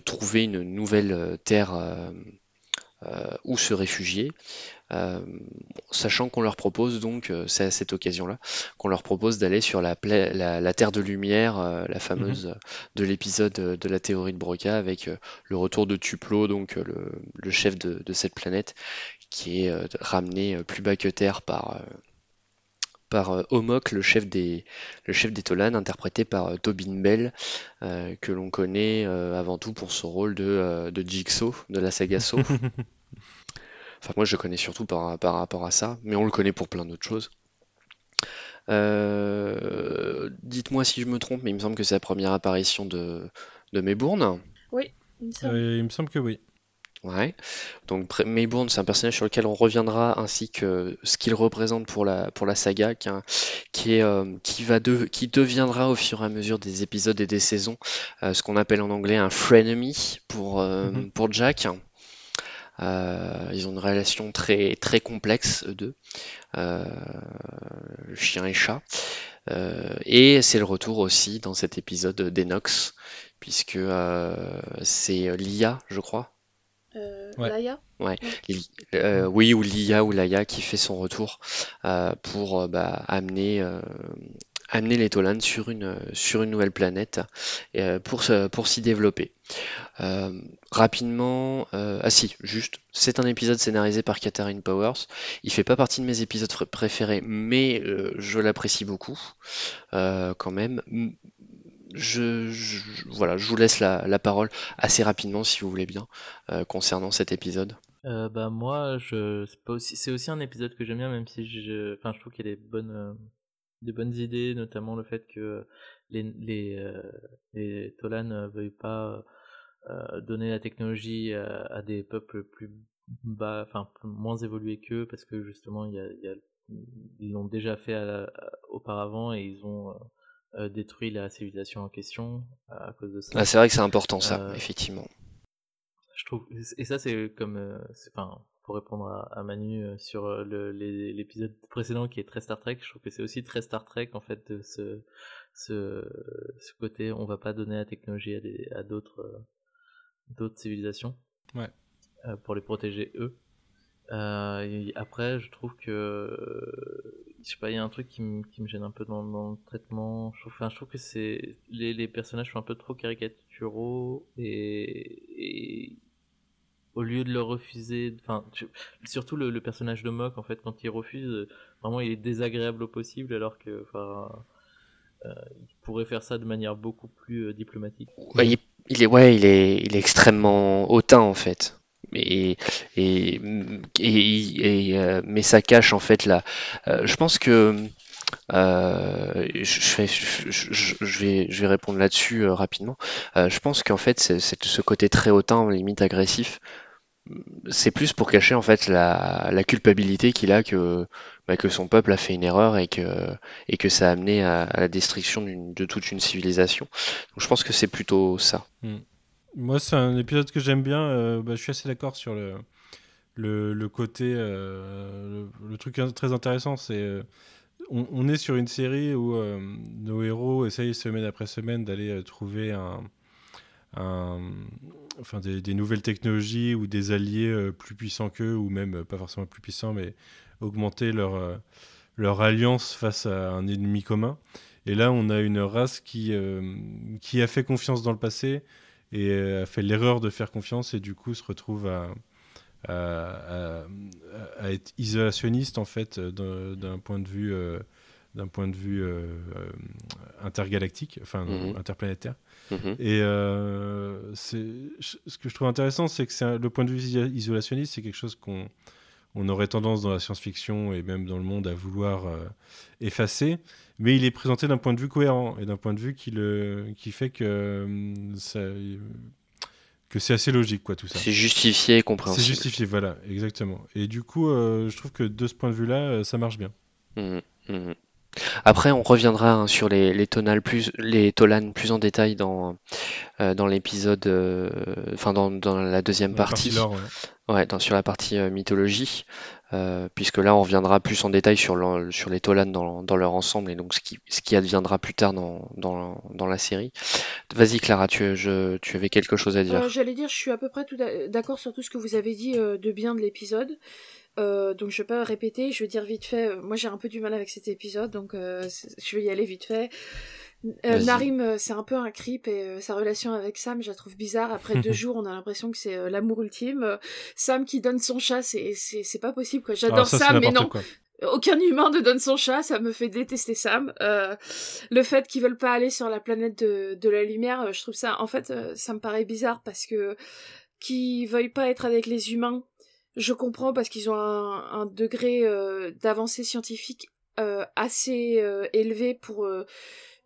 trouver une nouvelle terre où se réfugier. Euh, sachant qu'on leur propose donc, euh, c'est à cette occasion-là, qu'on leur propose d'aller sur la, la, Terre de Lumière, euh, la fameuse mhm. de l'épisode de la théorie de Broca, avec le retour de Tuplo, donc le, chef de, cette planète, qui est ramené plus bas que Terre par par Omok, le chef des, le chef des Tolan, interprété par Tobin Bell, que l'on connaît avant tout pour son rôle de, de Jigsaw de la saga Saw. Enfin, moi, je le connais surtout par, par rapport à ça, mais on le connaît pour plein d'autres choses. Euh, dites-moi si je me trompe, mais il me semble que c'est la première apparition de, de Maybourne. Oui, il me semble. Euh, il me semble que oui. Ouais. Donc Maybourne, c'est un personnage sur lequel on reviendra, ainsi que ce qu'il représente pour la, pour la saga, qui, qui, est, euh, qui, va de, qui deviendra au fur et à mesure des épisodes et des saisons ce qu'on appelle en anglais un frenemy pour, mm-hmm. pour Jack. Euh, ils ont une relation très, très complexe, eux deux, euh, chien et chat. Euh, et c'est le retour aussi dans cet épisode d'Enox, puisque c'est Lia, je crois. Laia? Ouais. oui, ou Lia ou Laia qui fait son retour pour bah, amener amener les Tolan sur une, sur une nouvelle planète euh, pour, pour s'y développer. Euh, rapidement, euh, ah si, juste, c'est un épisode scénarisé par Catherine Powers. Il fait pas partie de mes épisodes préférés, mais je l'apprécie beaucoup quand même. Je, voilà, je vous laisse la, parole assez rapidement si vous voulez bien concernant cet épisode. bah moi, je c'est aussi, aussi un épisode que j'aime bien, même si je, enfin, je trouve qu'il est bonne des bonnes idées, notamment le fait que les, les, euh, les Tolan ne veuillent pas euh, donner la technologie à, des peuples plus bas, enfin moins évolués qu'eux, parce que justement il y a, y a, ils l'ont déjà fait auparavant et ils ont euh, détruit la civilisation en question à cause de ça. Ah, c'est vrai que c'est important ça, effectivement. Je trouve et ça c'est comme, enfin pour répondre à, Manu euh, sur euh, l'épisode précédent qui est très Star Trek, je trouve que c'est aussi très Star Trek en fait de ce, ce, ce côté on va pas donner la technologie à, à d'autres euh, d'autres civilisations ouais. pour les protéger eux. après, je trouve que je sais pas, il y a un truc qui, me gêne un peu dans, le traitement. Je trouve, enfin, je trouve que c'est les, les personnages sont un peu trop caricaturaux et, et au lieu de le refuser, enfin, surtout le, personnage de Mock, en fait, quand il refuse, euh, vraiment, il est désagréable au possible, alors que, enfin, euh, il pourrait faire ça de manière beaucoup plus euh, diplomatique. il, est, ouais, il est, il est extrêmement hautain, en fait. Et, mais ça cache en fait là. je pense que je, vais, je, vais, répondre là-dessus rapidement. je pense qu'en fait, ce côté très hautain, limite agressif, c'est plus pour cacher en fait la, culpabilité qu'il a que, bah, que son peuple a fait une erreur et que, ça a amené à, la destruction de toute une civilisation. Donc je pense que c'est plutôt ça. Hmm. Moi, c'est un épisode que j'aime bien. Euh, bah, je suis assez d'accord sur le, côté. Euh, le, truc très intéressant, c'est. Euh, on, est sur une série où nos héros essayent semaine après semaine d'aller trouver un, enfin des, nouvelles technologies ou des alliés plus puissants qu'eux, ou même pas forcément plus puissants, mais augmenter leur, alliance face à un ennemi commun. Et là, on a une race qui, qui a fait confiance dans le passé, et euh, a fait l'erreur de faire confiance et du coup se retrouve à, à, être isolationniste en fait d'un point de vue d'un point de vue euh, euh, intergalactique, enfin mhm. interplanétaire. Mhm. Et ce que je trouve intéressant, c'est que le point de vue isolationniste, c'est quelque chose qu'on on aurait tendance dans la science-fiction et même dans le monde à vouloir effacer mais il est présenté d'un point de vue cohérent et d'un point de vue qui, le, qui fait que, euh, ça, que c'est assez logique, quoi, tout ça. C'est justifié et compréhensible. C'est justifié, voilà, exactement. Et du coup, euh, je trouve que de ce point de vue-là, euh, ça marche bien. Mmh, mmh. Après, on reviendra hein, sur les, les, tonales plus, les tolanes plus en détail dans, dans l'épisode, enfin dans, dans, la deuxième partie. ouais. dans, sur la partie mythologie. Euh, puisque là on reviendra plus en détail sur, les Tolan dans, leur ensemble et donc ce qui, adviendra plus tard dans, la série. Vas-y Clara, tu avais quelque chose à dire. Euh, j'allais dire, je suis à peu près d'accord sur tout ce que vous avez dit euh, de bien de l'épisode. donc je vais pas répéter, je vais dire vite fait. Moi j'ai un peu du mal avec cet épisode, donc je vais y aller vite fait. Euh, Narim, euh, c'est un peu un creep et euh, sa relation avec Sam, je la trouve bizarre. Après deux jours, on a l'impression que c'est l'amour ultime. Sam qui donne son chat, c'est c'est pas possible quoi. J'adore Sam, mais non. Aucun humain ne donne son chat, ça me fait détester Sam. le fait qu'ils veulent pas aller sur la planète de, de la lumière, je trouve ça, en fait, ça me paraît bizarre parce que qu'ils veuillent pas être avec les humains, je comprends parce qu'ils ont un, un degré d'avancée scientifique assez élevé pour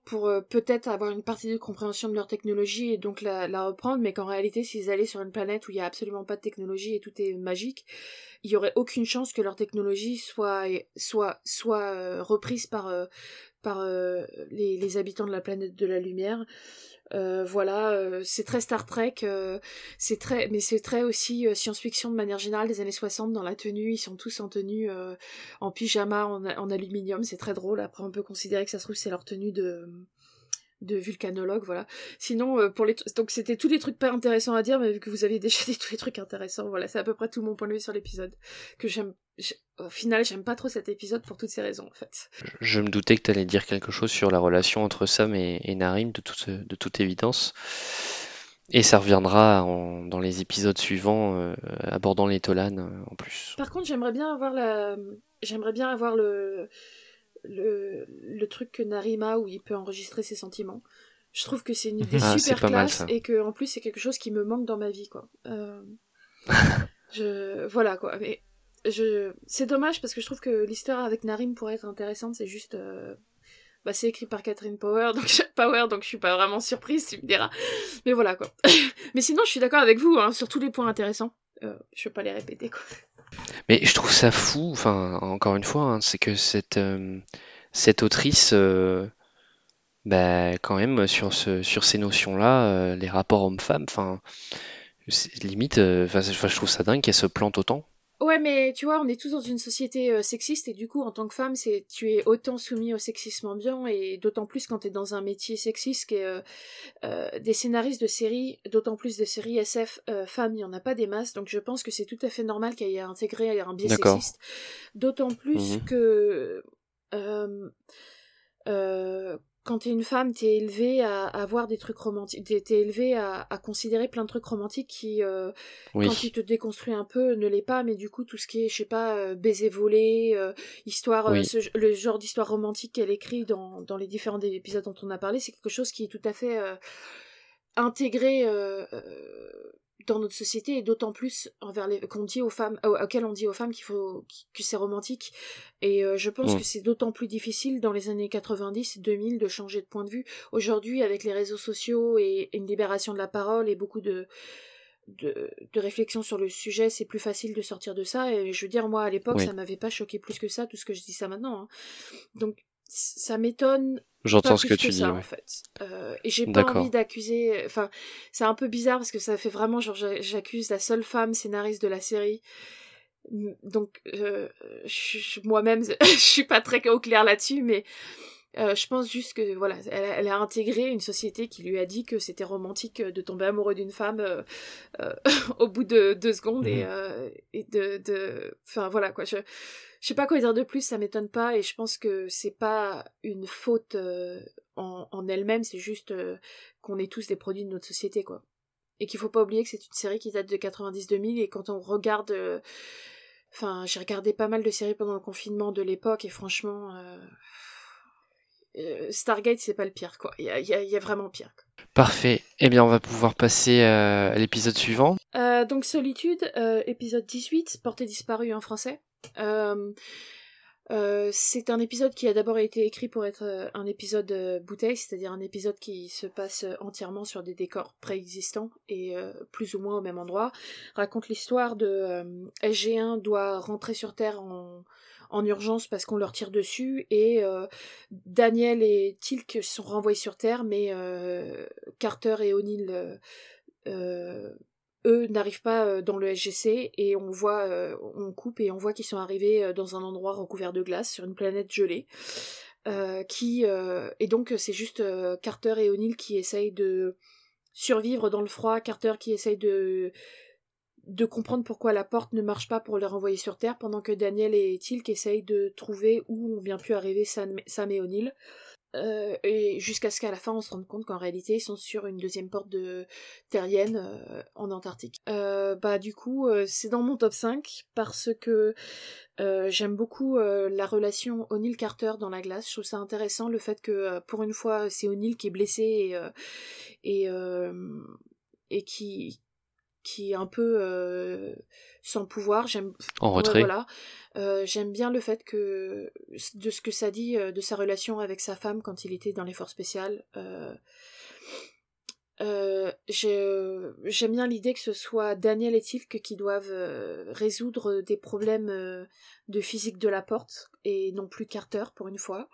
pour euh, peut-être avoir une partie de compréhension de leur technologie et donc la, reprendre, mais qu'en réalité, s'ils allaient sur une planète où il n'y a absolument pas de technologie et tout est magique, il y aurait aucune chance que leur technologie soit soit euh, reprise par euh, les, habitants de la planète de la lumière. Euh, voilà, euh, c'est très Star Trek, euh, c'est très, mais c'est très aussi science-fiction de manière générale des années 60 dans la tenue. Ils sont tous en tenue en pyjama, en, en aluminium, c'est très drôle. Après, on peut considérer que ça se trouve c'est leur tenue de de vulcanologue, voilà. Sinon, euh, pour les donc c'était tous les trucs pas intéressants à dire, mais vu que vous aviez déjà dit tous les trucs intéressants, voilà, c'est à peu près tout mon point de vue sur l'épisode. Que j'aime, au final, j'aime pas trop cet épisode pour toutes ces raisons, en fait. Je, me doutais que tu allais dire quelque chose sur la relation entre Sam et, Narim, de toute, de toute évidence. Et ça reviendra dans les épisodes suivants, euh, abordant les Tolan euh, en plus. Par contre, j'aimerais bien avoir la, j'aimerais bien avoir le le, le truc que Narima où il peut enregistrer ses sentiments. Je trouve que c'est une idée ah, super classe et que en plus c'est quelque chose qui me manque dans ma vie quoi. Euh, je voilà quoi. Mais je c'est dommage parce que je trouve que l'histoire avec Narim pourrait être intéressante. C'est juste euh, bah, c'est écrit par Catherine Power donc Power donc je suis pas vraiment surprise tu me diras. Mais voilà quoi. Mais sinon je suis d'accord avec vous hein, sur tous les points intéressants. Euh, je vais pas les répéter quoi. Mais je trouve ça fou, enfin, encore une fois, hein, c'est que cette, euh, cette autrice, euh, bah, quand même, sur, ce, sur ces notions-là, euh, les rapports hommes-femmes, enfin, limite, je trouve ça dingue qu'elle se plante autant. Ouais, mais tu vois, on est tous dans une société euh, sexiste et du coup, en tant que femme, c'est tu es autant soumis au sexisme ambiant et d'autant plus quand tu es dans un métier sexiste que euh, euh, des scénaristes de séries, d'autant plus de séries SF femmes, il y en a pas des masses, donc je pense que c'est tout à fait normal qu'elle ait intégré un biais sexiste. D'autant plus mmh que quand t'es une femme, t'es élevée à, à voir des trucs romantiques, t'es, es élevée à, à, considérer plein de trucs romantiques qui, euh, quand tu te déconstruis un peu, ne l'est pas, mais du coup, tout ce qui est, je sais pas, euh, baiser volé, euh, histoire, le genre d'histoire romantique qu'elle écrit dans, dans les différents épisodes dont on a parlé, c'est quelque chose qui est tout à fait intégré dans notre société et d'autant plus envers les qu'on dit aux femmes auxquelles on dit aux femmes qu'il faut que c'est romantique et euh, je pense que c'est d'autant plus difficile dans les années 90 2000 de changer de point de vue aujourd'hui avec les réseaux sociaux et une libération de la parole et beaucoup de de, de, réflexion sur le sujet, c'est plus facile de sortir de ça. Et je veux dire, moi, à l'époque, ça m'avait pas choqué plus que ça, tout ce que je dis ça maintenant. Hein. Donc, ça m'étonne. J'entends ce que tu dis. En fait. Euh, et j'ai pas envie d'accuser. Enfin, c'est un peu bizarre parce que ça fait vraiment genre j'accuse la seule femme scénariste de la série. Donc, euh, moi-même, je suis pas très au clair là-dessus, mais euh, je pense juste que voilà, elle, a intégré une société qui lui a dit que c'était romantique de tomber amoureux d'une femme euh, euh, au bout de deux secondes et, mmh et de, enfin voilà quoi. Je, je sais pas quoi dire de plus, ça m'étonne pas et je pense que c'est pas une faute en, en elle-même, c'est juste qu'on est tous des produits de notre société quoi. Et qu'il faut pas oublier que c'est une série qui date de 90-2000 et quand on regarde Enfin, j'ai regardé pas mal de séries pendant le confinement de l'époque et franchement, euh, Stargate, c'est pas le pire, quoi. Il y a, vraiment pire. Parfait. Eh bien, on va pouvoir passer euh, à l'épisode suivant. Euh, donc, Solitude, épisode 18, Portée disparue en français. C'est un épisode qui a d'abord été écrit pour être un épisode bouteille, c'est-à-dire un épisode qui se passe entièrement sur des décors préexistants et plus ou moins au même endroit. Raconte l'histoire de SG1 doit rentrer sur Terre en, en urgence parce qu'on leur tire dessus et euh, Daniel et Tilk sont renvoyés sur Terre mais euh, Carter et O'Neill euh, eux n'arrivent pas dans le SGC et on voit on coupe et on voit qu'ils sont arrivés dans un endroit recouvert de glace sur une planète gelée qui et donc c'est juste Carter et O'Neill qui essayent de survivre dans le froid Carter qui essaye de de comprendre pourquoi la porte ne marche pas pour les renvoyer sur Terre, pendant que Daniel et Tilk essayent de trouver où on vient plus arriver Sam, et O'Neill. Euh, et jusqu'à ce qu'à la fin on se rende compte qu'en réalité ils sont sur une deuxième porte de terrienne euh, en Antarctique. Euh, bah du coup c'est dans mon top 5 parce que j'aime beaucoup la relation O'Neill Carter dans la glace. Je trouve ça intéressant le fait que pour une fois c'est O'Neill qui est blessé et, et, et qui, qui est un peu euh, sans pouvoir. J'aime en retrait. voilà. Euh, j'aime bien le fait que de ce que ça dit euh, de sa relation avec sa femme quand il était dans les forces spéciales. J'aime bien l'idée que ce soit Daniel et Tilk qui doivent résoudre des problèmes de physique de la porte et non plus Carter pour une fois.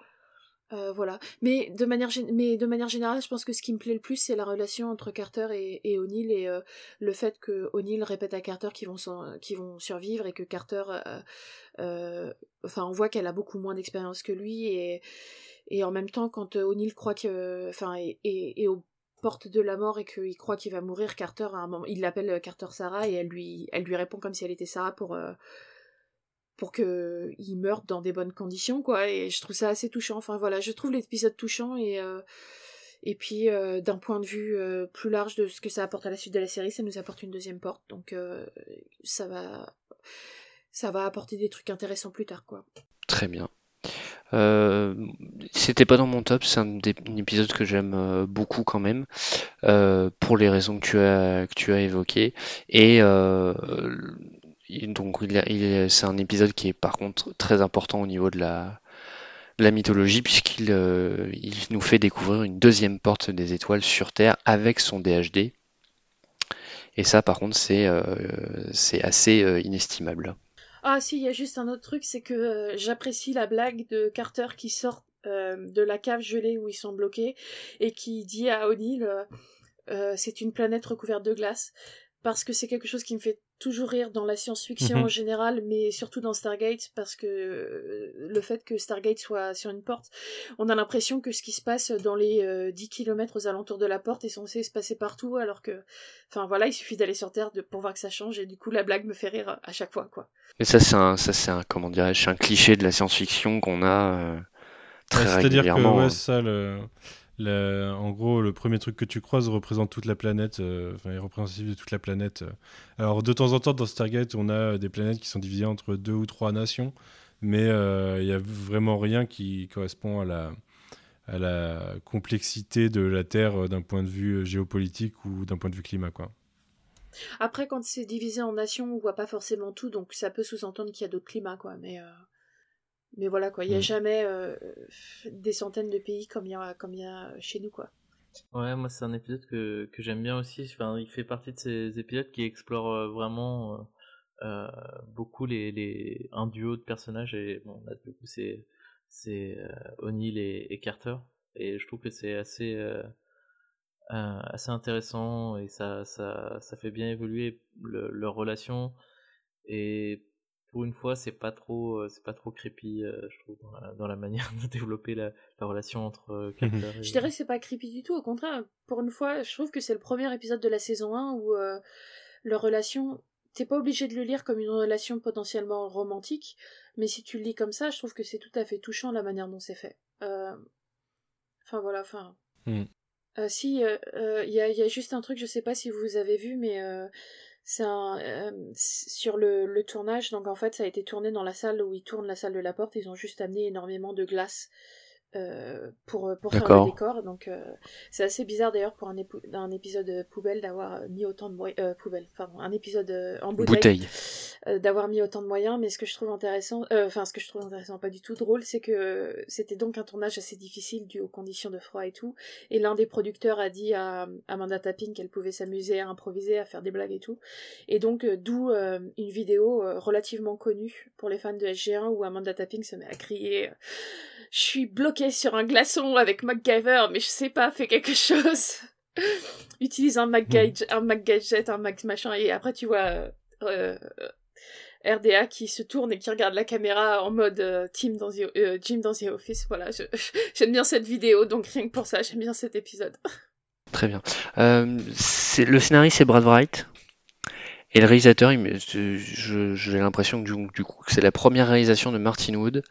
Euh, voilà. Mais de, manière, mais de manière générale, je pense que ce qui me plaît le plus, c'est la relation entre Carter et, et O'Neill et euh, le fait que O'Neill répète à Carter qu'ils vont, vont survivre et que Carter. Euh, enfin, on voit qu'elle a beaucoup moins d'expérience que lui et, et en même temps, quand O'Neill croit que. Enfin, et, et, aux portes de la mort et qu'il croit qu'il va mourir, Carter, à un moment, il l'appelle Carter Sarah et elle lui, elle lui répond comme si elle était Sarah pour pour que il meure dans des bonnes conditions quoi. Et je trouve ça assez touchant. Enfin voilà je trouve l'épisode touchant et euh, et puis euh, d'un point de vue euh, plus large de ce que ça apporte à la suite de la série ça nous apporte une deuxième porte. Donc ça va ça va apporter des trucs intéressants plus tard quoi. Très bien. C'était pas dans mon top, c'est un, épisode que j'aime beaucoup quand même, pour les raisons que tu as, que tu as évoquées. Et donc c'est un épisode qui est par contre très important au niveau de la, mythologie puisqu'il euh, nous fait découvrir une deuxième porte des étoiles sur Terre avec son DHD. Et ça par contre c'est euh, assez euh, inestimable. Ah si, il y a juste un autre truc, c'est que j'apprécie la blague de Carter qui sort de la cave gelée où ils sont bloqués et qui dit à O'Neill c'est une planète recouverte de glace parce que c'est quelque chose qui me fait toujours rire dans la science-fiction mhm. en général, mais surtout dans Stargate, parce que euh, le fait que Stargate soit sur une porte, on a l'impression que ce qui se passe dans les 10 euh, km aux alentours de la porte est censé se passer partout, alors que, enfin voilà, il suffit d'aller sur Terre de, pour voir que ça change, et du coup la blague me fait rire à chaque fois, quoi. Mais ça c'est un, ça c'est un, comment dirais-je, un cliché de la science-fiction qu'on a euh, très régulièrement. C'est-à-dire que, ça, le en gros, le premier truc que tu croises représente toute la planète, euh, enfin, est représentatif de toute la planète. Alors, de temps en temps, dans Stargate, on a des planètes qui sont divisées entre deux ou trois nations, mais euh, il n'y a vraiment rien qui correspond à la, complexité de la Terre euh, d'un point de vue géopolitique ou d'un point de vue climat, quoi. Après, quand c'est divisé en nations, on voit pas forcément tout, donc ça peut sous-entendre qu'il y a d'autres climats, quoi, mais... Mais voilà quoi, il n'y a mm. jamais euh, des centaines de pays comme il y a, comme y a chez nous quoi. Ouais, moi c'est un épisode que, que j'aime bien aussi. Enfin, il fait partie de ces épisodes qui explorent vraiment euh, beaucoup les, les, un duo de personnages et bon là du coup c'est c'est O'Neill et, et, Carter et je trouve que c'est assez euh, assez intéressant et ça, ça, ça fait bien évoluer leur relation et pour une fois c'est pas trop euh, c'est pas trop creepy euh, je trouve dans la, manière de développer la, relation entre Carter et... je dirais que c'est pas creepy du tout au contraire. Pour une fois je trouve que c'est le premier épisode de la saison 1 où leur relation t'es pas obligé de le lire comme une relation potentiellement romantique mais si tu le lis comme ça je trouve que c'est tout à fait touchant la manière dont c'est fait. Enfin voilà enfin. Hmm. Euh, si, il euh, euh, y, a, y, a, juste un truc, je sais pas si vous avez vu, mais c'est un sur le, le, tournage. Donc en fait, ça a été tourné dans la salle où ils tournent la salle de la porte. Ils ont juste amené énormément de glace euh, pour, pour faire le décor. Donc euh, c'est assez bizarre d'ailleurs pour un, un, épisode poubelle d'avoir mis autant de moyens. Euh, poubelle, pardon, un épisode en bouteille. d'avoir mis autant de moyens. Mais ce que je trouve intéressant, enfin ce que je trouve intéressant, pas du tout drôle, c'est que c'était donc un tournage assez difficile dû aux conditions de froid et tout. Et l'un des producteurs a dit à Amanda Tapping qu'elle pouvait s'amuser à improviser, à faire des blagues et tout. Et donc d'où une vidéo relativement connue pour les fans de SG1 où Amanda Tapping se met à crier je suis bloqué sur un glaçon avec MacGyver, mais je sais pas, fais quelque chose. Utilise un MacGadget, un MacGadget, un Mac machin, et après tu vois euh, euh RDA qui se tourne et qui regarde la caméra en mode euh, team dans the, euh, Jim dans The Office. Voilà, j'aime bien cette vidéo, donc rien que pour ça, j'aime bien cet épisode. Très bien. c'est le scénariste c'est Brad Wright. Et le réalisateur, j'ai l'impression que du, du coup, c'est la première réalisation de Martin Wood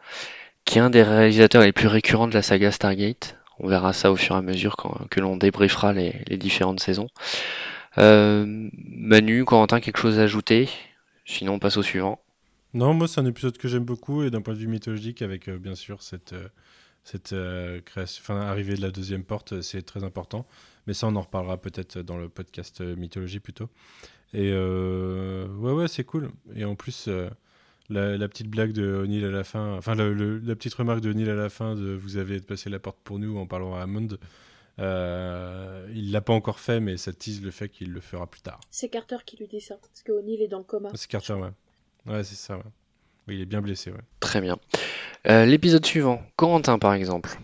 qui est un des réalisateurs les plus récurrents de la saga Stargate. On verra ça au fur et à mesure que l'on débriefera les, différentes saisons. Euh, Manu, Corentin, quelque chose à ajouter? Sinon, on passe au suivant. Non, moi, c'est un épisode que j'aime beaucoup et d'un point de vue mythologique, avec euh, bien sûr cette, euh, création, enfin, arrivée de la deuxième porte, c'est très important. Mais ça, on en reparlera peut-être dans le podcast mythologie plutôt. Et ouais, ouais, c'est cool. Et en plus, la, petite blague de O'Neill à la fin, enfin la petite remarque de O'Neill à la fin de vous avez passé la porte pour nous en parlant à Hammond. Euh, il l'a pas encore fait, mais ça tease le fait qu'il le fera plus tard. C'est Carter qui lui dit ça, parce que O'Neill est dans le coma. C'est Carter, ouais. Ouais, c'est ça, ouais. il est bien blessé, ouais. Très bien. Euh, l'épisode suivant, Corentin par exemple.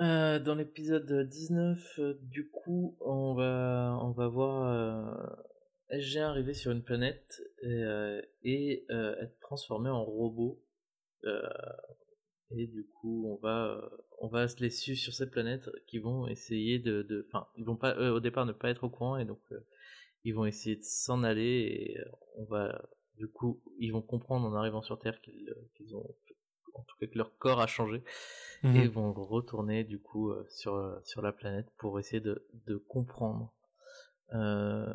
Euh, dans l'épisode 19, du coup, on va, on va voir SG1 arriver sur une planète et, euh, euh, être transformé en robot. Euh, et du coup, on va, on va se laisser sur cette planète qui vont essayer de, enfin, ils vont pas, au départ ne pas être au courant et donc ils vont essayer de s'en aller et on va, du coup, ils vont comprendre en arrivant sur Terre qu'ils ont, en tout cas que leur corps a changé mmh et vont retourner du coup sur sur la planète pour essayer de, de comprendre euh,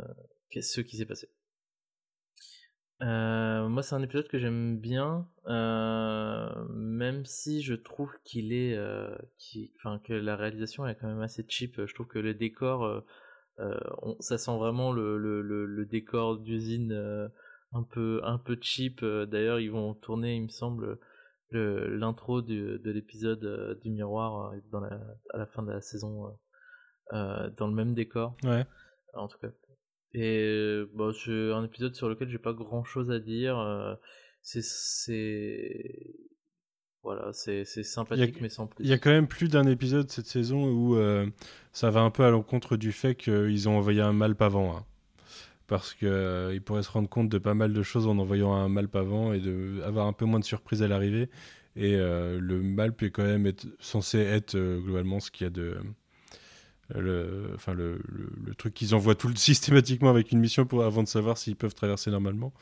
ce qui s'est passé? Euh, moi, c'est un épisode que j'aime bien, euh, même si je trouve qu'il est, euh, enfin que la réalisation est quand même assez cheap. Je trouve que le décor, ça sent vraiment le, le, le, décor d'usine un peu un peu cheap. D'ailleurs, ils vont tourner, il me semble, l'intro de l'épisode du miroir dans la, à la fin de la saison dans le même décor. Ouais. En tout cas, et bah, c'est un épisode sur lequel j'ai pas grand chose à dire. c'est. Voilà, c'est sympathique, mais sans plus. Il y a quand même plus d'un épisode cette saison où ça va un peu à l'encontre du fait qu'ils ont envoyé un mal pavant. Hein. Parce qu'ils pourraient se rendre compte de pas mal de choses en envoyant un mal pavant et de avoir un peu moins de surprise à l'arrivée. Et le mal peut quand même être censé être globalement ce qu'il y a de le, enfin le, le, truc qu'ils envoient tout systématiquement avec une mission pour, avant de savoir s'ils peuvent traverser normalement.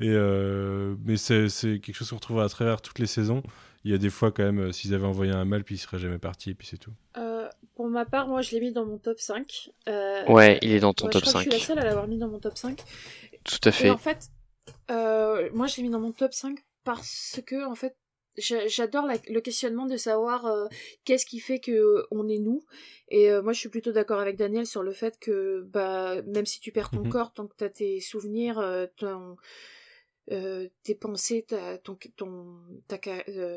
Et, euh, mais c'est quelque chose qu'on retrouve à travers toutes les saisons. Il y a des fois quand même, euh, s'ils avaient envoyé un mal, puis ils seraient jamais partis, et puis c'est tout. Euh, pour ma part, moi je l'ai mis dans mon top 5. ouais, il est dans ton top je 5. je suis la seule à l'avoir mis dans mon top 5. Tout à fait. Et en fait, moi je l'ai mis dans mon top 5 parce que, en fait, j'adore le questionnement de savoir euh, qu'est-ce qui fait que euh, on est nous et euh, moi je suis plutôt d'accord avec Daniel sur le fait que bah même si tu perds ton mhm. corps tant que tu as tes souvenirs ton tes pensées, ton, ton,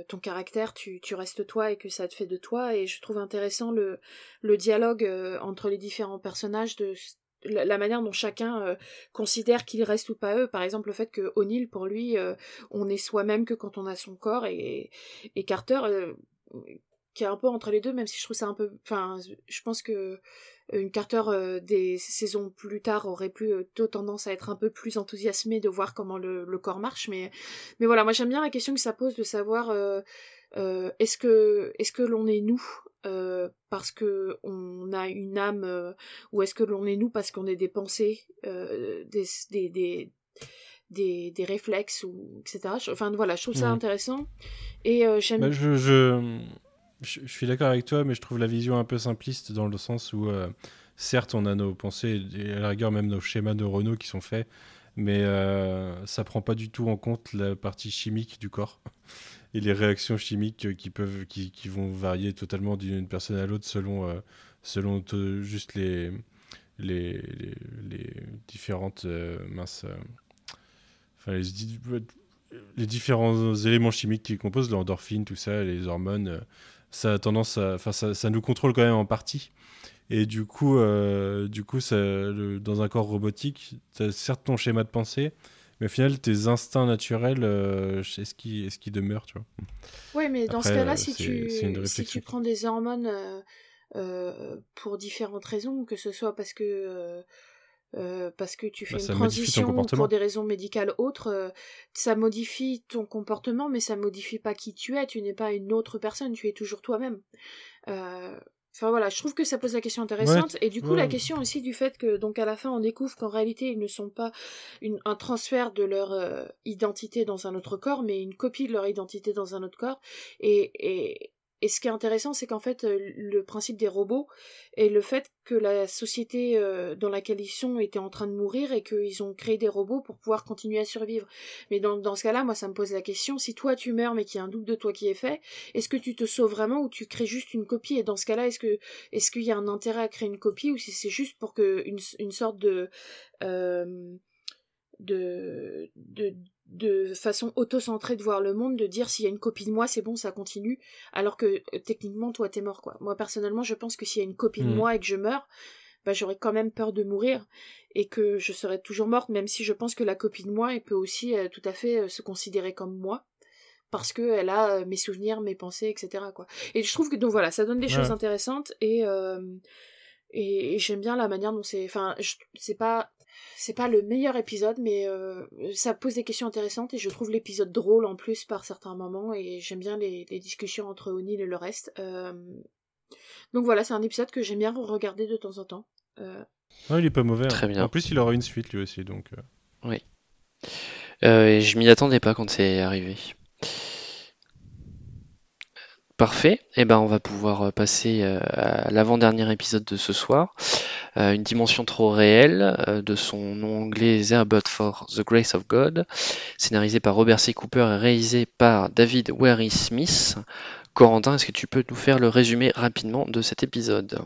ton caractère, tu, tu restes toi et que ça te fait de toi. Et je trouve intéressant le, le dialogue entre les différents personnages de la, manière dont chacun considère qu'il reste ou pas eux. Par exemple, le fait que O'Neill, pour lui, on est soi-même que quand on a son corps et, Carter, qui est un peu entre les deux, même si je trouve ça un peu. Enfin, je pense que une Carter euh, des saisons plus tard aurait plutôt tendance à être un peu plus enthousiasmée de voir comment le, corps marche, mais voilà, moi j'aime bien la question que ça pose de savoir euh, euh, que est-ce que l'on est nous? Parce que on a une âme ou est-ce que l'on est nous parce qu'on est des pensées, des, des, des des, réflexes ou etc. Enfin voilà, je trouve ça intéressant et j'aime. Bah, je, je, suis d'accord avec toi, mais je trouve la vision un peu simpliste dans le sens où, euh, certes, on a nos pensées et à la rigueur même nos schémas neuronaux qui sont faits, mais euh, ça prend pas du tout en compte la partie chimique du corps et les réactions chimiques qui peuvent, qui, qui vont varier totalement d'une personne à l'autre selon, euh, selon juste les, les, les, différentes minces, enfin les, différents éléments chimiques qui composent l'endorphine, tout ça, les hormones ça a tendance enfin, ça, ça, nous contrôle quand même en partie. Et du coup, euh, du coup ça, dans un corps robotique, tu as certes ton schéma de pensée, mais au final, tes instincts naturels, euh, est-ce qu'ils est demeurent, tu vois Oui, mais dans ce cas-là, si, tu, si tu prends des hormones euh, pour différentes raisons, que ce soit parce que euh, parce que tu fais bah, une transition pour des raisons médicales autres, euh, ça modifie ton comportement, mais ça modifie pas qui tu es. Tu n'es pas une autre personne, tu es toujours toi-même. Euh, enfin voilà, je trouve que ça pose la question intéressante. et du coup, la question aussi du fait que, donc à la fin, on découvre qu'en réalité, ils ne sont pas un transfert de leur identité dans un autre corps, mais une copie de leur identité dans un autre corps. Et, et, et ce qui est intéressant, c'est qu'en fait, euh, le principe des robots et le fait que la société euh, dans laquelle ils sont était en train de mourir et qu'ils ont créé des robots pour pouvoir continuer à survivre. Mais dans, dans ce cas-là, moi, ça me pose la question, si toi tu meurs mais qu'il y a un double de toi qui est fait, est-ce que tu te sauves vraiment ou tu crées juste une copie? Et dans ce cas-là, est-ce que est-ce qu'il y a un intérêt à créer une copie ou si c'est juste pour que une, une sorte de euh, de, de, de façon auto-centrée de voir le monde, de dire s'il y a une copie de moi, c'est bon, ça continue, alors que euh, techniquement, toi, t'es mort, quoi. Moi, personnellement, je pense que s'il y a une copie de mm. moi et que je meurs, bah, j'aurais quand même peur de mourir et que je serais toujours morte, même si je pense que la copie de moi, elle peut aussi euh, tout à fait euh, se considérer comme moi parce qu'elle a mes souvenirs, mes pensées, etc. Quoi. Et je trouve que donc voilà, ça donne des choses intéressantes et et, j'aime bien la manière dont c'est. Enfin, c'est pas c'est pas le meilleur épisode, mais euh, ça pose des questions intéressantes et je trouve l'épisode drôle en plus par certains moments et j'aime bien les, discussions entre O'Neill et le reste. Euh, donc voilà, c'est un épisode que j'aime bien regarder de temps en temps. Euh... il est pas mauvais. Très hein. bien. En plus, il aura une suite lui aussi, donc. Euh. Oui. et je m'y attendais pas quand c'est arrivé. Parfait, eh ben on va pouvoir euh, passer euh, à l'avant-dernier épisode de ce soir, euh, une dimension trop réelle, de son nom anglais There But For The Grace of God, scénarisé par Robert C. Cooper et réalisé par David Wary Smith. Corentin, est-ce que tu peux nous faire le résumé rapidement de cet épisode?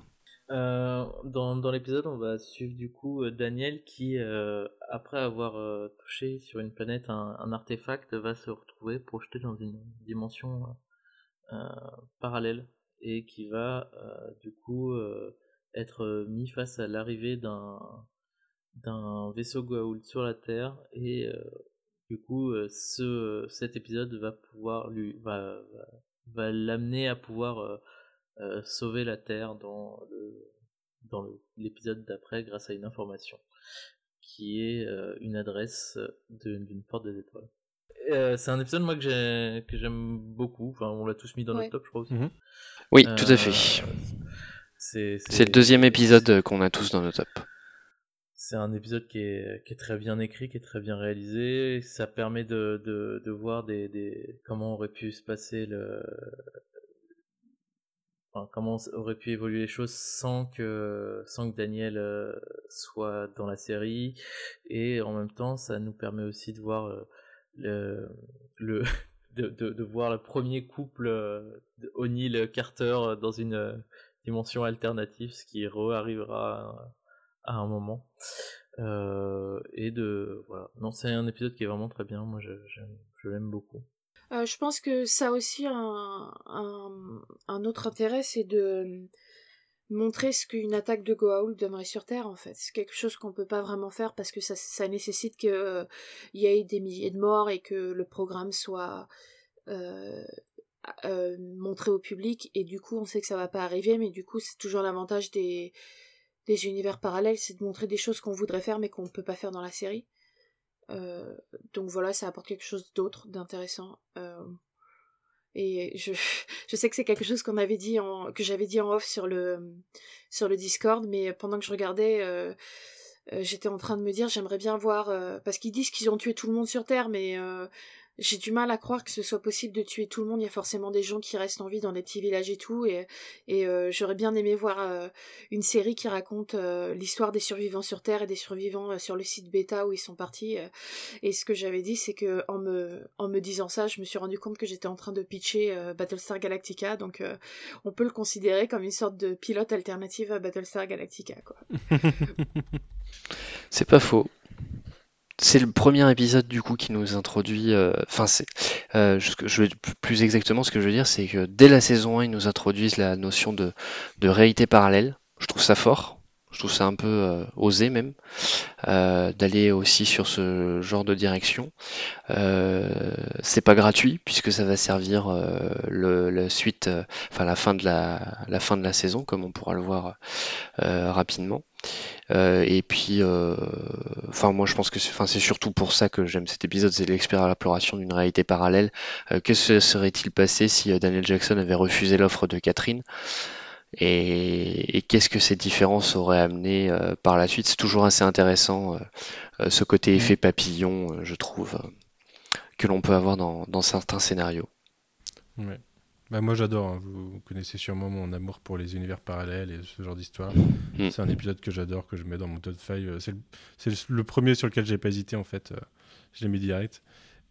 Dans, l'épisode, on va suivre du coup Daniel qui, après avoir touché sur une planète un, artefact, va se retrouver projeté dans une dimension parallèle et qui va euh, du coup euh, être mis face à l'arrivée d'un d'un vaisseau Goa'uld sur la Terre et du coup ce cet épisode va pouvoir lui va, va, l'amener à pouvoir sauver la Terre dans le dans l'épisode d'après grâce à une information qui est une adresse d'une porte des étoiles. Euh, c'est un épisode moi que j'ai que j'aime beaucoup. Enfin, on l'a tous mis dans notre top, je crois aussi. Mhm. Oui, tout à fait. Euh, c'est le deuxième épisode qu'on a tous dans notre top. C'est un épisode qui est, qui est, très bien écrit, qui est très bien réalisé. Ça permet de, de, de voir des, des, comment aurait pu se passer le, enfin, comment aurait pu évoluer les choses sans que sans que Daniel euh, soit dans la série et en même temps ça nous permet aussi de voir le, de, de, voir le premier couple euh, O'Neill Carter euh, dans une euh, dimension alternative, ce qui re-arrivera à, un moment. et de voilà. Non, c'est un épisode qui est vraiment très bien. Moi, je, je l'aime beaucoup. je pense que ça a aussi un, un, un autre intérêt, c'est de montrer ce qu'une attaque de Goa'uld donnerait sur Terre en fait. C'est quelque chose qu'on peut pas vraiment faire parce que ça, ça nécessite qu'il euh, y ait des milliers de morts et que le programme soit euh, euh, montré au public et du coup on sait que ça va pas arriver mais du coup c'est toujours l'avantage des, univers parallèles c'est de montrer des choses qu'on voudrait faire mais qu'on peut pas faire dans la série. donc voilà ça apporte quelque chose d'autre d'intéressant. Et je, je sais que c'est quelque chose qu'on avait dit en, que j'avais dit en off sur le, sur le Discord, mais pendant que je regardais, euh, euh, j'étais en train de me dire, j'aimerais bien voir, euh, parce qu'ils disent qu'ils ont tué tout le monde sur Terre, mais j'ai du mal à croire que ce soit possible de tuer tout le monde. Il y a forcément des gens qui restent en vie dans les petits villages et tout. Et, et euh, j'aurais bien aimé voir euh, une série qui raconte euh, l'histoire des survivants sur Terre et des survivants sur le site bêta où ils sont partis. et ce que j'avais dit, c'est que en me, en me disant ça, je me suis rendu compte que j'étais en train de pitcher Battlestar Galactica. Donc on peut le considérer comme une sorte de pilote alternative à Battlestar Galactica. Quoi. c'est pas faux c'est le premier épisode du coup qui nous introduit. Euh, enfin, c'est. Euh, je, plus exactement, ce que je veux dire, c'est que dès la saison 1, ils nous introduisent la notion de réalité parallèle. Je trouve ça fort. Je trouve ça un peu euh, osé même euh, d'aller aussi sur ce genre de direction. Euh, c'est pas gratuit puisque ça va servir la suite, enfin la fin de la, la fin de la saison comme on pourra le voir rapidement. et puis, enfin moi je pense que c'est surtout pour ça que j'aime cet épisode, c'est l'exploration d'une réalité parallèle. que se serait-il passé si Daniel Jackson avait refusé l'offre de Catherine? Et, qu'est-ce que ces différences auraient amené euh, par la suite? C'est toujours assez intéressant euh, euh, ce côté effet papillon, je trouve, que l'on peut avoir dans, certains scénarios. Bah moi j'adore, hein. vous connaissez sûrement mon amour pour les univers parallèles et ce genre d'histoire. Mm. C'est un épisode que j'adore, que je mets dans mon top 5. C'est le, premier sur lequel j'ai pas hésité en fait. Je l'ai mis direct.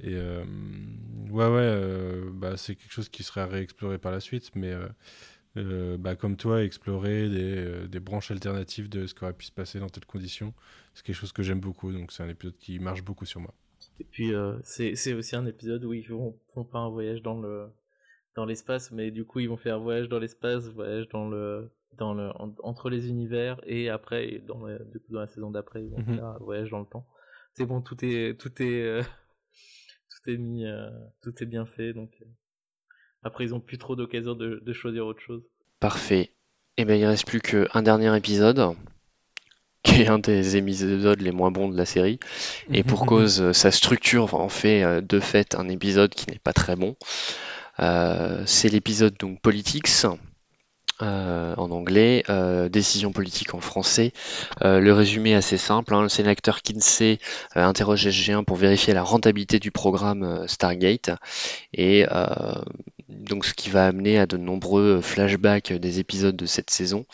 Et ouais, ouais, bah, c'est quelque chose qui serait à réexplorer par la suite, mais euh, bah, comme toi, explorer euh, des, branches alternatives de ce qui aurait pu se passer dans telles conditions. C'est quelque chose que j'aime beaucoup, donc c'est un épisode qui marche beaucoup sur moi. Et puis, euh, c'est aussi un épisode où ils vont, font pas un voyage dans le dans l'espace, mais du coup, ils vont faire un voyage dans l'espace, voyage dans le dans le entre les univers et après dans du coup, dans la saison d'après ils vont mhm. faire un voyage dans le temps. C'est bon, tout est tout est tout est mis tout est bien fait donc après, ils ont plus trop d'occasion de, choisir autre chose. Parfait. Et eh bien, il reste plus qu'un dernier épisode, qui est un des épisodes les moins bons de la série. Et pour cause, sa structure en fait euh, de fait un épisode qui n'est pas très bon. Euh, c'est l'épisode donc Politics, euh, en anglais, euh, décision politique en français. Euh, le résumé est assez simple. Hein. Le sénateur Kinsey interroge SG1 pour vérifier la rentabilité du programme Stargate. Et donc ce qui va amener à de nombreux flashbacks des épisodes de cette saison.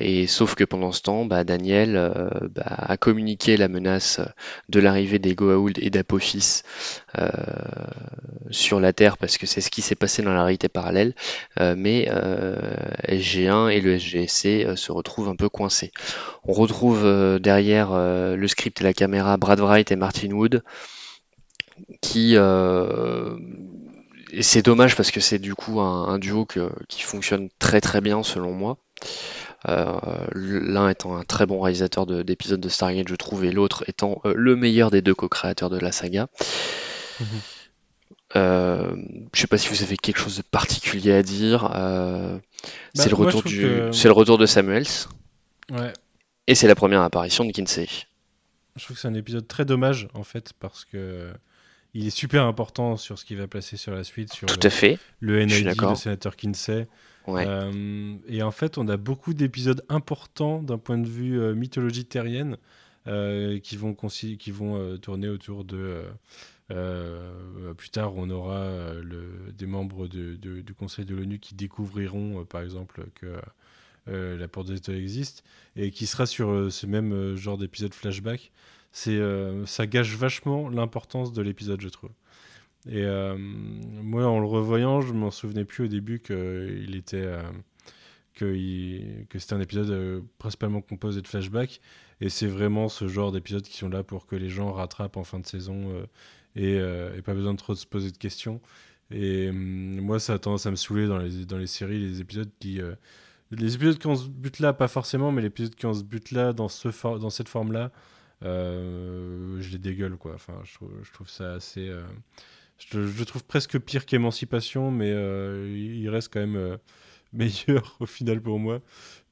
et sauf que pendant ce temps, bah, Daniel bah, a communiqué la menace de l'arrivée des Goa'uld et d'Apophis sur la Terre parce que c'est ce qui s'est passé dans la réalité parallèle. mais SG1 et le euh, se retrouvent un peu coincés. On retrouve euh, derrière euh, le script et la caméra Brad Wright et Martin Wood qui et c'est dommage parce que c'est du coup un, duo qui fonctionne très très bien selon moi. L'un étant un très bon réalisateur d'épisodes de, Stargate, je trouve, et l'autre étant le meilleur des deux co-créateurs de la saga. Mhm. Euh, je sais pas si vous avez quelque chose de particulier à dire. Euh, c'est bah, le retour du, c'est le retour de Samuels. Ouais. Et c'est la première apparition de Kinsey. Je trouve que c'est un épisode très dommage en fait parce que il est super important sur ce qu'il va placer sur la suite, sur Tout le, à fait. le NID, le sénateur Kinsey. Ouais. Euh, et en fait, on a beaucoup d'épisodes importants d'un point de vue mythologie terrienne qui vont, qui vont tourner autour de euh, plus tard, on aura euh, le, des membres du Conseil de l'ONU qui découvriront, euh, par exemple, que la porte des étoiles existe et qui sera sur ce même genre d'épisode flashback. C'est, ça gâche vachement l'importance de l'épisode, je trouve. Et moi, en le revoyant, je m'en souvenais plus au début qu'il était que, que c'était un épisode principalement composé de flashbacks. Et c'est vraiment ce genre d'épisodes qui sont là pour que les gens rattrapent en fin de saison et, et, pas besoin de trop se poser de questions. Et moi, ça a tendance à me saouler dans les, dans les séries, les épisodes qui. les épisodes qui ont ce but-là, pas forcément, mais les épisodes qui ont ce but-là, dans, ce dans cette forme-là, je les dégueule, quoi. Enfin, je trouve, ça assez je, je, trouve presque pire qu'Émancipation, mais euh, il reste quand même euh, meilleur au final pour moi.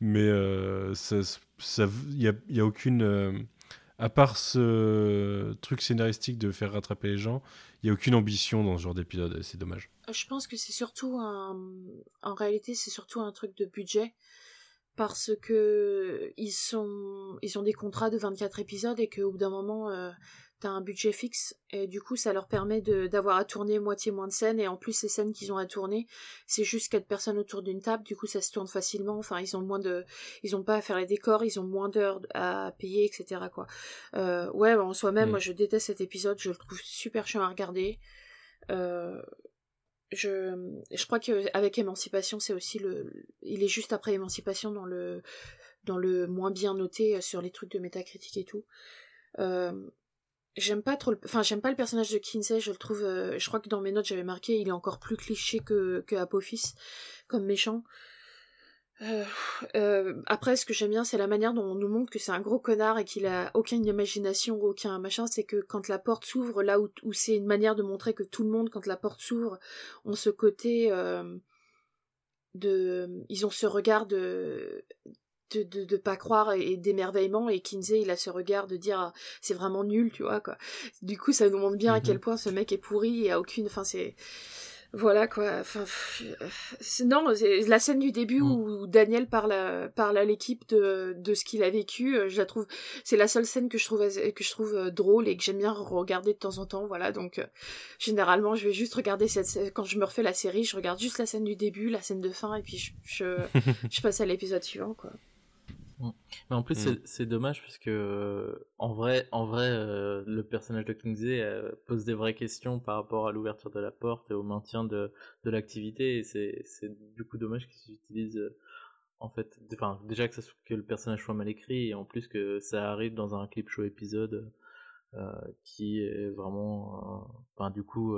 Mais il euh, n'y y a, aucune. à part ce truc scénaristique de faire rattraper les gens, il n'y a aucune ambition dans ce genre d'épisode, c'est dommage. Je pense que c'est surtout un. En réalité, c'est surtout un truc de budget parce que ils sont ils ont des contrats de 24 épisodes et qu'au bout d'un moment t'as un budget fixe et du coup ça leur permet d'avoir à tourner moitié moins de scènes et en plus ces scènes qu'ils ont à tourner c'est juste quatre personnes autour d'une table. Du coup ça se tourne facilement. Enfin ils ont moins de ils ont pas à faire les décors ils ont moins d'heures à payer etc quoi. Euh, ouais en soi-même mm. moi je déteste cet épisode. Je le trouve super chiant à regarder. Euh, je je crois qu'avec Émancipation c'est aussi le il est juste après Émancipation dans le dans le moins bien noté sur les trucs de métacritique et tout euh, J'aime pas trop, le... enfin j'aime pas le personnage de Kinsey. Je le trouve, euh, je crois que dans mes notes j'avais marqué, il est encore plus cliché que que Apophis comme méchant. Euh, euh, après, ce que j'aime bien, c'est la manière dont on nous montre que c'est un gros connard et qu'il a aucune imagination, aucun machin. C'est que quand la porte s'ouvre, là où, où c'est une manière de montrer que tout le monde, quand la porte s'ouvre, ont ce côté de, ils ont ce regard de de, de, de, pas croire et, d'émerveillement et Kinsey il a ce regard de dire c'est vraiment nul tu vois quoi du coup ça nous montre bien à quel mhm. point ce mec est pourri et a aucune enfin c'est voilà quoi. Enfin non la scène du début mm. où Daniel parle à, parle à l'équipe de, de ce qu'il a vécu euh, je la trouve c'est la seule scène que je trouve que je trouve euh, drôle et que j'aime bien regarder de temps en temps voilà. Donc euh, généralement je vais juste regarder cette quand je me refais la série je regarde juste la scène du début la scène de fin et puis je, je, je passe à l'épisode suivant quoi Mm. Mais en plus, mm. c'est dommage parce que euh, en vrai, en vrai, euh, le personnage de Kingsley euh, pose des vraies questions par rapport à l'ouverture de la porte et au maintien de, de l'activité. Et c'est du coup dommage qu'ils utilisent en fait, enfin déjà que, ça, que le personnage soit mal écrit et en plus que ça arrive dans un clip show épisode qui est vraiment, enfin du coup,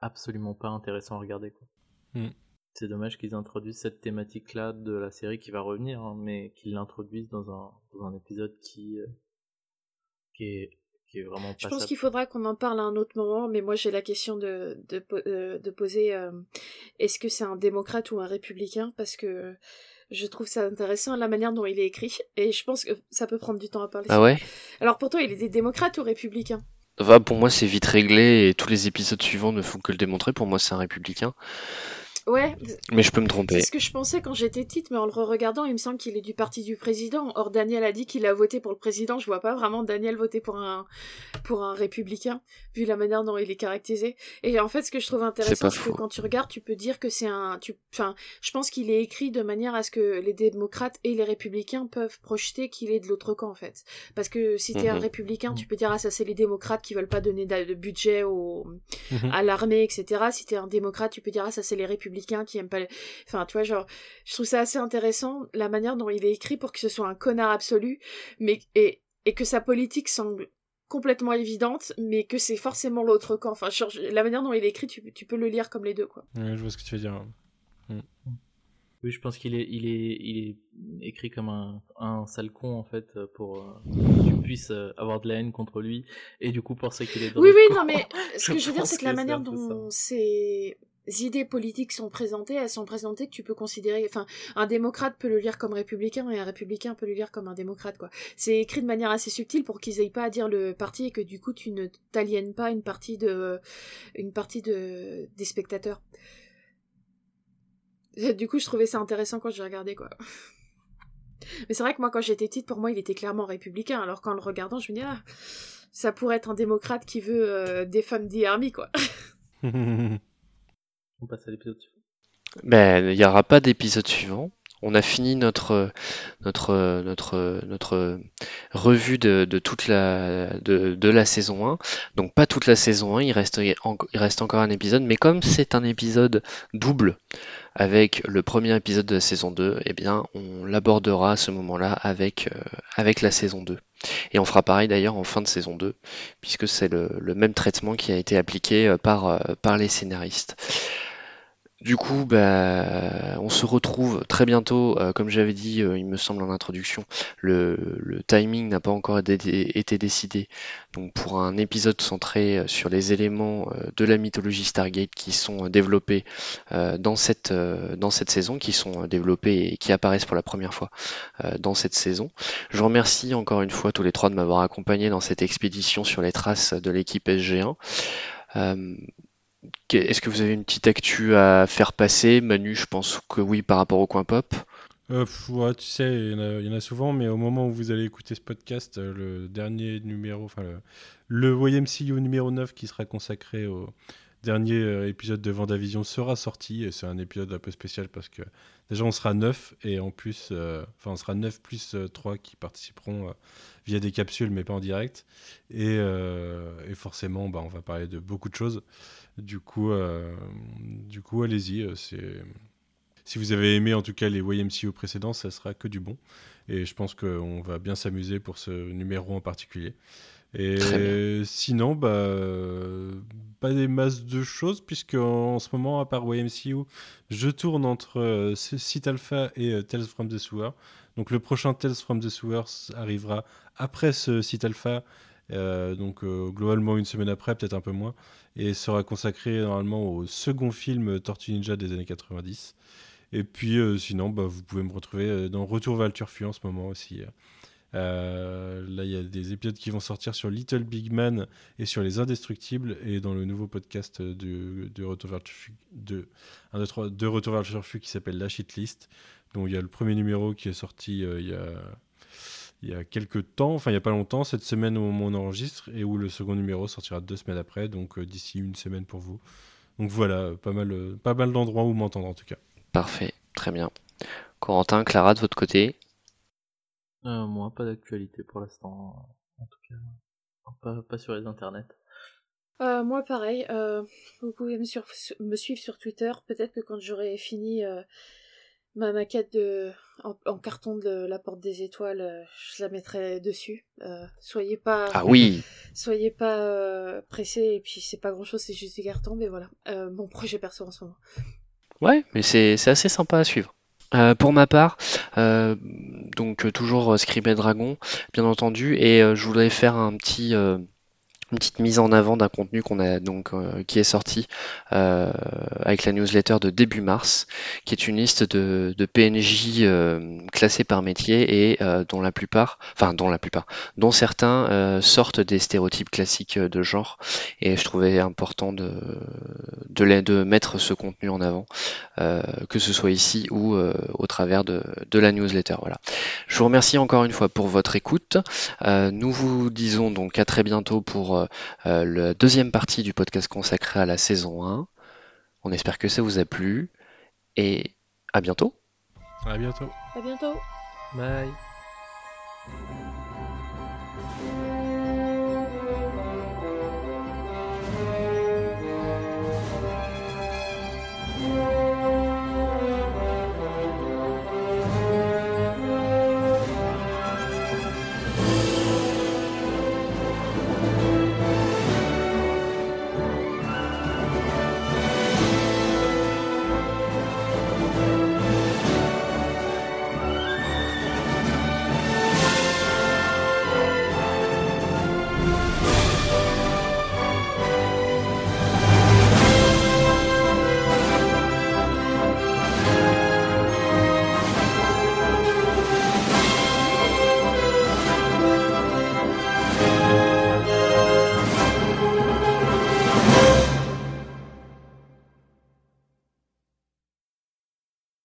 absolument pas intéressant à regarder quoi. Mm. C'est dommage qu'ils introduisent cette thématique-là de la série qui va revenir, hein, mais qu'ils l'introduisent dans un, dans un épisode qui, euh, qui, est, qui est vraiment Je pense qu'il faudra qu'on en parle à un autre moment, mais moi j'ai la question de, de, euh, de poser euh, est-ce que c'est un démocrate ou un républicain? Parce que je trouve ça intéressant la manière dont il est écrit, et je pense que ça peut prendre du temps à parler. Ah ouais? Alors pour toi, il était démocrate ou républicain Va, pour moi, c'est vite réglé et tous les épisodes suivants ne font que le démontrer. Pour moi, c'est un républicain. Ouais. Mais je peux me tromper. C'est ce que je pensais quand j'étais petite, mais en le regardant, il me semble qu'il est du parti du président. Or, Daniel a dit qu'il a voté pour le président. Je vois pas vraiment Daniel voter pour un, pour un républicain, vu la manière dont il est caractérisé. Et en fait, ce que je trouve intéressant, c'est que quand tu regardes, tu peux dire que c'est un, tu, enfin, je pense qu'il est écrit de manière à ce que les démocrates et les républicains peuvent projeter qu'il est de l'autre camp, en fait. Parce que si t'es un mhm. républicain, tu peux dire, ah, ça c'est les démocrates qui veulent pas donner de budget au, mhm. à l'armée, etc. Si t'es un démocrate, tu peux dire, ah, ça c'est les républicains qui aime pas enfin tu vois genre je trouve ça assez intéressant la manière dont il est écrit pour que ce soit un connard absolu mais et, et que sa politique semble complètement évidente mais que c'est forcément l'autre camp enfin la manière dont il est écrit tu, tu, peux le lire comme les deux quoi ouais, je vois ce que tu veux dire mm. Oui, je pense qu'il est, il est, il est écrit comme un, un sale con en fait pour euh, que tu puisses euh, avoir de la haine contre lui et du coup penser qu'il est. oui, oui, non mais ce que je veux dire c'est que la manière dont c'est idées politiques sont présentées, elles sont présentées que tu peux considérer, enfin, un démocrate peut le lire comme républicain et un républicain peut le lire comme un démocrate, quoi. C'est écrit de manière assez subtile pour qu'ils aient pas à dire le parti et que du coup tu ne t'aliènes pas une partie de, une partie de, des spectateurs. Du coup, je trouvais ça intéressant quand j'ai regardé, quoi. Mais c'est vrai que moi, quand j'étais petite, pour moi, il était clairement républicain, alors qu'en le regardant, je me dis, ah, ça pourrait être un démocrate qui veut euh, des femmes d'army, quoi. On passe à l'épisode suivant. Ben, il n'y aura pas d'épisode suivant. on a fini notre, notre, notre, notre revue de, toute la, de, la saison 1. Donc pas toute la saison 1, il reste, il reste encore un épisode, mais comme c'est un épisode double avec le premier épisode de la saison 2, eh bien on l'abordera à ce moment-là avec, euh, avec la saison 2. Et on fera pareil d'ailleurs en fin de saison 2, puisque c'est le, le, même traitement qui a été appliqué euh, par, euh, par les scénaristes. Du coup, bah, on se retrouve très bientôt. Euh, comme j'avais dit, euh, il me semble en introduction, le, timing n'a pas encore été, décidé. Donc, pour un épisode centré euh, sur les éléments de la mythologie Stargate qui sont développés dans cette dans cette saison, qui sont développés et qui apparaissent pour la première fois dans cette saison. Je remercie encore une fois tous les trois de m'avoir accompagné dans cette expédition sur les traces de l'équipe SG1. Est-ce que vous avez une petite actu à faire passer? Manu, je pense que oui par rapport au coin pop. Euh, tu sais, il y, en a souvent, mais au moment où vous allez écouter ce podcast, euh, le dernier numéro, enfin le, YMCU numéro 9 qui sera consacré au dernier euh, épisode de Vendavision sera sorti. Et c'est un épisode un peu spécial parce que déjà on sera 9 et en plus, enfin on sera 9 plus 3 qui participeront via des capsules mais pas en direct. Et, et forcément, bah, on va parler de beaucoup de choses. Du coup, euh, du coup allez-y. Euh, c'est... Si vous avez aimé en tout cas les YMCU précédents, ça sera que du bon. Et je pense qu'on va bien s'amuser pour ce numéro en particulier. Et sinon, bah, pas des masses de choses, puisque en, ce moment, à part YMCU, je tourne entre euh, Site Alpha et Tales from the Sewer. Donc le prochain Tales from the Sewer arrivera après ce Site Alpha, donc globalement une semaine après, peut-être un peu moins et sera consacré normalement au second film Tortue Ninja des années 90. Et puis euh, sinon, bah, vous pouvez me retrouver euh, dans Retour vers le en ce moment aussi. Euh, là, il y a des épisodes qui vont sortir sur Little Big Man et sur les Indestructibles et dans le nouveau podcast de, Retour vers le Turfu, de, de Retour vers le Turfu qui s'appelle La Shitlist. Donc il y a le premier numéro qui est sorti il y a il y a quelques temps, enfin il n'y a pas longtemps, cette semaine au moment où on enregistre, et où le second numéro sortira deux semaines après, donc euh, d'ici une semaine pour vous. Donc voilà, pas mal, euh, pas mal d'endroits où m'entendre en tout cas. Parfait, très bien. Corentin, Clara, de votre côté? Euh, Moi, pas d'actualité pour l'instant, en tout cas, pas, sur les internets. moi, pareil. vous pouvez me, me, suivre sur Twitter. Peut-être que quand j'aurai fini ma maquette de en, carton de la porte des étoiles, euh, je la mettrai dessus. Euh, soyez pas ah oui soyez pas euh, pressés et puis c'est pas grand chose, c'est juste des cartons, mais voilà mon projet perso en ce moment. Ouais, mais c'est assez sympa à suivre. pour ma part, donc toujours Scribed Dragon, bien entendu, et je voudrais faire un petit une petite mise en avant d'un contenu qu'on a donc euh, qui est sorti euh, avec la newsletter de début mars, qui est une liste de, de PNJ euh, classés par métier et dont la plupart, enfin dont la plupart, dont certains sortent des stéréotypes classiques de genre. Et je trouvais important de de, de mettre ce contenu en avant, que ce soit ici ou au travers de, de la newsletter. Voilà. Je vous remercie encore une fois pour votre écoute. nous vous disons donc à très bientôt pour euh, la deuxième partie du podcast consacré à la saison 1. On espère que ça vous a plu et à bientôt. À bientôt. À bientôt. Bye.